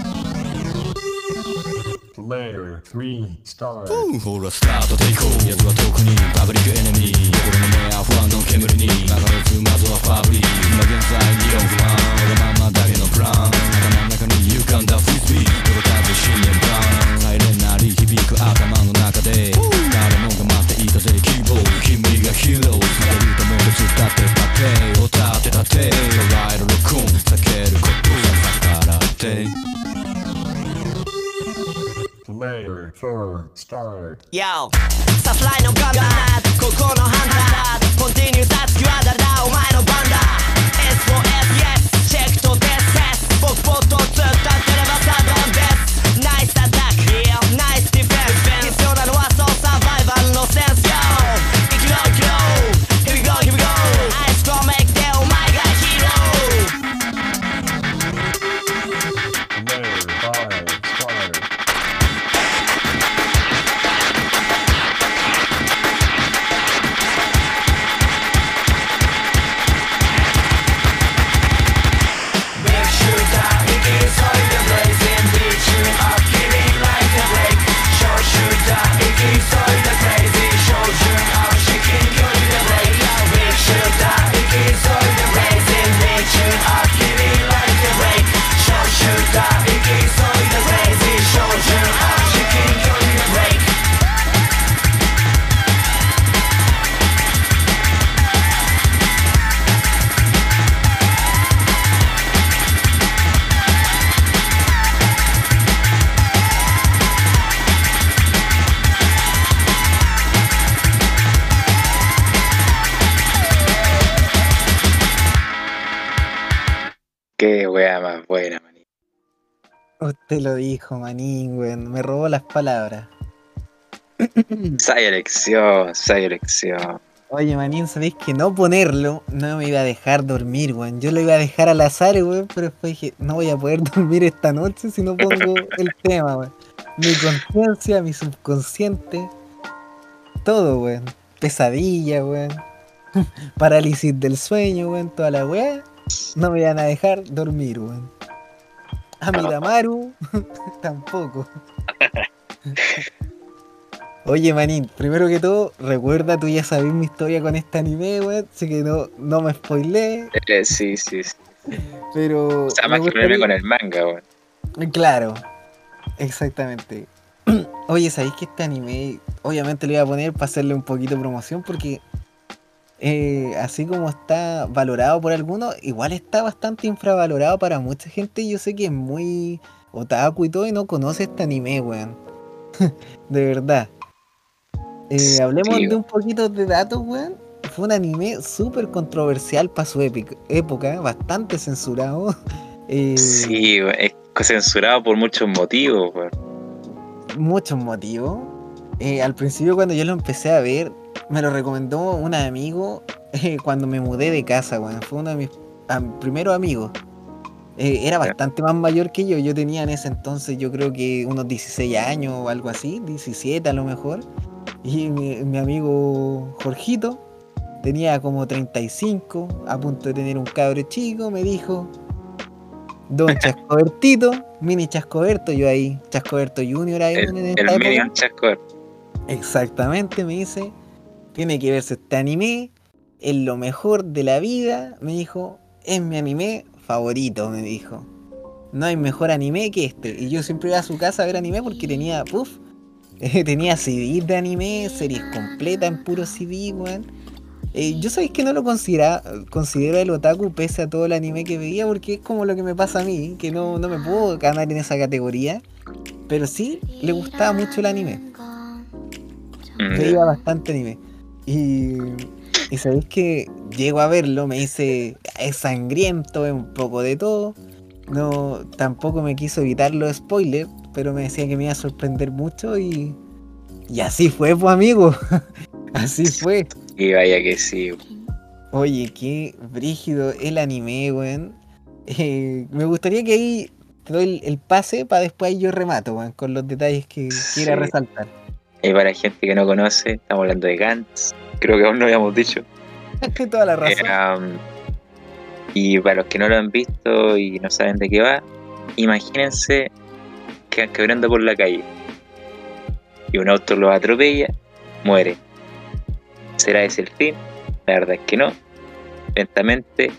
Player 3 start. ほらスタートでいこう奴は特にパブリックエネミー心の目は不安の煙に流れ着くまずはファブリー今現在にオフランわがままだけのプラン頭の中に浮かんだフリスビー届かず信念ブランサイレンなり響く頭の中で誰もが待っていたぜ希望君がヒーローされるために突っ立ってたってを立てたって捉える録音避けることさ逆らって later for start. Yo, sa fly no gamblad, Continue no handlad, spontaneous squadra da my no banda. SOS, yes, check to test test, bok po to tsuk. Usted lo dijo, manín, weón. Me robó las palabras. Sabia elección, sabia elección. Oye, manín, sabéis que no ponerlo no me iba a dejar dormir, weón. Yo lo iba a dejar al azar, weón, pero después dije, no voy a poder dormir esta noche si no pongo el tema, weón. Mi conciencia, mi subconsciente, todo, weón. Pesadilla, weón. Parálisis del sueño, weón, toda la weá. No me iban a dejar dormir, weón. A mi Damaru tampoco. Oye, Manín, primero que todo, recuerda, tú ya sabes mi historia con este anime, weón, así que no, no me spoilé, Eh, sí, sí, sí. pero... O sea, más que gustaría- con el manga, weón. Claro, exactamente. Oye, ¿sabéis que este anime, obviamente lo iba a poner para hacerle un poquito de promoción porque eh, así como está valorado por algunos, igual está bastante infravalorado para mucha gente. Yo sé que es muy otaku y todo y no conoce este anime, weón. de verdad. Eh, hablemos Sí, de un poquito de datos, weón. Fue un anime súper controversial para su época, bastante censurado. Eh, Sí, es censurado por muchos motivos, weón. muchos motivos. Eh, al principio cuando yo lo empecé a ver, me lo recomendó un amigo eh, cuando me mudé de casa, weón. Fue uno de mis am- primeros amigos. Eh, era bastante más mayor que yo. Yo tenía en ese entonces, yo creo que unos 16 años o algo así, 17 a lo mejor. Y mi, mi amigo Jorgito tenía como 35, a punto de tener un cabro chico, me dijo, Don Chascobertito, mini Chascoberto, yo ahí, Chascoberto Junior ahí El, en el esta medio época. chasco. Exactamente, me dice, tiene que verse este anime, es lo mejor de la vida, me dijo, es mi anime favorito, me dijo. No hay mejor anime que este. Y yo siempre iba a su casa a ver anime porque tenía, puff, tenía CDs de anime, series completas en puro CD, weón. Eh, yo sabéis que no lo considera, considero el otaku pese a todo el anime que veía porque es como lo que me pasa a mí, que no, no me puedo ganar en esa categoría. Pero sí, le gustaba mucho el anime. Mm, Veía bastante anime. Y, y sabéis que llego a verlo, me dice, es sangriento, es un poco de todo. No, tampoco me quiso evitar los spoilers, pero me decía que me iba a sorprender mucho y, y así fue, pues amigo. así fue. Y vaya que sí. Oye, qué brígido el anime, weón. Eh, me gustaría que ahí te doy el, el pase para después yo remato, weón, con los detalles que quiera resaltar. Y para gente que no conoce, estamos hablando de Gantz. Creo que aún no habíamos dicho. Toda la razón. Eh, um, y para los que no lo han visto y no saben de qué va, imagínense que van caminando por la calle y un auto los atropella, muere. ¿Será ese el fin? La verdad es que no. Lentamente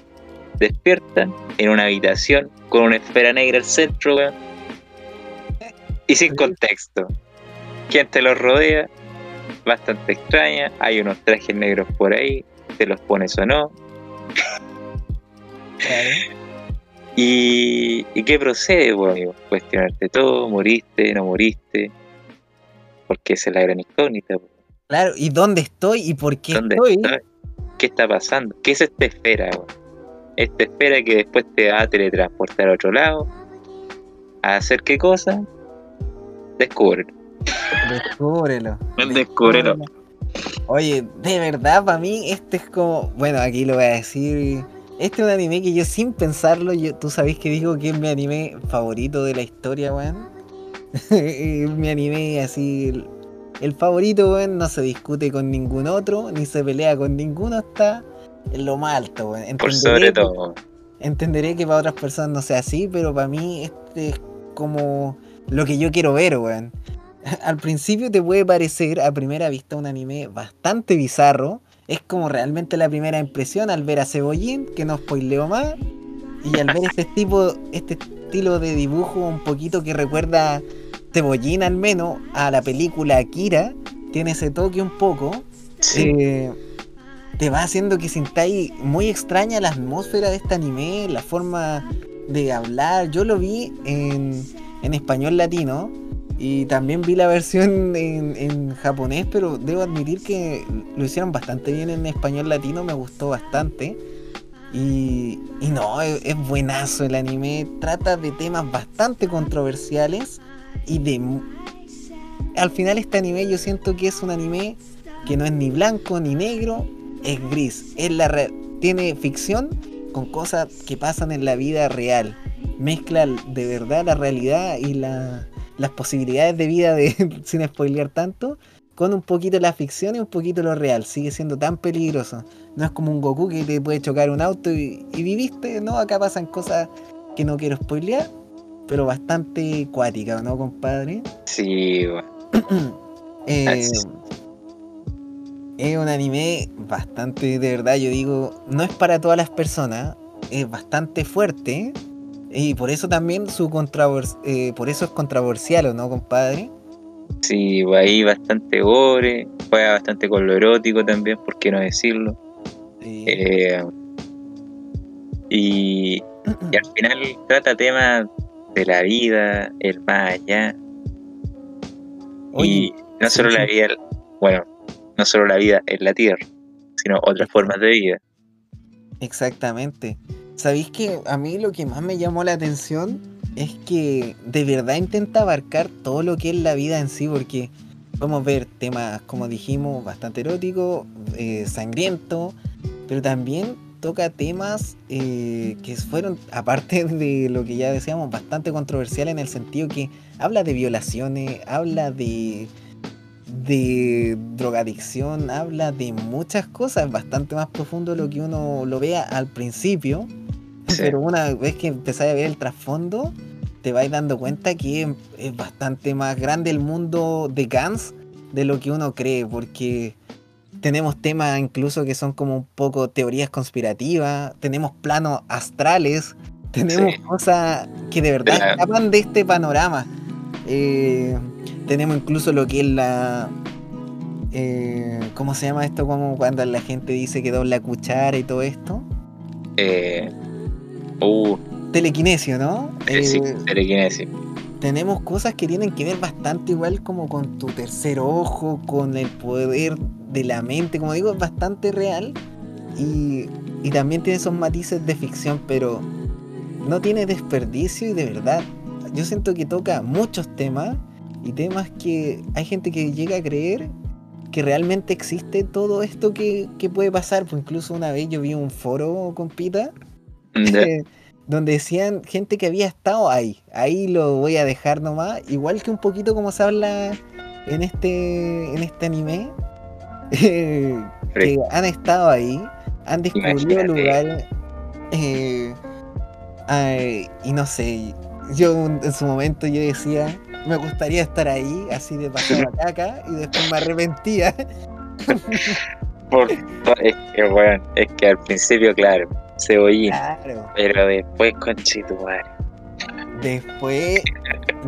despiertan en una habitación con una esfera negra al centro. Y sin contexto. ¿Quién te los rodea? Bastante extraña. Hay unos trajes negros por ahí. ¿Te los pones o no? ¿Y, ¿y qué procede, pues, amigo? Cuestionarte todo, moriste, no moriste. Porque esa es la gran incógnita. pues. Claro, ¿y dónde estoy y por qué ¿Dónde estoy? ¿Qué está pasando? ¿Qué es esta esfera? Esta esfera que después te va a teletransportar a otro lado. ¿A hacer qué cosa? Descúbrelo. Descúbrelo. Descúbrelo. Oye, de verdad, para mí, este es como. Bueno, aquí lo voy a decir. Este es un anime que yo, sin pensarlo, yo, tú sabés que digo que es mi anime favorito de la historia, weón. Es mi anime así. El, el favorito, weón, no se discute con ningún otro, ni se pelea con ninguno, está en lo más alto, weón. Por sobre que- todo. Entenderé que para otras personas no sea así, pero para mí este es como lo que yo quiero ver, weón. Al principio te puede parecer a primera vista un anime bastante bizarro. Es como realmente la primera impresión al ver a Cebollín, que no spoileo más. Y al ver este tipo, este estilo de dibujo un poquito que recuerda Cebollín al menos a la película Akira, tiene ese toque un poco. Sí. Eh, te va haciendo que sintáis muy extraña la atmósfera de este anime, la forma de hablar. Yo lo vi en, en español latino y también vi la versión en, japonés, pero debo admitir que lo hicieron bastante bien en español latino, me gustó bastante. Y, y no, es, es buenazo el anime, trata de temas bastante controversiales y de... Al final este anime yo siento que es un anime que no es ni blanco ni negro, es gris. Es la re- tiene ficción con cosas que pasan en la vida real. Mezcla de verdad la realidad y la- las posibilidades de vida de, sin spoilear tanto, con un poquito la ficción y un poquito lo real. Sigue siendo tan peligroso. No es como un Goku que te puede chocar un auto y, y viviste, ¿no? Acá pasan cosas que no quiero spoilear, pero bastante cuática, ¿no, compadre? Sí, weón. Eh, es un anime bastante, de verdad, yo digo, no es para todas las personas, es bastante fuerte y por eso también su eh, por eso es controversial, ¿o no, compadre? Sí, pues ahí bastante gore, juega bastante con lo erótico también, ¿por qué no decirlo? Sí. Eh, y, y al final trata temas de la vida, el más allá. Oye, y no solo sí. la vida, bueno, no solo la vida en la tierra, sino otras formas de vida. Exactamente. ¿Sabéis que a mí lo que más me llamó la atención es que de verdad intenta abarcar todo lo que es la vida en sí? Porque podemos ver temas, como dijimos, bastante eróticos, eh, sangrientos, pero también toca temas eh, que fueron, aparte de lo que ya decíamos, bastante controversial en el sentido que habla de violaciones, habla de de drogadicción, habla de muchas cosas, bastante más profundo de lo que uno lo vea al principio. Sí. Pero una vez que empezáis a ver el trasfondo, te vais dando cuenta que es, bastante más grande el mundo de Gans de lo que uno cree, porque tenemos temas incluso que son como un poco teorías conspirativas, tenemos planos astrales, tenemos Sí. cosas que de verdad escapan de este panorama. Eh, tenemos incluso lo que es la... eh, ¿Cómo se llama esto? Como cuando la gente dice que dobla cuchara y todo esto. Eh, uh, Telequinesio, ¿no? eh, sí, telequinesis. tenemos cosas que tienen que ver bastante igual como con tu tercer ojo, con el poder de la mente, como digo, es bastante real y, y también tiene esos matices de ficción, pero no tiene desperdicio y de verdad, yo siento que toca muchos temas y temas que hay gente que llega a creer que realmente existe todo esto que, que puede pasar, pues incluso una vez yo vi un foro, compita, Ya. eh, donde decían gente que había estado ahí. Ahí lo voy a dejar nomás. Igual que un poquito como se habla en este, en este anime. eh, que han estado ahí, han descubierto lugares. eh, ay, y no sé. yo en su momento yo decía, me gustaría estar ahí, así de pasar a caca, y después me arrepentía. Por- es que, weón, es que al principio, claro, cebollín. Claro. Pero después, conchetumare. Después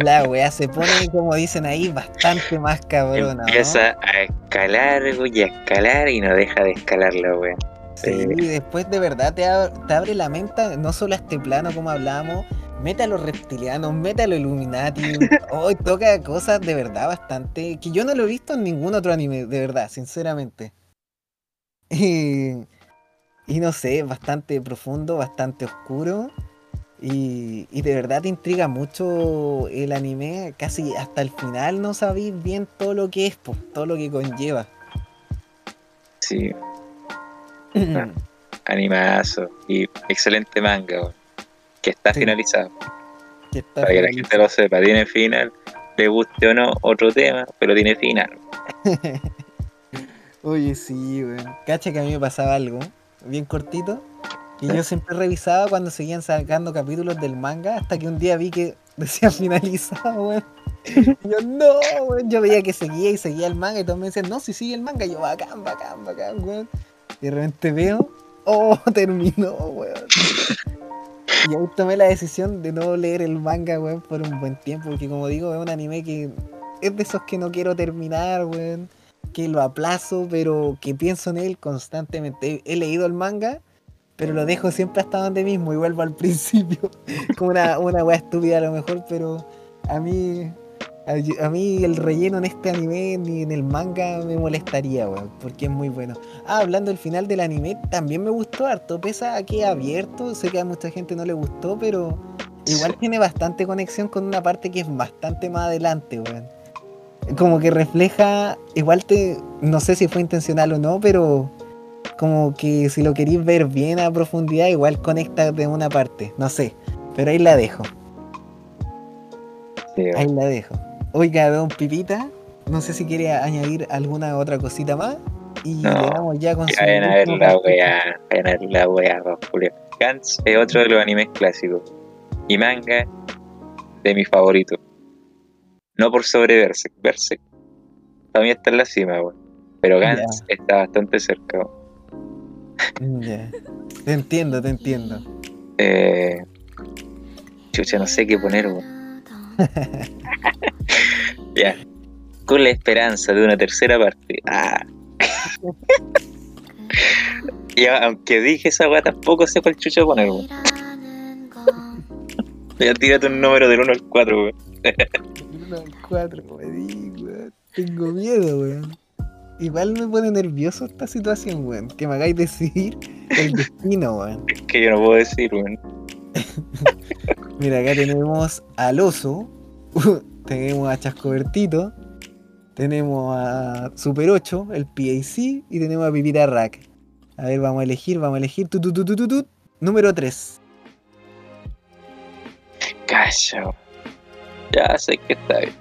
la weá se pone, como dicen ahí, bastante más cabrona, ¿no? Empieza a escalar güey, y a escalar y no deja de escalar la wea. Sí, y después de verdad te, ab- te abre la mente no solo a este plano como hablábamos, mete a los reptilianos, mete a los Illuminati, hoy toca cosas de verdad bastante, que yo no lo he visto en ningún otro anime, de verdad, sinceramente. Y, y no sé, bastante profundo, bastante oscuro. Y, y de verdad te intriga mucho el anime, casi hasta el final no sabéis bien todo lo que es, pues, todo lo que conlleva. Sí, animazo. Y excelente manga, Que está Sí. finalizado. Que está Para que la gente lo sepa. Tiene final. Le guste o no, otro tema, pero tiene final. Oye, sí, weón. Cacha que a mí me pasaba algo, bien cortito, que yo siempre revisaba cuando seguían sacando capítulos del manga, hasta que un día vi que decía finalizado, weón. Y yo, no, weón. Yo veía que seguía y seguía el manga y todos me decían, no, si sigue el manga. Y yo, bacán, bacán, bacán, weón. Y de repente veo, oh, terminó, weón. Y ahí tomé la decisión de no leer el manga, weón, por un buen tiempo, porque como digo, es un anime que es de esos que no quiero terminar, weón que lo aplazo, pero que pienso en él constantemente. He, he leído el manga, pero lo dejo siempre hasta donde mismo y vuelvo al principio. Como una, una wea estúpida a lo mejor, pero a mí, a, a mí el relleno en este anime ni en el manga me molestaría, weón, porque es muy bueno. Ah, hablando del final del anime, también me gustó harto, pesa a que abierto, sé que a mucha gente no le gustó, pero igual tiene bastante conexión con una parte que es bastante más adelante, weón como que refleja, igual te, no sé si fue intencional o no, pero como que si lo queréis ver bien a profundidad, igual conecta de una parte, no sé, pero ahí la dejo, Sí, ahí la dejo. Oiga, don Pipita, no sé si quiere añadir alguna otra cosita más y No, le damos ya con vayan a ver la wea. Vayan a ver la wea, pa' Julio. Gantz es otro de los animes clásicos. Y manga de mi favorito. No por sobre Berserk. Berserk mí está en la cima, weón. Pero Gantz está bastante cerca. weón. Ya. Te entiendo, te entiendo. Eh, chucha, no sé qué poner, weón. ya. Con la esperanza de una tercera parte. Ah. ya, aunque dije esa weá, tampoco sé cuál chucha poner, weón. Ya tírate un número del 1 al 4, weón. Uno al cuatro, weón, weón. Tengo miedo, weón. Igual me pone nervioso esta situación, weón. Que me hagáis decidir el destino, weón. Es que yo no puedo decir, weón. Mira, acá tenemos al oso, tenemos a Chascobertito, tenemos a Super 8, el PAC, y tenemos a Pipita Rack. A ver, vamos a elegir, vamos a elegir. Tu, tu, tu, tu, tu, tu. Número 3. Calla, weón Ya sé que está bien.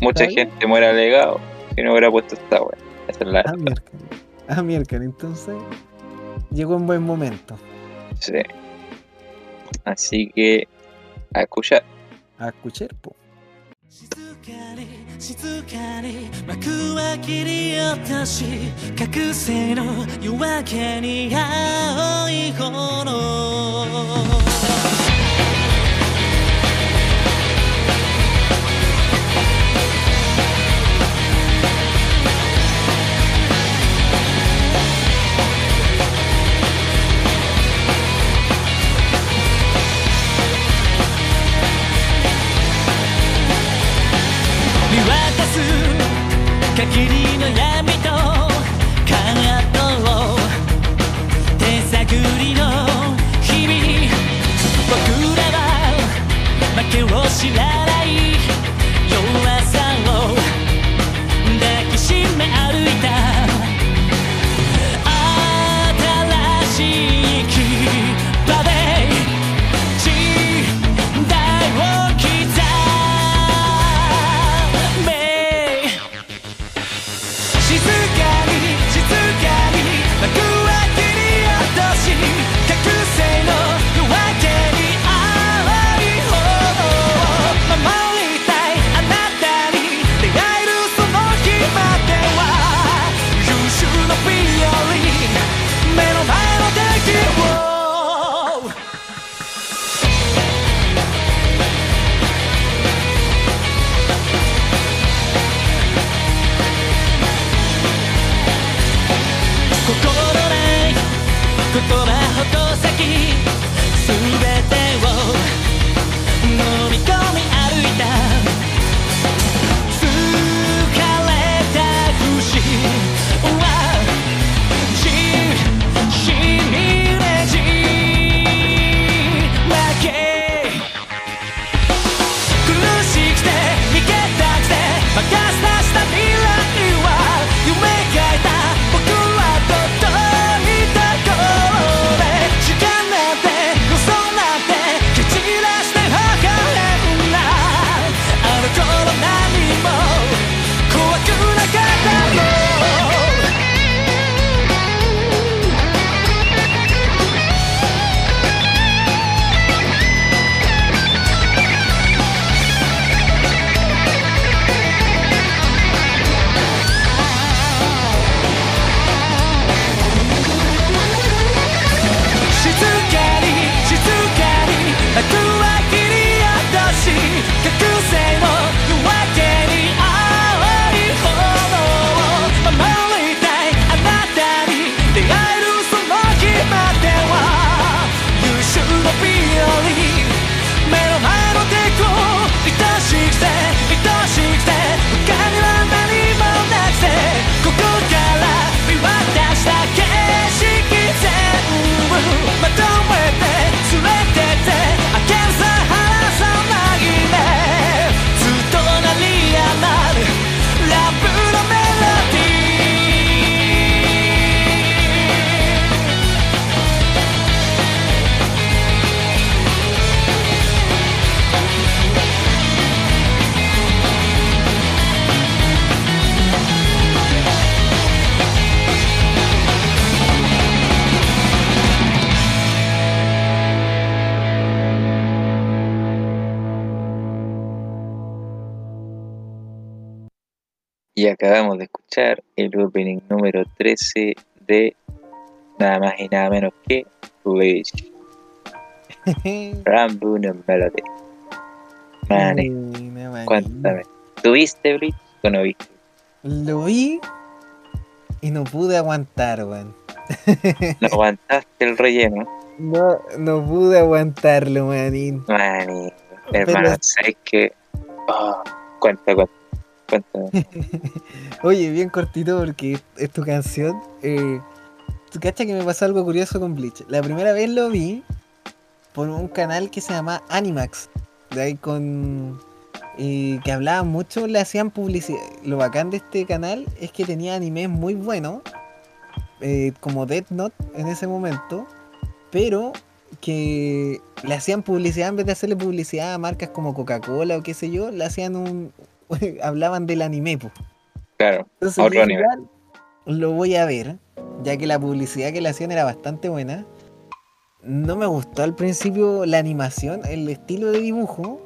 Mucha ¿Está bien? gente muere alegado si no hubiera puesto esta weá. Esa es la Ah, miércoles. Ah, miércoles. Entonces, llegó en buen momento. Sí. Así que, a escuchar. A escuchar, po. 静かに幕は切り落とし覚醒の夜明けに青い炎 限りの闇とカードを手探りの日々僕らは負けを知らない keep 13 de nada más y nada menos que Bleach. Rambuno Melody. Mane, manín. cuéntame. ¿Tuviste Bleach o no viste? Lo vi y no pude aguantar, weón. ¿No aguantaste el relleno? No, no pude aguantarlo, manín. Mani, hermano, ¿sabes qué? Oh, cuenta, cuenta. Oye, bien cortito porque es- es tu canción. Eh, ¿Tú cachas que me pasó algo curioso con Bleach? La primera vez lo vi por un canal que se llama Animax. De ahí con. eh, que hablaban mucho, le hacían publicidad. Lo bacán de este canal es que tenía animes muy buenos. eh, como Death Note en ese momento. Pero que le hacían publicidad en vez de hacerle publicidad a marcas como Coca-Cola o qué sé yo, le hacían un. hablaban del anime, po. Claro, Entonces otro. "Ya, lo voy a ver, ya que la publicidad que le hacían era bastante buena. No me gustó al principio la animación, el estilo de dibujo.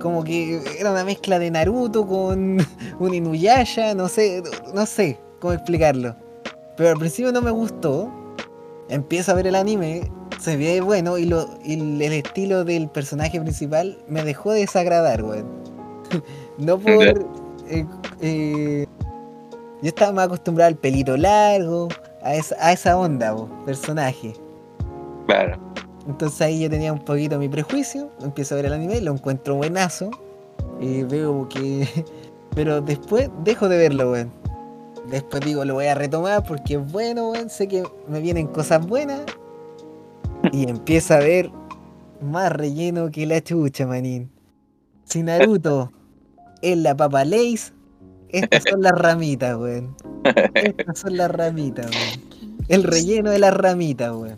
Como que era una mezcla de Naruto con un Inuyasha, no sé, no sé cómo explicarlo. Pero al principio no me gustó. Empiezo a ver el anime, se ve bueno y, lo, y el estilo del personaje principal me dejó de desagradar, weón. no por... eh, eh, yo estaba más acostumbrado al pelito largo, a esa, a esa onda, po, personaje. Claro. Entonces ahí yo tenía un poquito mi prejuicio, empiezo a ver el anime, lo encuentro buenazo, y veo que... Pero después dejo de verlo, weón. Después digo, lo voy a retomar porque es bueno, weón, sé que me vienen cosas buenas. Y empiezo a ver más relleno que la chucha, manín. Si Naruto es la papa Lays, estas son las ramitas, weón. Estas son las ramitas, weón. El relleno de las ramitas, weón.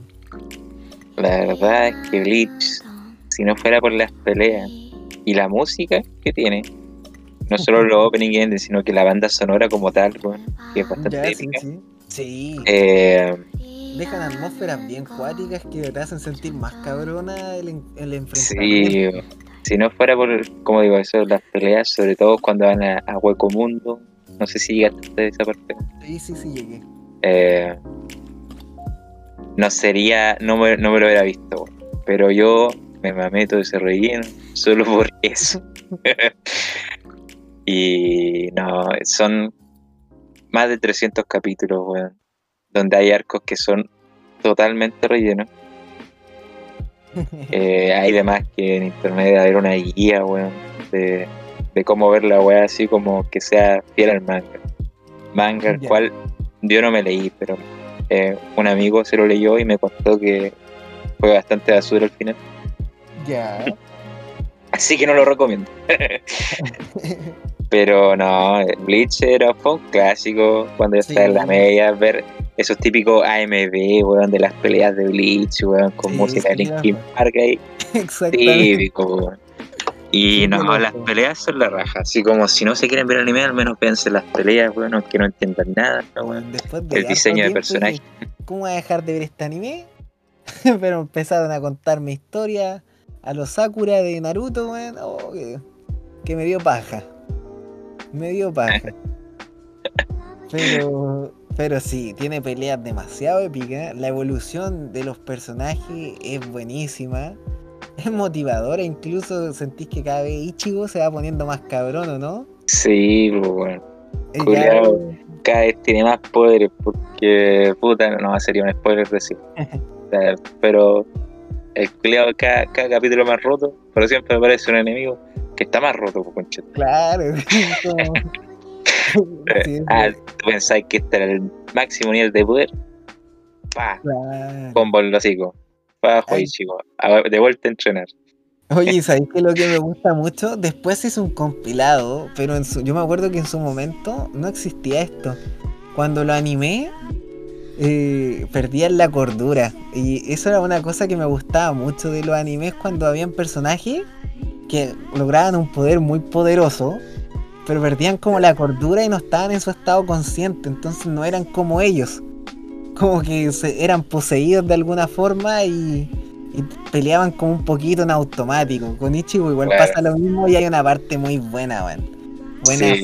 La verdad es que Bleach, si no fuera por las peleas y la música que tiene, no solo los opening y ending, sino que la banda sonora como tal, weón, que es bastante Ya, sí, épica. sí. Sí. Eh, Dejan atmósferas bien cuáticas que te hacen sentir más cabrona el, en- el sí, enfrentamiento. Si no fuera por, como digo, eso, las peleas, sobre todo cuando van a, a Hueco Mundo, no sé si llegaste a esa parte. Sí, sí, sí, llegué. eh, no sería, no me, no me lo hubiera visto, pero yo me mamé todo ese relleno solo por eso. y no, son más de 300 capítulos, weón, donde hay arcos que son totalmente rellenos. Eh, hay demás que en internet debe haber una guía, weón, de, de cómo ver la weá así como que sea fiel al manga. Manga el cual yo no me leí, pero eh, un amigo se lo leyó y me contó que fue bastante basura al final. Ya. Así que no lo recomiendo. pero no, Bleach era fue un clásico cuando yo Sí. estaba en la media, ver esos típicos AMV, weón, de las peleas de Bleach, weón, con Sí, música de Linkin. Park ahí. Exactamente. Típico, weón. Y no, las peleas son la raja. Así como si no se quieren ver anime, al menos véanse las peleas, weón, aunque no entiendan nada, ¿no, weón. Después de El diseño de personaje. ¿Cómo voy a dejar de ver este anime? Pero empezaron a contarme historias a los Sakura de Naruto, weón. oh, que, que me dio paja. Me dio paja. Pero, pero sí, tiene peleas demasiado épicas. La evolución de los personajes es buenísima. Es motivadora, incluso sentís que cada vez Ichigo se va poniendo más cabrón, ¿o no? Sí, pues. Y ya- Culeado. Cada vez tiene más poderes porque, puta, no sería un spoiler decir. O sea, pero el culeado, cada, cada capítulo más roto, pero siempre me parece un enemigo que está más roto, pues, concha. Claro, como- Sí, Ah, tú pensáis que este era el máximo nivel de poder. Pa, claro. combo en los hocico. Pa, Ay. chico. De vuelta a entrenar. Oye, ¿sabéis que lo que me gusta mucho? Después es un compilado, pero en su- yo me acuerdo que en su momento no existía esto. Cuando lo animé, eh, perdían la cordura. Y eso era una cosa que me gustaba mucho de los animes cuando habían personajes que lograban un poder muy poderoso, pero perdían como la cordura y no estaban en su estado consciente, entonces no eran como ellos. Como que se- eran poseídos de alguna forma y, y peleaban como un poquito en automático. Con Ichigo igual Claro. pasa lo mismo y hay una parte muy buena, weón. Buena.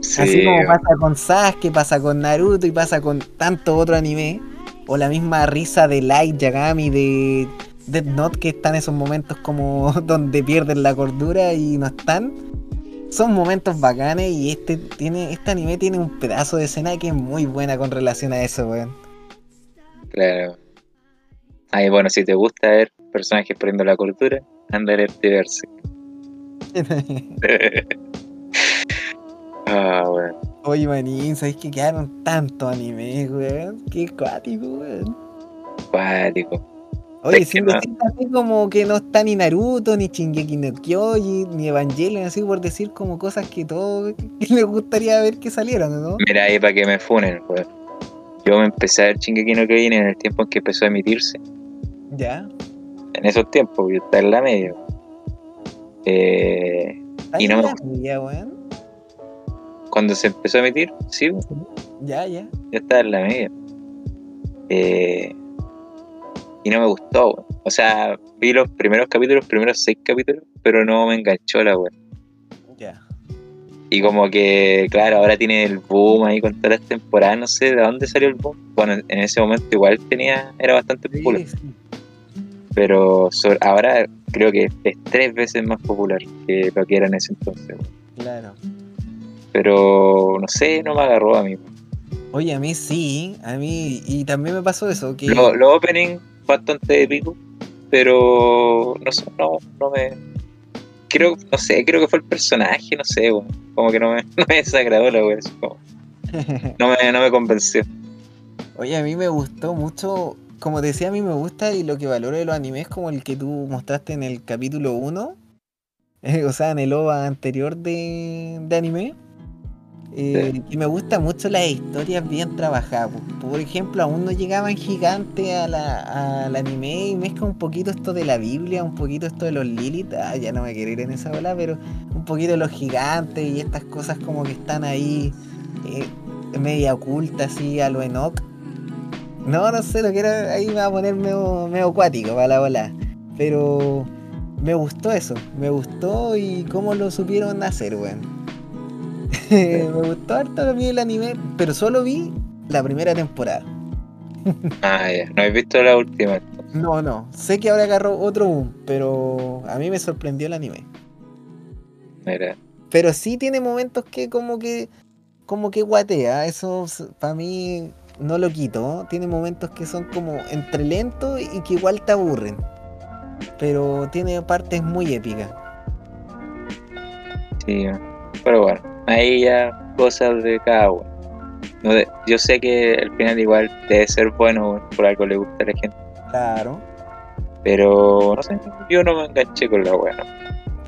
Sí. Así como pasa con Sasuke, pasa con Naruto y pasa con tanto otro anime. O la misma risa de Light Yagami de Death Note que están esos momentos como donde pierden la cordura y no están. Son momentos bacanes y este tiene este anime tiene un pedazo de escena que es muy buena con relación a eso, weón. Claro. Ay, bueno, si te gusta ver personajes perdiendo la cordura, anda a Berserk. ah, bueno. Oye, manín, ¿sabes que quedaron tantos animes, weón? Qué cuático, weón. Cuático. Oye, sin no- así como que no está ni Naruto, ni Shingeki no Kyoji, ni Evangelion, así por decir como cosas que todos les gustaría ver que salieran, ¿no? Mira ahí para que me funen, weón. Yo me empecé a ver Shingeki no Kyojin en el tiempo en que empezó a emitirse. Ya. En esos tiempos, yo estaba en la media. Eh, Y no me ya, weón. cuando se empezó a emitir, sí, Ya, ya. yo estaba en la media. Eh, y no me gustó, weón. O sea, vi los primeros capítulos, los primeros seis capítulos, pero no me enganchó la weón. Ya. Y como que, claro, ahora tiene el boom ahí con todas las temporadas, no sé de dónde salió el boom. Bueno, en ese momento igual tenía, era bastante popular. Sí, sí. Pero sobre- ahora creo que es tres veces más popular que lo que era en ese entonces. weón. Claro. Pero no sé, no me agarró a mí. Oye, a mí sí, a mí, y también me pasó eso, que... Los lo opening bastante épico, pero no sé, no, no me. Creo, no sé, creo que fue el personaje, no sé, weón. Como que no me, no me desagradó la como- No me, no me convenció. Oye, a mí me gustó mucho, como te decía, a mí me gusta y lo que valoro de los animes como el que tú mostraste en el capítulo 1, o sea, en el OVA anterior de, de anime. Eh, Y me gusta mucho las historias bien trabajadas. po. Por ejemplo, aún no llegaban gigantes a la- al anime y mezcla un poquito esto de la Biblia, un poquito esto de los Lilith. Ah, ya no me quiero ir en esa ola, pero un poquito de los gigantes y estas cosas como que están ahí eh, media ocultas así a lo Enoch. No, no sé, lo quiero, ahí me va a poner medio, medio acuático para la bola. Pero me gustó eso, me gustó y cómo lo supieron hacer, weón. me gustó harto a mí el anime, pero solo vi la primera temporada. Ah, ya. No he visto la última. No, no, sé que ahora agarró otro boom, pero a mí me sorprendió el anime. Mira. Pero sí tiene momentos que como que como que guatea, eso para mí no lo quito. Tiene momentos que son como entre lentos y que igual te aburren. Pero tiene partes muy épicas. Sí, pero bueno, ahí ya cosas de cada uno. No yo sé que el final igual debe ser bueno, por algo le gusta a la gente, Claro. pero no sé, yo no me enganché con la. ¿no?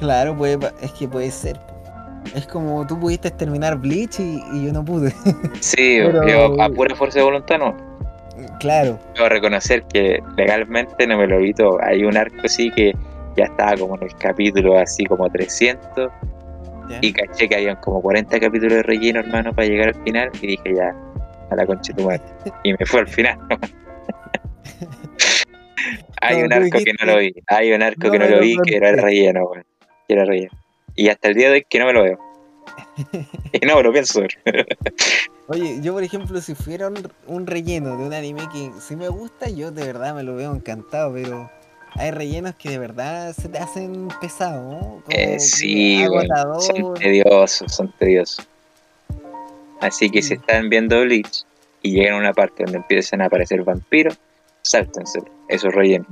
Claro, puede, es que puede ser. Es como tú pudiste terminar Bleach y, y yo no pude. Sí, Pero- yo a pura fuerza de voluntad no. claro. Debo reconocer que legalmente no me lo vi todo. Hay un arco así que ya estaba como en el capítulo así como 300 Ya. y caché que habían como 40 capítulos de relleno, hermano, para llegar al final y dije ya, a la concha de tu madre. Y me fue al final. Hay un arco que no lo vi, hay un arco no que no lo lo vi que era el relleno, weón. Que era relleno. Y hasta el día de hoy que no me lo veo. y no lo pienso ver. Oye, yo por ejemplo, si fuera un, un relleno de un anime que sí me gusta, yo de verdad me lo veo encantado, pero hay rellenos que de verdad se te hacen pesados, ¿no? Eh, sí, son tediosos, son tediosos. Así que si Mm. están viendo Bleach y llegan a una parte donde empiezan a aparecer vampiros, sáltense, eso es relleno.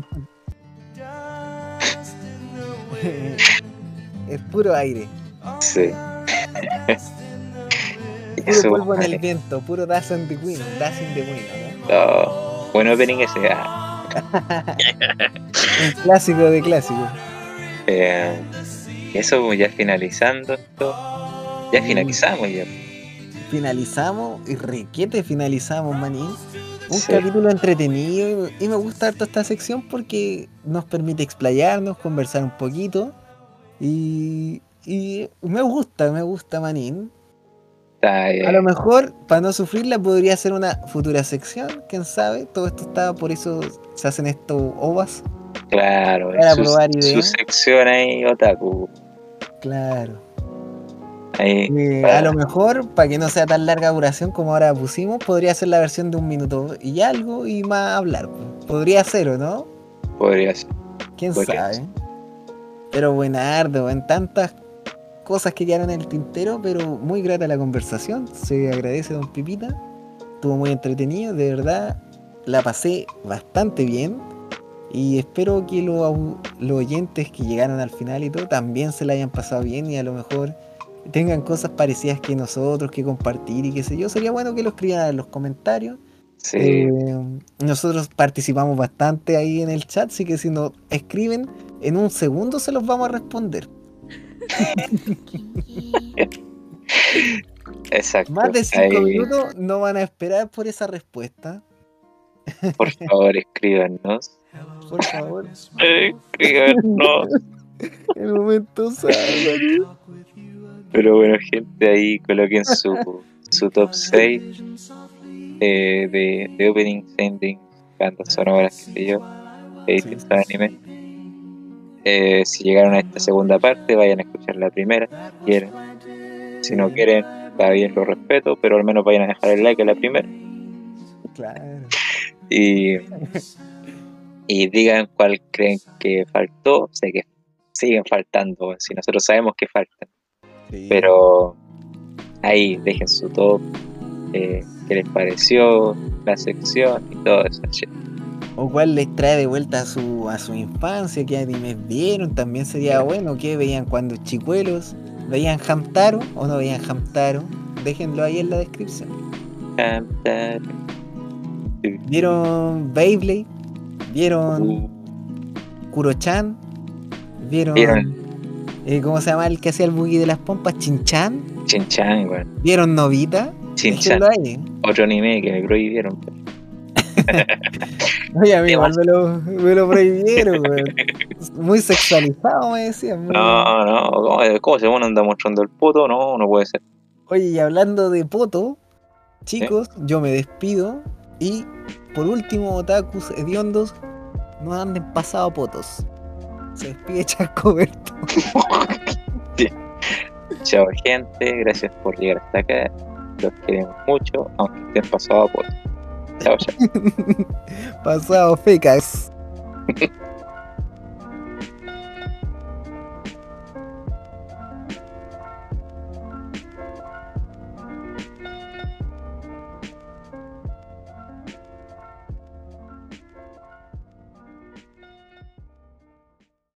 es puro aire, Sí. puro polvo en el viento, puro in the Wind, in the Wind, Oh, buen opening ese. ah. Un clásico de clásicos. Eh, eso ya finalizando esto. Ya finalizamos ya. Finalizamos y requete finalizamos, manín. Un Sí. capítulo entretenido y me gusta harto esta sección porque nos permite explayarnos, conversar un poquito y, y me gusta, me gusta Manín. Eh, A lo mejor, para no sufrirla, podría ser una futura sección, quién sabe. Todo esto está, por eso se hacen estos ovas. claro, para su, probar su ideas. sección ahí, otaku. Claro. Ahí, Eh, a lo mejor, para que no sea tan larga duración como ahora pusimos, podría ser la versión de un minuto y algo y más hablar. Podría ser, ¿o no? podría ser. ¿Quién Podría sabe? Pero buenardo, en tantas cosas que quedaron en el tintero, pero muy grata la conversación. Se agradece, don Pipita. Estuvo muy entretenido, de verdad. La pasé bastante bien. Y espero que los, oyentes que llegaron al final y todo también se la hayan pasado bien y a lo mejor tengan cosas parecidas que nosotros, que compartir y qué sé yo. Sería bueno que lo escriban en los comentarios. Sí, Eh, nosotros participamos bastante ahí en el chat, así que si nos escriben, en un segundo se los vamos a responder. exacto. Más de cinco Ahí, minutos no van a esperar por esa respuesta. Por favor, escríbanos. Por favor, Escríbanos. el momento sábado. Pero bueno, gente, ahí coloquen su, su top 6 eh, de, de opening, ending, bandas sonoras, qué sé yo, de distintos animes. Eh, si llegaron a esta segunda parte, vayan a escuchar la primera, si quieren. Si no quieren, está bien, lo respeto, pero al menos vayan a dejar el like a la primera. Claro. Y, y digan cuál creen que faltó. Sé que siguen faltando, si nosotros sabemos que faltan. Sí. Pero ahí dejen su top, eh, qué les pareció la sección y todo eso. O cuál les trae de vuelta a su, a su infancia, qué animes vieron, también sería bueno, qué veían cuando chicuelos, veían Hamtaro o no veían Hamtaro, déjenlo ahí en la descripción. Cantar. ¿Vieron Beyblade? ¿Vieron Uh, Kuro-chan? ¿Vieron, ¿Vieron? eh, cómo se llama el que hacía el buggy de las pompas? ¿Chinchan? Chin-chan, weón. ¿Vieron Novita? Chin-chan. Ahí. Otro anime que me prohibieron. Oye, a mí igual me lo, me lo prohibieron, weón. Muy sexualizado, me decían. muy- No, no, ¿cómo, cómo se van a andar mostrando el puto? No, no puede ser. Oye, y hablando de poto, chicos, yo me despido. Y por último, otakus hediondos, no anden pasado potos. Se despide Chacoberto. Chao, gente. Gracias por llegar hasta acá. Los queremos mucho, aunque estén pasados a puto. Chao, chao. Pasado fecas.